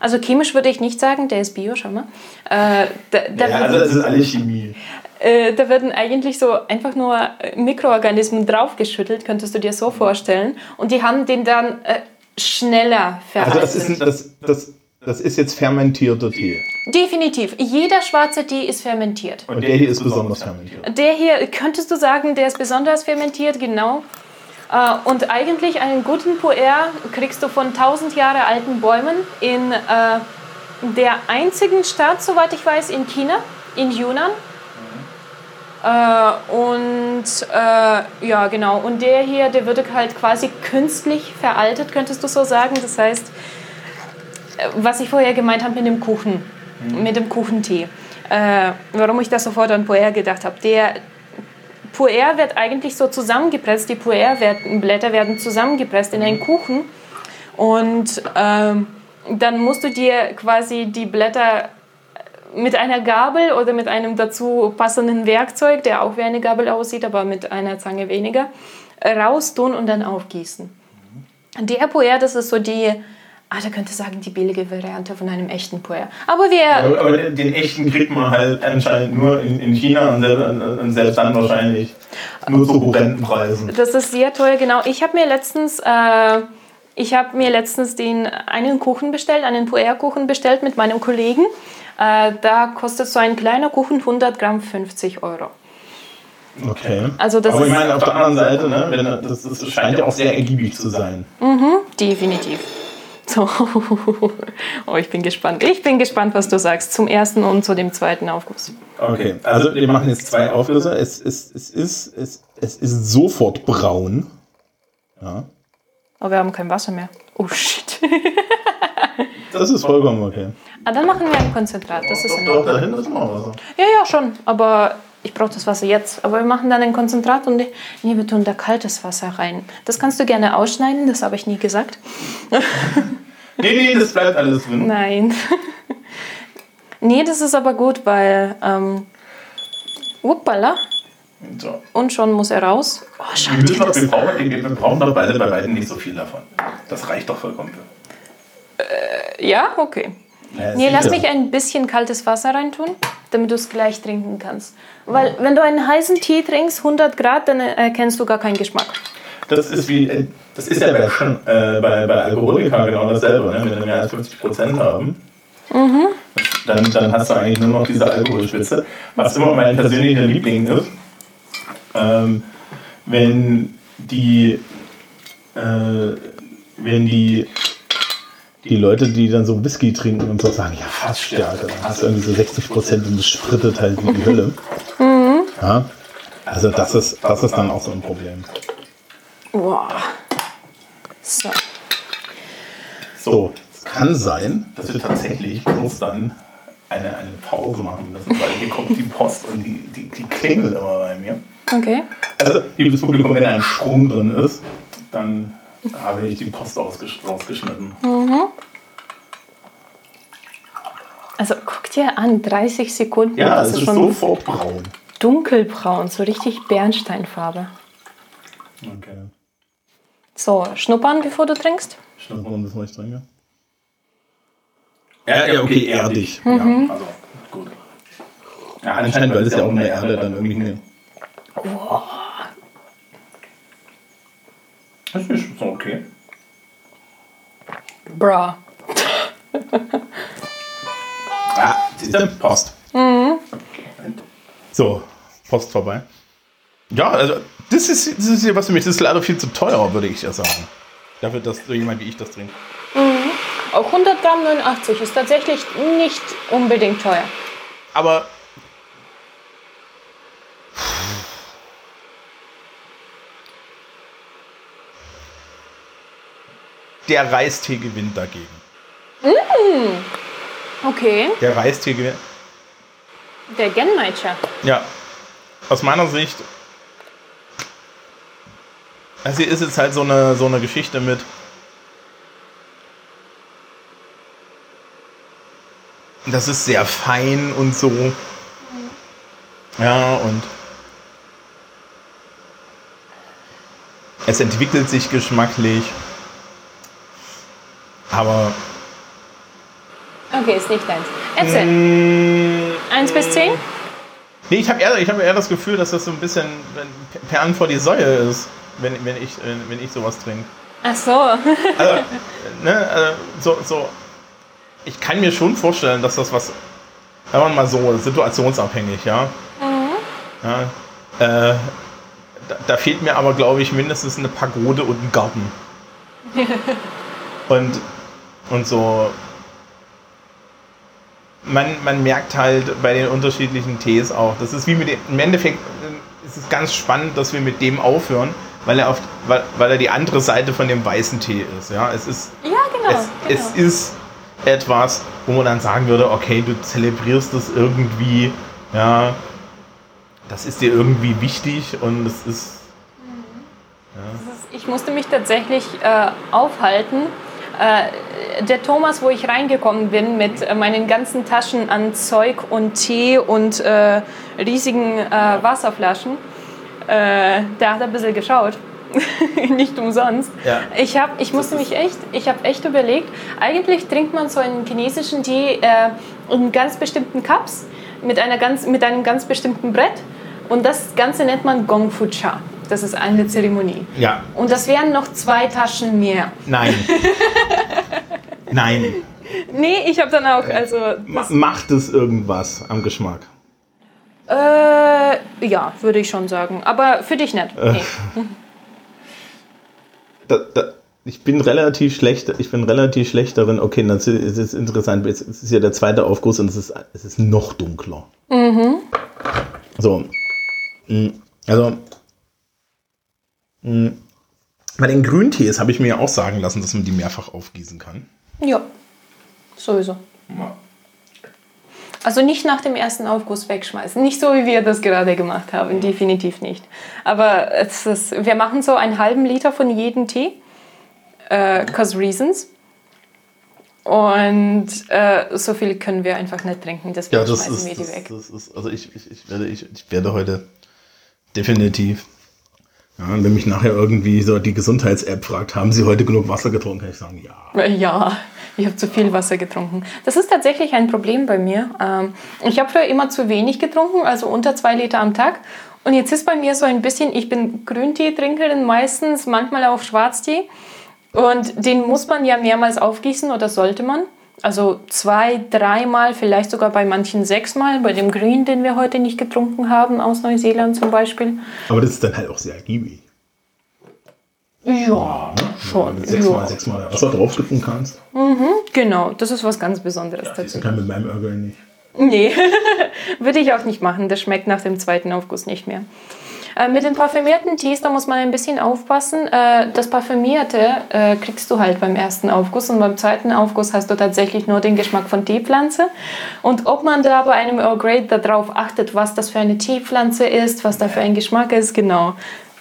also chemisch würde ich nicht sagen, der ist Bio, schau mal. Äh, da, da ja, also das ist alles Chemie. Äh, da werden eigentlich so einfach nur Mikroorganismen draufgeschüttelt, könntest du dir so vorstellen. Und die haben den dann äh, schneller verarbeitet. Also das ist, das, das, das ist jetzt fermentierter Tee. Definitiv. Jeder schwarze Tee ist fermentiert. Und der hier ist besonders fermentiert. Der hier, könntest du sagen, der ist besonders fermentiert, genau. Äh, und eigentlich einen guten Puer kriegst du von 1000 Jahre alten Bäumen in äh, der einzigen Stadt, soweit ich weiß, in China, in Yunnan. Äh, und äh, ja, genau. Und der hier, der wird halt quasi künstlich veraltet, könntest du so sagen. Das heißt, äh, was ich vorher gemeint habe mit dem Kuchen, mhm. mit dem Kuchentee. Äh, warum ich da sofort an Puer gedacht habe. Der, Puer wird eigentlich so zusammengepresst, die Puer-Blätter werden zusammengepresst in einen Kuchen und ähm, dann musst du dir quasi die Blätter mit einer Gabel oder mit einem dazu passenden Werkzeug, der auch wie eine Gabel aussieht, aber mit einer Zange weniger, raustun und dann aufgießen. Der Puer, das ist so die Ah, da könnte sagen, die billige Variante von einem echten Puer. Aber wir. Aber, den echten kriegt man halt anscheinend nur in, in China und, selbst dann wahrscheinlich nur zu horrenden Preisen. Das ist sehr teuer, genau. Ich habe mir letztens. Äh, ich habe mir letztens den, einen Kuchen bestellt, einen Puer-Kuchen bestellt mit meinem Kollegen. Äh, da kostet so ein kleiner Kuchen 100 Gramm 50 Euro. Okay. Also das Aber ich meine, auf der anderen Seite, ne, das, das scheint ja auch sehr ergiebig zu sein. Mhm, definitiv. So. Oh, ich bin gespannt. Ich bin gespannt, was du sagst zum ersten und zu dem zweiten Aufguss. Okay, also wir machen jetzt zwei Aufgüsse. Es, es, es, ist, es, es ist sofort braun. Ja. Aber wir haben kein Wasser mehr. Oh shit. Das ist vollkommen okay. Ah, dann machen wir ein Konzentrat. Das ist in Ordnung. da hinten ist noch Wasser. Ja, ja, schon. Aber ich brauche das Wasser jetzt. Aber wir machen dann ein Konzentrat und nee, wir tun da kaltes Wasser rein. Das kannst du gerne ausschneiden, das habe ich nie gesagt. Nee, nee, das bleibt alles drin. Nein. nee, das ist aber gut, weil. Ähm, uppala. So. Und schon muss er raus. Oh, Wir, müssen das? wir, brauchen, wir brauchen doch beide bei beiden nicht so viel davon. Das reicht doch vollkommen. Ja, okay. Ja, Nee, lass mich ein bisschen kaltes Wasser reintun, damit du es gleich trinken kannst. Weil, wenn du einen heißen Tee trinkst, 100 Grad, dann erkennst du gar keinen Geschmack. Das ist wie, äh, das ist ja bei, schon, äh, bei, bei Alkoholikern genau dasselbe. Ne? Wenn wir mehr als 50 Prozent haben, dann, dann hast du eigentlich nur noch diese Alkoholspitze. Was immer mein persönlicher Liebling ist, ähm, wenn die, äh, wenn die, die Leute, die dann so Whisky trinken und so sagen, ja, Fassstärke, dann hast du irgendwie so 60 Prozent und es sprittet halt wie die Hölle. Ja, also das ist, das ist dann auch so ein Problem. Wow. So. So, es kann sein, dass wir tatsächlich kurz dann eine, eine Pause machen müssen, weil hier kommt die Post und die, die, die klingelt immer bei mir. Okay. Also, liebes Publikum, wenn da ein Strom drin ist, dann habe ich die Post ausgesch rausgeschnitten. Also guck dir an, 30 Sekunden. Ja, das es ist ist schon sofort braun. dunkelbraun, so richtig Bernsteinfarbe. Okay. So, schnuppern, bevor du trinkst. Schnuppern das nicht trinke. Ja, ja, okay, erdig. Ja, also, gut. Ja, anscheinend, weil es ja auch in der Erde dann irgendwie hingeht. Das ist so okay. Bra. Ah, siehst du? Post. So, Post vorbei. Ja, also das ist, das ist hier was für mich. Das ist leider viel zu teuer, würde ich ja sagen. Dafür, dass so jemand wie ich das trinkt. Auch 100 Gramm 89 ist tatsächlich nicht unbedingt teuer. Aber. Der Reistee gewinnt dagegen. Okay, Der Reistee gewinnt. der Genmaicha. Ja, aus meiner Sicht. Also hier ist jetzt halt so eine, so eine Geschichte mit. Das ist sehr fein und so. Ja, und. Es entwickelt sich geschmacklich. Aber. Okay, ist nicht deins. Erzähl. Mm, 1 bis 10? Nee, ich habe eher, ich hab eher das Gefühl, dass das so ein bisschen Perlen vor die Säue ist, wenn, wenn, ich, wenn ich sowas trinke. Ach so. Also, ne, also so, so, ich kann mir schon vorstellen, dass das was, sagen wir mal so, situationsabhängig, ja. ja äh, da, da fehlt mir aber, glaube ich, mindestens eine Pagode und ein Garten. und, und so, man, man merkt halt bei den unterschiedlichen Tees auch, das ist wie mit dem, im Endeffekt äh, ist es ganz spannend, dass wir mit dem aufhören, weil er, auf, weil, weil er die andere Seite von dem weißen Tee ist. Ja, es ist, Ja, genau. es, genau. es ist etwas, wo man dann sagen würde, okay, du zelebrierst das irgendwie, ja, das ist dir irgendwie wichtig und es ist, Ich musste mich tatsächlich äh, aufhalten. Äh, der Thomas, wo ich reingekommen bin mit äh, meinen ganzen Taschen an Zeug und Tee und äh, riesigen äh, Wasserflaschen, äh, der hat ein bisschen geschaut. Nicht umsonst. Ja. Ich, hab, ich musste mich echt, ich habe echt überlegt, eigentlich trinkt man so einen chinesischen Tee äh, in ganz bestimmten Cups mit, einer ganz, mit einem ganz bestimmten Brett und das Ganze nennt man Gong Fu Cha. Das ist eine Zeremonie. ja, Und das wären noch zwei Taschen mehr. nein. nein. Nee, ich habe dann auch, also, Ma macht es irgendwas am Geschmack? äh, ja, würde ich schon sagen. Aber für dich nicht. Nee. Da, da, ich bin relativ schlecht, ich bin relativ schlecht darin, okay, das ist, ist interessant, jetzt ist ja der zweite Aufguss und es ist, es ist noch dunkler. So. Mm, Also, Bei den Grüntees habe ich mir ja auch sagen lassen, dass man die mehrfach aufgießen kann. Ja, sowieso. Ja. Also nicht nach dem ersten Aufguss wegschmeißen. Nicht so, wie wir das gerade gemacht haben. Definitiv nicht. Aber es ist, wir machen so einen halben Liter von jedem Tee. Äh, cause reasons. Und äh, so viel können wir einfach nicht trinken. Deswegen Ja, das schmeißen ist, wir die das, weg. das ist, also ich, ich, ich, werde, ich, ich werde heute definitiv, ja, wenn mich nachher irgendwie so die Gesundheits-App fragt, haben Sie heute genug Wasser getrunken, kann ich sagen, ja. Ja, ich habe zu viel Wasser getrunken. Das ist tatsächlich ein Problem bei mir. Ähm, Ich habe früher immer zu wenig getrunken, also unter zwei Liter am Tag. Und jetzt ist bei mir so ein bisschen, ich bin Grüntee-Trinkerin meistens, manchmal auch Schwarztee. Und den muss man ja mehrmals aufgießen oder sollte man. Also zwei, dreimal, vielleicht sogar bei manchen sechsmal. Bei dem Green, den wir heute nicht getrunken haben, aus Neuseeland zum Beispiel. Aber das ist dann halt auch sehr ergiebig. Ja, schon. Wenn du sechsmal, Ja. sechsmal Wasser draufschütten kannst. Genau, das ist was ganz Besonderes Das tatsächlich. kann mit meinem Ärger nicht. Nee, würde ich auch nicht machen. Das schmeckt nach dem zweiten Aufguss nicht mehr. Äh, mit den parfümierten Tees, da muss man ein bisschen aufpassen. Äh, das Parfümierte äh, kriegst du halt beim ersten Aufguss und beim zweiten Aufguss hast du tatsächlich nur den Geschmack von Teepflanze. Und ob man da bei einem Earl Grey darauf achtet, was das für eine Teepflanze ist, was da für ein Geschmack ist, genau.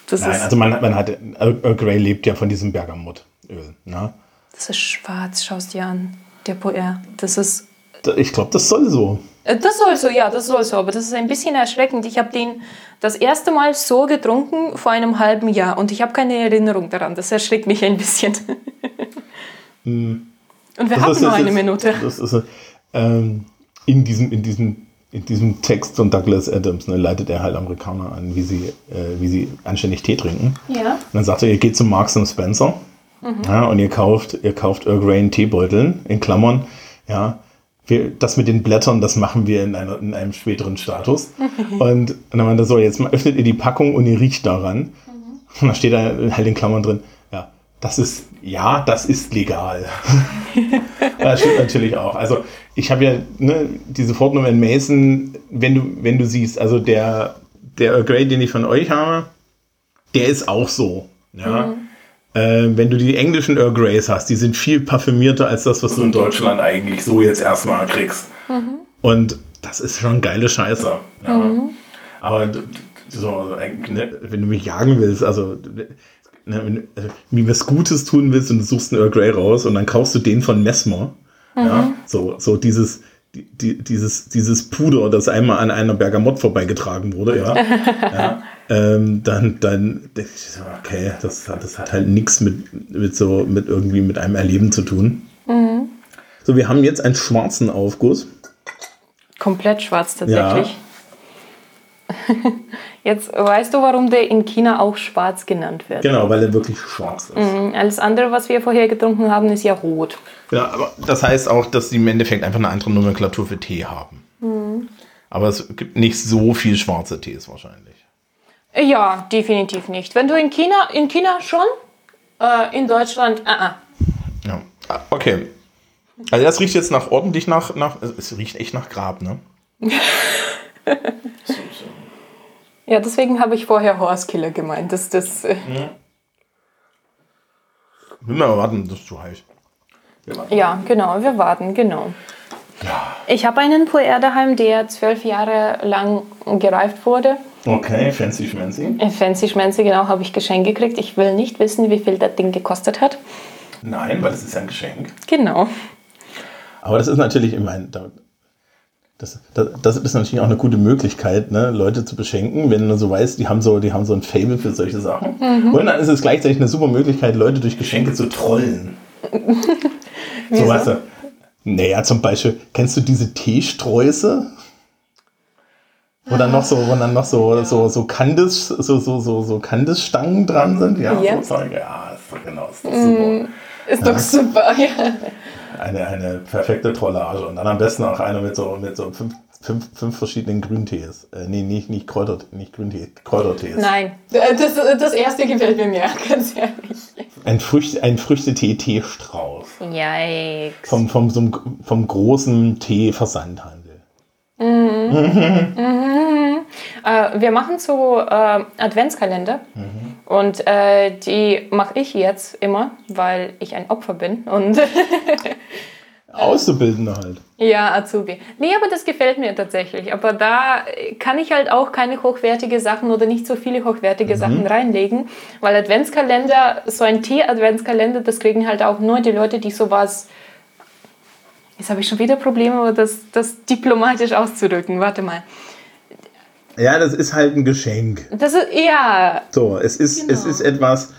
Das, Nein, ist, also man, man hat, Earl Grey lebt ja von diesem Bergamottöl. Ne? das ist schwarz, schau es dir an. Der Puer. Das ist Ich glaube, das soll so. Äh, Das soll so, ja, das soll so, aber das ist ein bisschen erschreckend. Ich habe den das erste Mal so getrunken vor einem halben Jahr und ich habe keine Erinnerung daran. Das erschreckt mich ein bisschen. Und wir Das haben ist- nur das eine ist- Minute. Das ist, ähm, in, diesem, in, diesem, in diesem Text von Douglas Adams ne, leitet er halt Amerikaner an, wie sie, äh, wie sie anständig Tee trinken. Ja. Und dann sagt er, ihr geht zum Marks Spencer ja, und ihr kauft, ihr kauft Earl Grey in Teebeuteln, in Klammern, ja. Wir, das mit den Blättern, das machen wir in, einer, in einem späteren Status. und, und dann meinte er so, jetzt öffnet ihr die Packung und ihr riecht daran. Und da steht da halt in Klammern drin, ja, das ist, ja, das ist legal. das stimmt natürlich auch. Also ich habe ja ne, diese Fortnum Mason, wenn du, wenn du siehst, also der, der Grey, den ich von euch habe, der ist auch so. Ja. Äh, wenn du die englischen Earl Greys hast, die sind viel parfümierter als das, was du in Deutschland eigentlich so jetzt erstmal kriegst. Und das ist schon geile Scheiße. Ja. Aber d- d- so, also, ne, wenn du mich jagen willst, also ne, wenn du also, mir was Gutes tun willst und du suchst einen Earl Grey raus und dann kaufst du den von Messmer. Ja, so, so dieses, die, die, dieses, dieses Puder, das einmal an einer Bergamott vorbeigetragen wurde, ja. ja ähm, dann, dann denke ich, so, okay, das, hat- das hat halt nichts mit, mit so, mit irgendwie mit einem Erleben zu tun. So, wir haben jetzt einen schwarzen Aufguss. Komplett schwarz tatsächlich. Jetzt weißt du, warum der in China auch schwarz genannt wird. Genau, weil er wirklich schwarz ist. Alles andere, was wir vorher getrunken haben, ist ja rot. Ja, aber das heißt auch, dass sie im Endeffekt einfach eine andere Nomenklatur für Tee haben. Aber es gibt nicht so viel schwarze Tees wahrscheinlich. Ja, definitiv nicht. Wenn du in China, in China schon, äh, in Deutschland, ah, ah. Ja. Ah, Okay. Also das riecht jetzt nach ordentlich nach, nach es riecht echt nach Grab, ne? Ja, deswegen habe ich vorher Horsekiller gemeint. Das, das, äh, Will mal warten, das ist zu heiß. Ja, genau, wir warten, genau. Ja. Ich habe einen Puer daheim, der zwölf Jahre lang gereift wurde. Okay, fancy schmancy. Äh, Fancy Schmancy, genau, habe ich geschenkt gekriegt. Ich will nicht wissen, wie viel das Ding gekostet hat. Nein, weil es ist ja ein Geschenk. Genau. Aber das ist natürlich, ich meine, da- das, das, das ist natürlich auch eine gute Möglichkeit, ne, Leute zu beschenken, wenn du so weißt, die haben so, die haben so ein Fable für solche Sachen. Und dann ist es gleichzeitig eine super Möglichkeit, Leute durch Geschenke zu trollen. so weißt du. Naja, zum Beispiel, kennst du diese Teesträuße? Wo dann noch so, wo dann noch so, so, so Candice, so, so, so, so Candice-Stangen dran sind? Ja, Ja. so Zeug. Ja, ist doch genau, ist doch super. Ist doch super, ja. Eine, eine perfekte Trollage. Und dann am besten auch eine mit so, mit so fünf, fünf, fünf verschiedenen Grüntees. Äh, nee, nicht, nicht, Kräuter, nicht Grüntee, Kräutertees. Nein, das, das erste gefällt mir mehr, ganz ehrlich. Ein, Früchte, ein Früchtetee-Teestrauß. Yikes. Vom, vom, einem- vom großen Tee-Versandhandel. Äh, wir machen so äh, Adventskalender mhm. und äh, die mache ich jetzt immer, weil ich ein Opfer bin und Auszubildende halt. Ja, Azubi. Nee, aber das gefällt mir tatsächlich. Aber da kann ich halt auch keine hochwertige Sachen oder nicht so viele hochwertige mhm. Sachen reinlegen, weil Adventskalender, so ein Tee-Adventskalender, das kriegen halt auch nur die Leute, die sowas. Jetzt habe ich schon wieder Probleme, aber das, das diplomatisch auszudrücken. Warte mal. Ja, das ist halt ein Geschenk. Das ist, ja. So, es ist, genau. es ist etwas.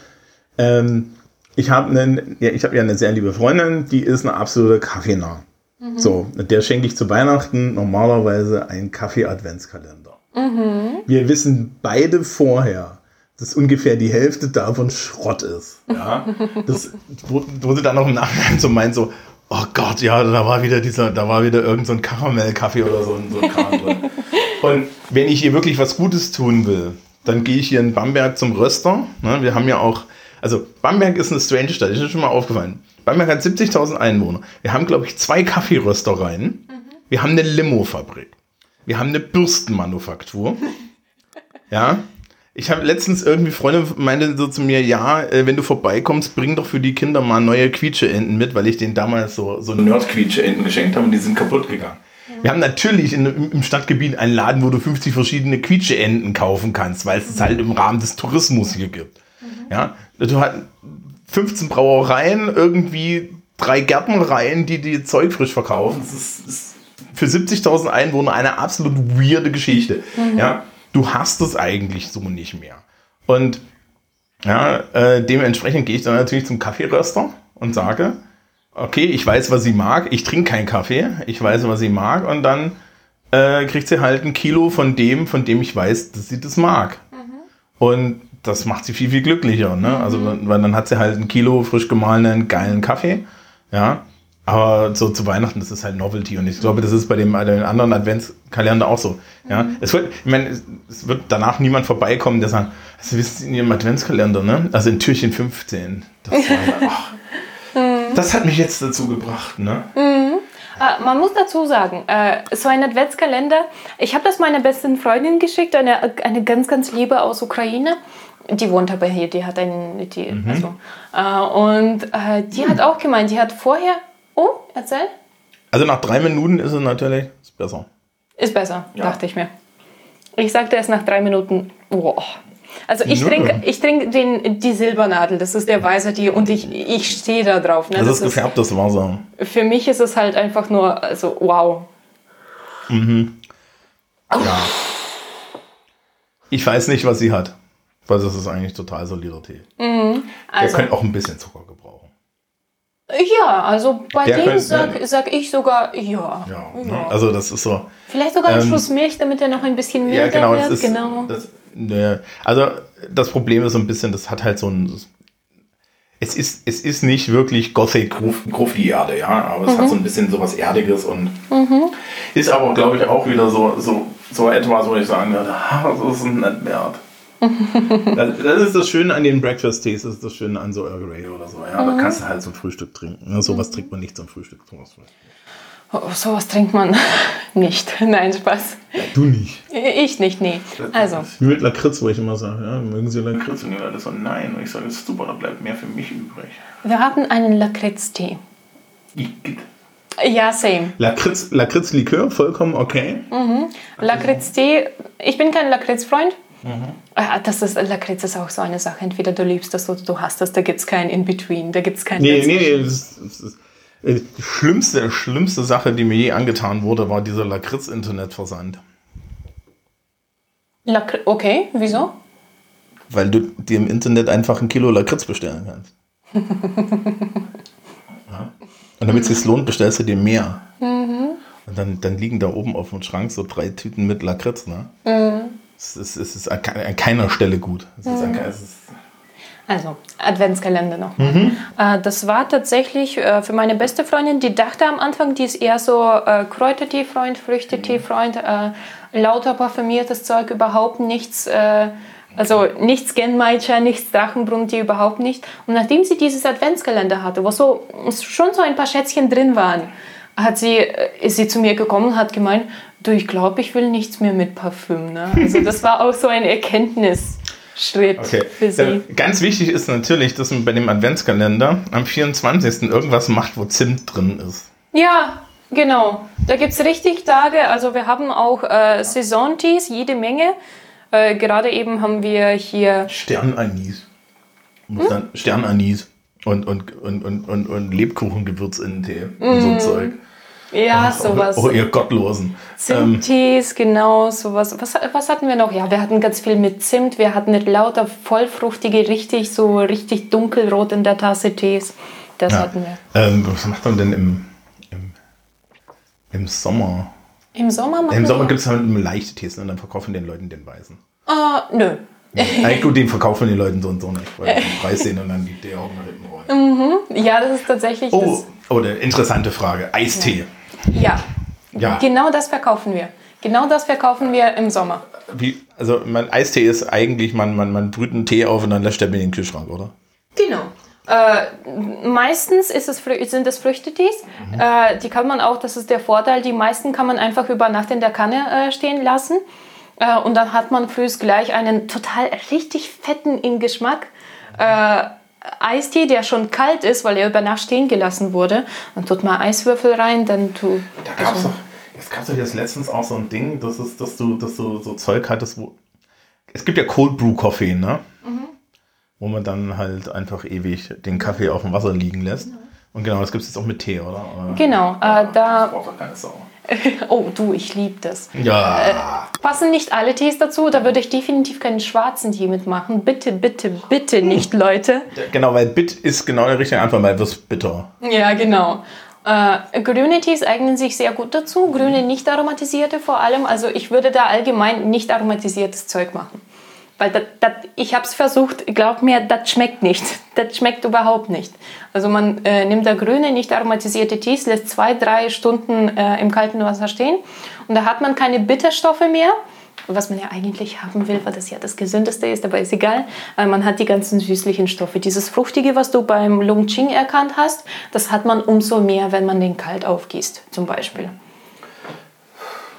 Ähm, ich habe ja, ich habe ja eine sehr liebe Freundin, die ist eine absolute Kaffeenah. Mhm. So, der schenke ich zu Weihnachten normalerweise einen Kaffee-Adventskalender. Mhm. Wir wissen beide vorher, dass ungefähr die Hälfte davon Schrott ist. Ja? Das wurde dann noch im Nachhinein so meint, so, oh Gott, ja, da war wieder dieser, da war wieder irgendein so Karamellkaffee oder so, so ein Kram drin. Und wenn ich ihr wirklich was Gutes tun will, dann gehe ich hier in Bamberg zum Röster. Ne? Wir haben ja auch also Bamberg ist eine strange Stadt, ist mir schon mal aufgefallen. Bamberg hat 70.000 Einwohner. Wir haben, glaube ich, zwei Kaffeeröstereien. Mhm. Wir haben eine Limo-Fabrik. Wir haben eine Bürstenmanufaktur. ja. Ich habe letztens irgendwie Freunde meinte so zu mir, ja, äh, wenn du vorbeikommst, bring doch für die Kinder mal neue Quietscheenten mit, weil ich denen damals so, so Nerd-Quietscheenten geschenkt habe und die sind kaputt gegangen. Wir haben natürlich in, im Stadtgebiet einen Laden, wo du 50 verschiedene Quietscheenten kaufen kannst, weil es es halt im Rahmen des Tourismus hier gibt. Ja, du hast 15 Brauereien, irgendwie drei Gärtnereien, die die Zeug frisch verkaufen. Das ist, ist für 70.000 Einwohner eine absolut weirde Geschichte. Mhm. Ja, du hast es eigentlich so nicht mehr. Und ja, äh, dementsprechend gehe ich dann natürlich zum Kaffeeröster und sage, okay, ich weiß, was sie mag. Ich trinke keinen Kaffee. Ich weiß, was sie mag. Und dann äh, kriegt sie halt ein Kilo von dem, von dem ich weiß, dass sie das mag. Mhm. Und das macht sie viel, viel glücklicher. Ne? Also, mhm. weil dann hat sie halt ein Kilo frisch gemahlenen, geilen Kaffee. Ja. Aber so zu Weihnachten, das ist halt Novelty. Und ich glaube, das ist bei dem, bei dem anderen Adventskalender auch so. Ja. Mhm. Es wird, ich meine, es wird danach niemand vorbeikommen, der sagt, also wisst ihr in ihrem Adventskalender, ne? Also in Türchen 15. Das, war, mhm. Das hat mich jetzt dazu gebracht, ne? Mhm. Äh, man muss dazu sagen, äh, so ein Adventskalender, ich habe das meiner besten Freundin geschickt, eine, eine ganz, ganz liebe aus Ukraine die wohnt aber hier, die hat einen, die, mhm. also, äh, und äh, die hat auch gemeint, die hat vorher, oh, erzähl. Also nach drei Minuten ist es natürlich ist besser. Ist besser, ja. dachte ich mir. Ich sagte erst nach drei Minuten, boah. Also ich trinke ich trink die Silbernadel, das ist der weiße Tee und ich, ich stehe da drauf. Ne? Das, das ist gefärbtes Wasser. Für mich ist es halt einfach nur, also wow. Mhm. Ja. Ich weiß nicht, was sie hat. Weil das ist eigentlich total solider Tee. Mhm. Also, Der könnte auch ein bisschen Zucker gebrauchen. Ja, also bei Der dem sag, sag ich sogar ja. Ja, ja. also das ist so. Vielleicht sogar ein ähm, Schuss Milch, damit er noch ein bisschen milder ja, genau, wird. Ist, genau. Das, ne, also das Problem ist so ein bisschen, das hat halt so ein. Es ist, es ist nicht wirklich Gothic Gruffy Erde, ja, aber es mhm. hat so ein bisschen so was Erdiges und mhm. ist aber, glaube ich, auch wieder so, so, so etwas, wo ich sagen würde, das ist ein nicht wert das, das, ist das Schöne an den Breakfast Tees, das ist das Schöne an so Earl Grey oder so. Ja, mhm. da kannst du halt zum Frühstück trinken. Ja, sowas trinkt man nicht zum Frühstück. Oh, sowas trinkt man nicht. Nein, Spaß. Ja, du nicht. Ich nicht, nee. Also. Wie mit Lakritz, wo ich immer sage, ja, mögen Sie Lakritz? Und die Leute so, nein. Und ich sage, das ist super, da bleibt mehr für mich übrig. Wir hatten einen Lakritz-Tee. Ja, same. Lakritz, Lakritz-Likör, vollkommen okay. Mhm. Lakritz-Tee, ich bin kein Lakritz-Freund. Mhm. Das ist, Lakritz ist auch so eine Sache. Entweder du liebst das oder du hast das. Da gibt es kein In-Between. Da gibt es kein. Nee, nee, nee. Das, das, äh, die schlimmste, schlimmste Sache, die mir je angetan wurde, war dieser Lakritz-Internetversand. Lakritz, okay, wieso? Weil du dir im Internet einfach ein Kilo Lakritz bestellen kannst. ja. Und damit es sich lohnt, bestellst du dir mehr. Mhm. Und dann, dann liegen da oben auf dem Schrank so drei Tüten mit Lakritz, ne? Mhm. Es ist, es ist an keiner Stelle gut. Es ist mhm. es ist also, Adventskalender noch. Mhm. Äh, das war tatsächlich äh, für meine beste Freundin, die dachte am Anfang, die ist eher so äh, Kräutertee-Freund, Früchtetee-Freund, äh, lauter parfümiertes Zeug, überhaupt nichts, also nichts Genmaicha, nichts Drachenbrunnen, überhaupt nicht. Und nachdem sie dieses Adventskalender hatte, wo so schon so ein paar Schätzchen drin waren, hat sie, ist sie zu mir gekommen und hat gemeint, Du, ich glaube, ich will nichts mehr mit Parfüm. Ne? Also das war auch so ein Erkenntnisschritt Okay. für sie. Ganz wichtig ist natürlich, dass man bei dem Adventskalender am 24. irgendwas macht, wo Zimt drin ist. Ja, genau. Da gibt es richtig Tage. Also wir haben auch äh, Saison-Teas, jede Menge. Äh, gerade eben haben wir hier, Sternanis. Dann Sternanis und, und, und, und, und, und Lebkuchengewürz in den Tee. Und so ein Zeug. Ja, sowas. Oh, ihr Gottlosen. Ähm, Zimttees, genau, sowas. Was, was hatten wir noch? Ja, wir hatten ganz viel mit Zimt. Wir hatten nicht lauter vollfruchtige, richtig so richtig dunkelrot in der Tasse Tees. Das ja. hatten wir. ähm, was macht man denn im, im, im Sommer? Im Sommer machen Im Sommer gibt es halt leichte Tees und dann verkaufen den Leuten den weißen. Ah, nö. Nein, gut, den verkaufen die Leuten so und so nicht, weil den Preis sehen und dann die Augen nach hinten rollen. Ja, das ist tatsächlich Oh, das. oh, eine interessante Frage. Eistee. Ja. Ja. Genau das verkaufen wir. Genau das verkaufen wir im Sommer. Wie, also mein Eistee ist eigentlich, man, man, man brüht einen Tee auf und dann lässt er mir in den Kühlschrank, oder? Genau. Äh, meistens ist es, sind es Früchtetees. Äh, die kann man auch, das ist der Vorteil, die meisten kann man einfach über Nacht in der Kanne äh, stehen lassen. Äh, und dann hat man frühs gleich einen total richtig fetten im Geschmack. Eistee, der schon kalt ist, weil er über Nacht stehen gelassen wurde. Dann tut man Eiswürfel rein, dann tu. Da gab's doch, es gab doch jetzt letztens auch so ein Ding, dass, es, dass du, dass du so Zeug hattest, wo. Es gibt ja Cold Brew Kaffee, ne? Wo man dann halt einfach ewig den Kaffee auf dem Wasser liegen lässt. Und genau, das gibt es jetzt auch mit Tee, oder? Genau, äh, da. Braucht doch keine Sau. Oh, du, ich liebe das. Ja. Passen nicht alle Tees dazu, da würde ich definitiv keinen schwarzen Tee mitmachen. Bitte, bitte, bitte nicht, Leute. Genau, weil Bit ist genau der richtige Antwort, weil das bitter. Ja, genau. Äh, grüne Tees eignen sich sehr gut dazu, grüne nicht aromatisierte vor allem. Also ich würde da allgemein nicht aromatisiertes Zeug machen. Weil dat, dat, ich habe es versucht, glaub mir, das schmeckt nicht. Das schmeckt überhaupt nicht. Also man äh, nimmt da grüne, nicht aromatisierte Tees, lässt zwei, drei Stunden äh, im kalten Wasser stehen und da hat man keine Bitterstoffe mehr, was man ja eigentlich haben will, weil das ja das Gesündeste ist, aber ist egal. Äh, man hat die ganzen süßlichen Stoffe. Dieses Fruchtige, was du beim Longqing erkannt hast, das hat man umso mehr, wenn man den kalt aufgießt, zum Beispiel.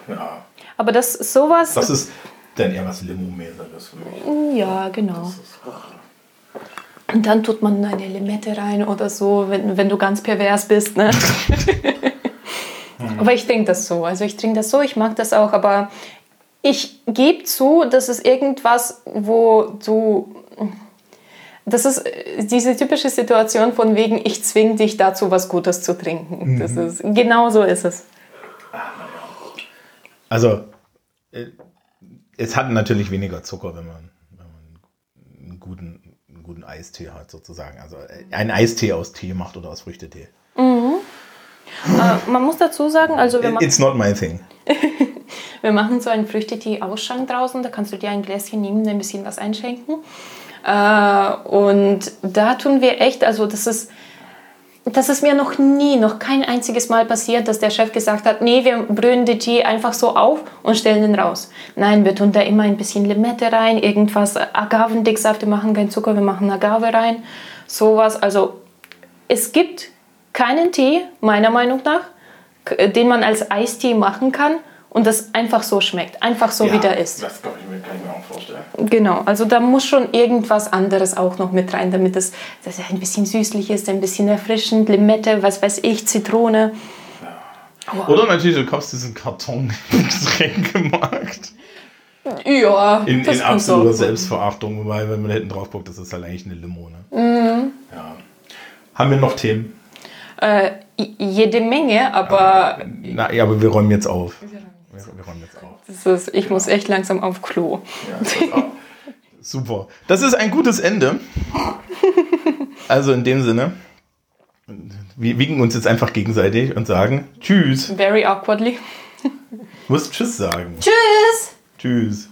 Ja. Aber das sowas, Das ist dann eher was Limo-mäßiges für mich. ja genau. Und dann tut man eine Limette rein oder so, wenn, wenn du ganz pervers bist. Ne? aber ich trinke das so. Also ich trinke das so, ich mag das auch, aber ich gebe zu, dass es irgendwas, wo du... Das ist diese typische Situation von wegen, ich zwinge dich dazu, was Gutes zu trinken. Das ist, genau so ist es. Also, äh, es hat natürlich weniger Zucker, wenn man, wenn man einen, guten, einen guten Eistee hat, sozusagen. Also äh, einen Eistee aus Tee macht oder aus Früchtetee. Äh, man muss dazu sagen, also wir, ma It's not my thing. wir machen so einen Früchtetee-Ausschank draußen. Da kannst du dir ein Gläschen nehmen, ein bisschen was einschenken. Äh, und da tun wir echt, also das ist, das ist mir noch nie, noch kein einziges Mal passiert, dass der Chef gesagt hat, nee, wir brühen den Tee einfach so auf und stellen ihn raus. Nein, wir tun da immer ein bisschen Limette rein, irgendwas, Agavendicksaft, wir machen keinen Zucker, wir machen Agave rein, sowas. Also es gibt keinen Tee, meiner Meinung nach, den man als Eistee machen kann und das einfach so schmeckt, einfach so wie der ist. Das kann ich mir, kann ich mir auch vorstellen. Genau, also da muss schon irgendwas anderes auch noch mit rein, damit es dass es ein bisschen süßlich ist, ein bisschen erfrischend, Limette, was weiß ich, Zitrone. Oder natürlich, du kaufst diesen Karton im Getränkemarkt. Ja, In, das in absoluter so. Selbstverachtung, wobei, wenn man hinten drauf guckt, das ist halt eigentlich eine Limone. Mhm. Ja. Haben wir noch Themen? Äh, jede Menge, aber Na, ja, aber wir räumen jetzt auf. Wir, räumen jetzt auf. ist, ich muss echt langsam auf Klo. Ja. Super. Das ist ein gutes Ende. Also in dem Sinne, wir wiegen uns jetzt einfach gegenseitig und sagen Tschüss. Very awkwardly. Du musst Tschüss sagen. Tschüss! Tschüss.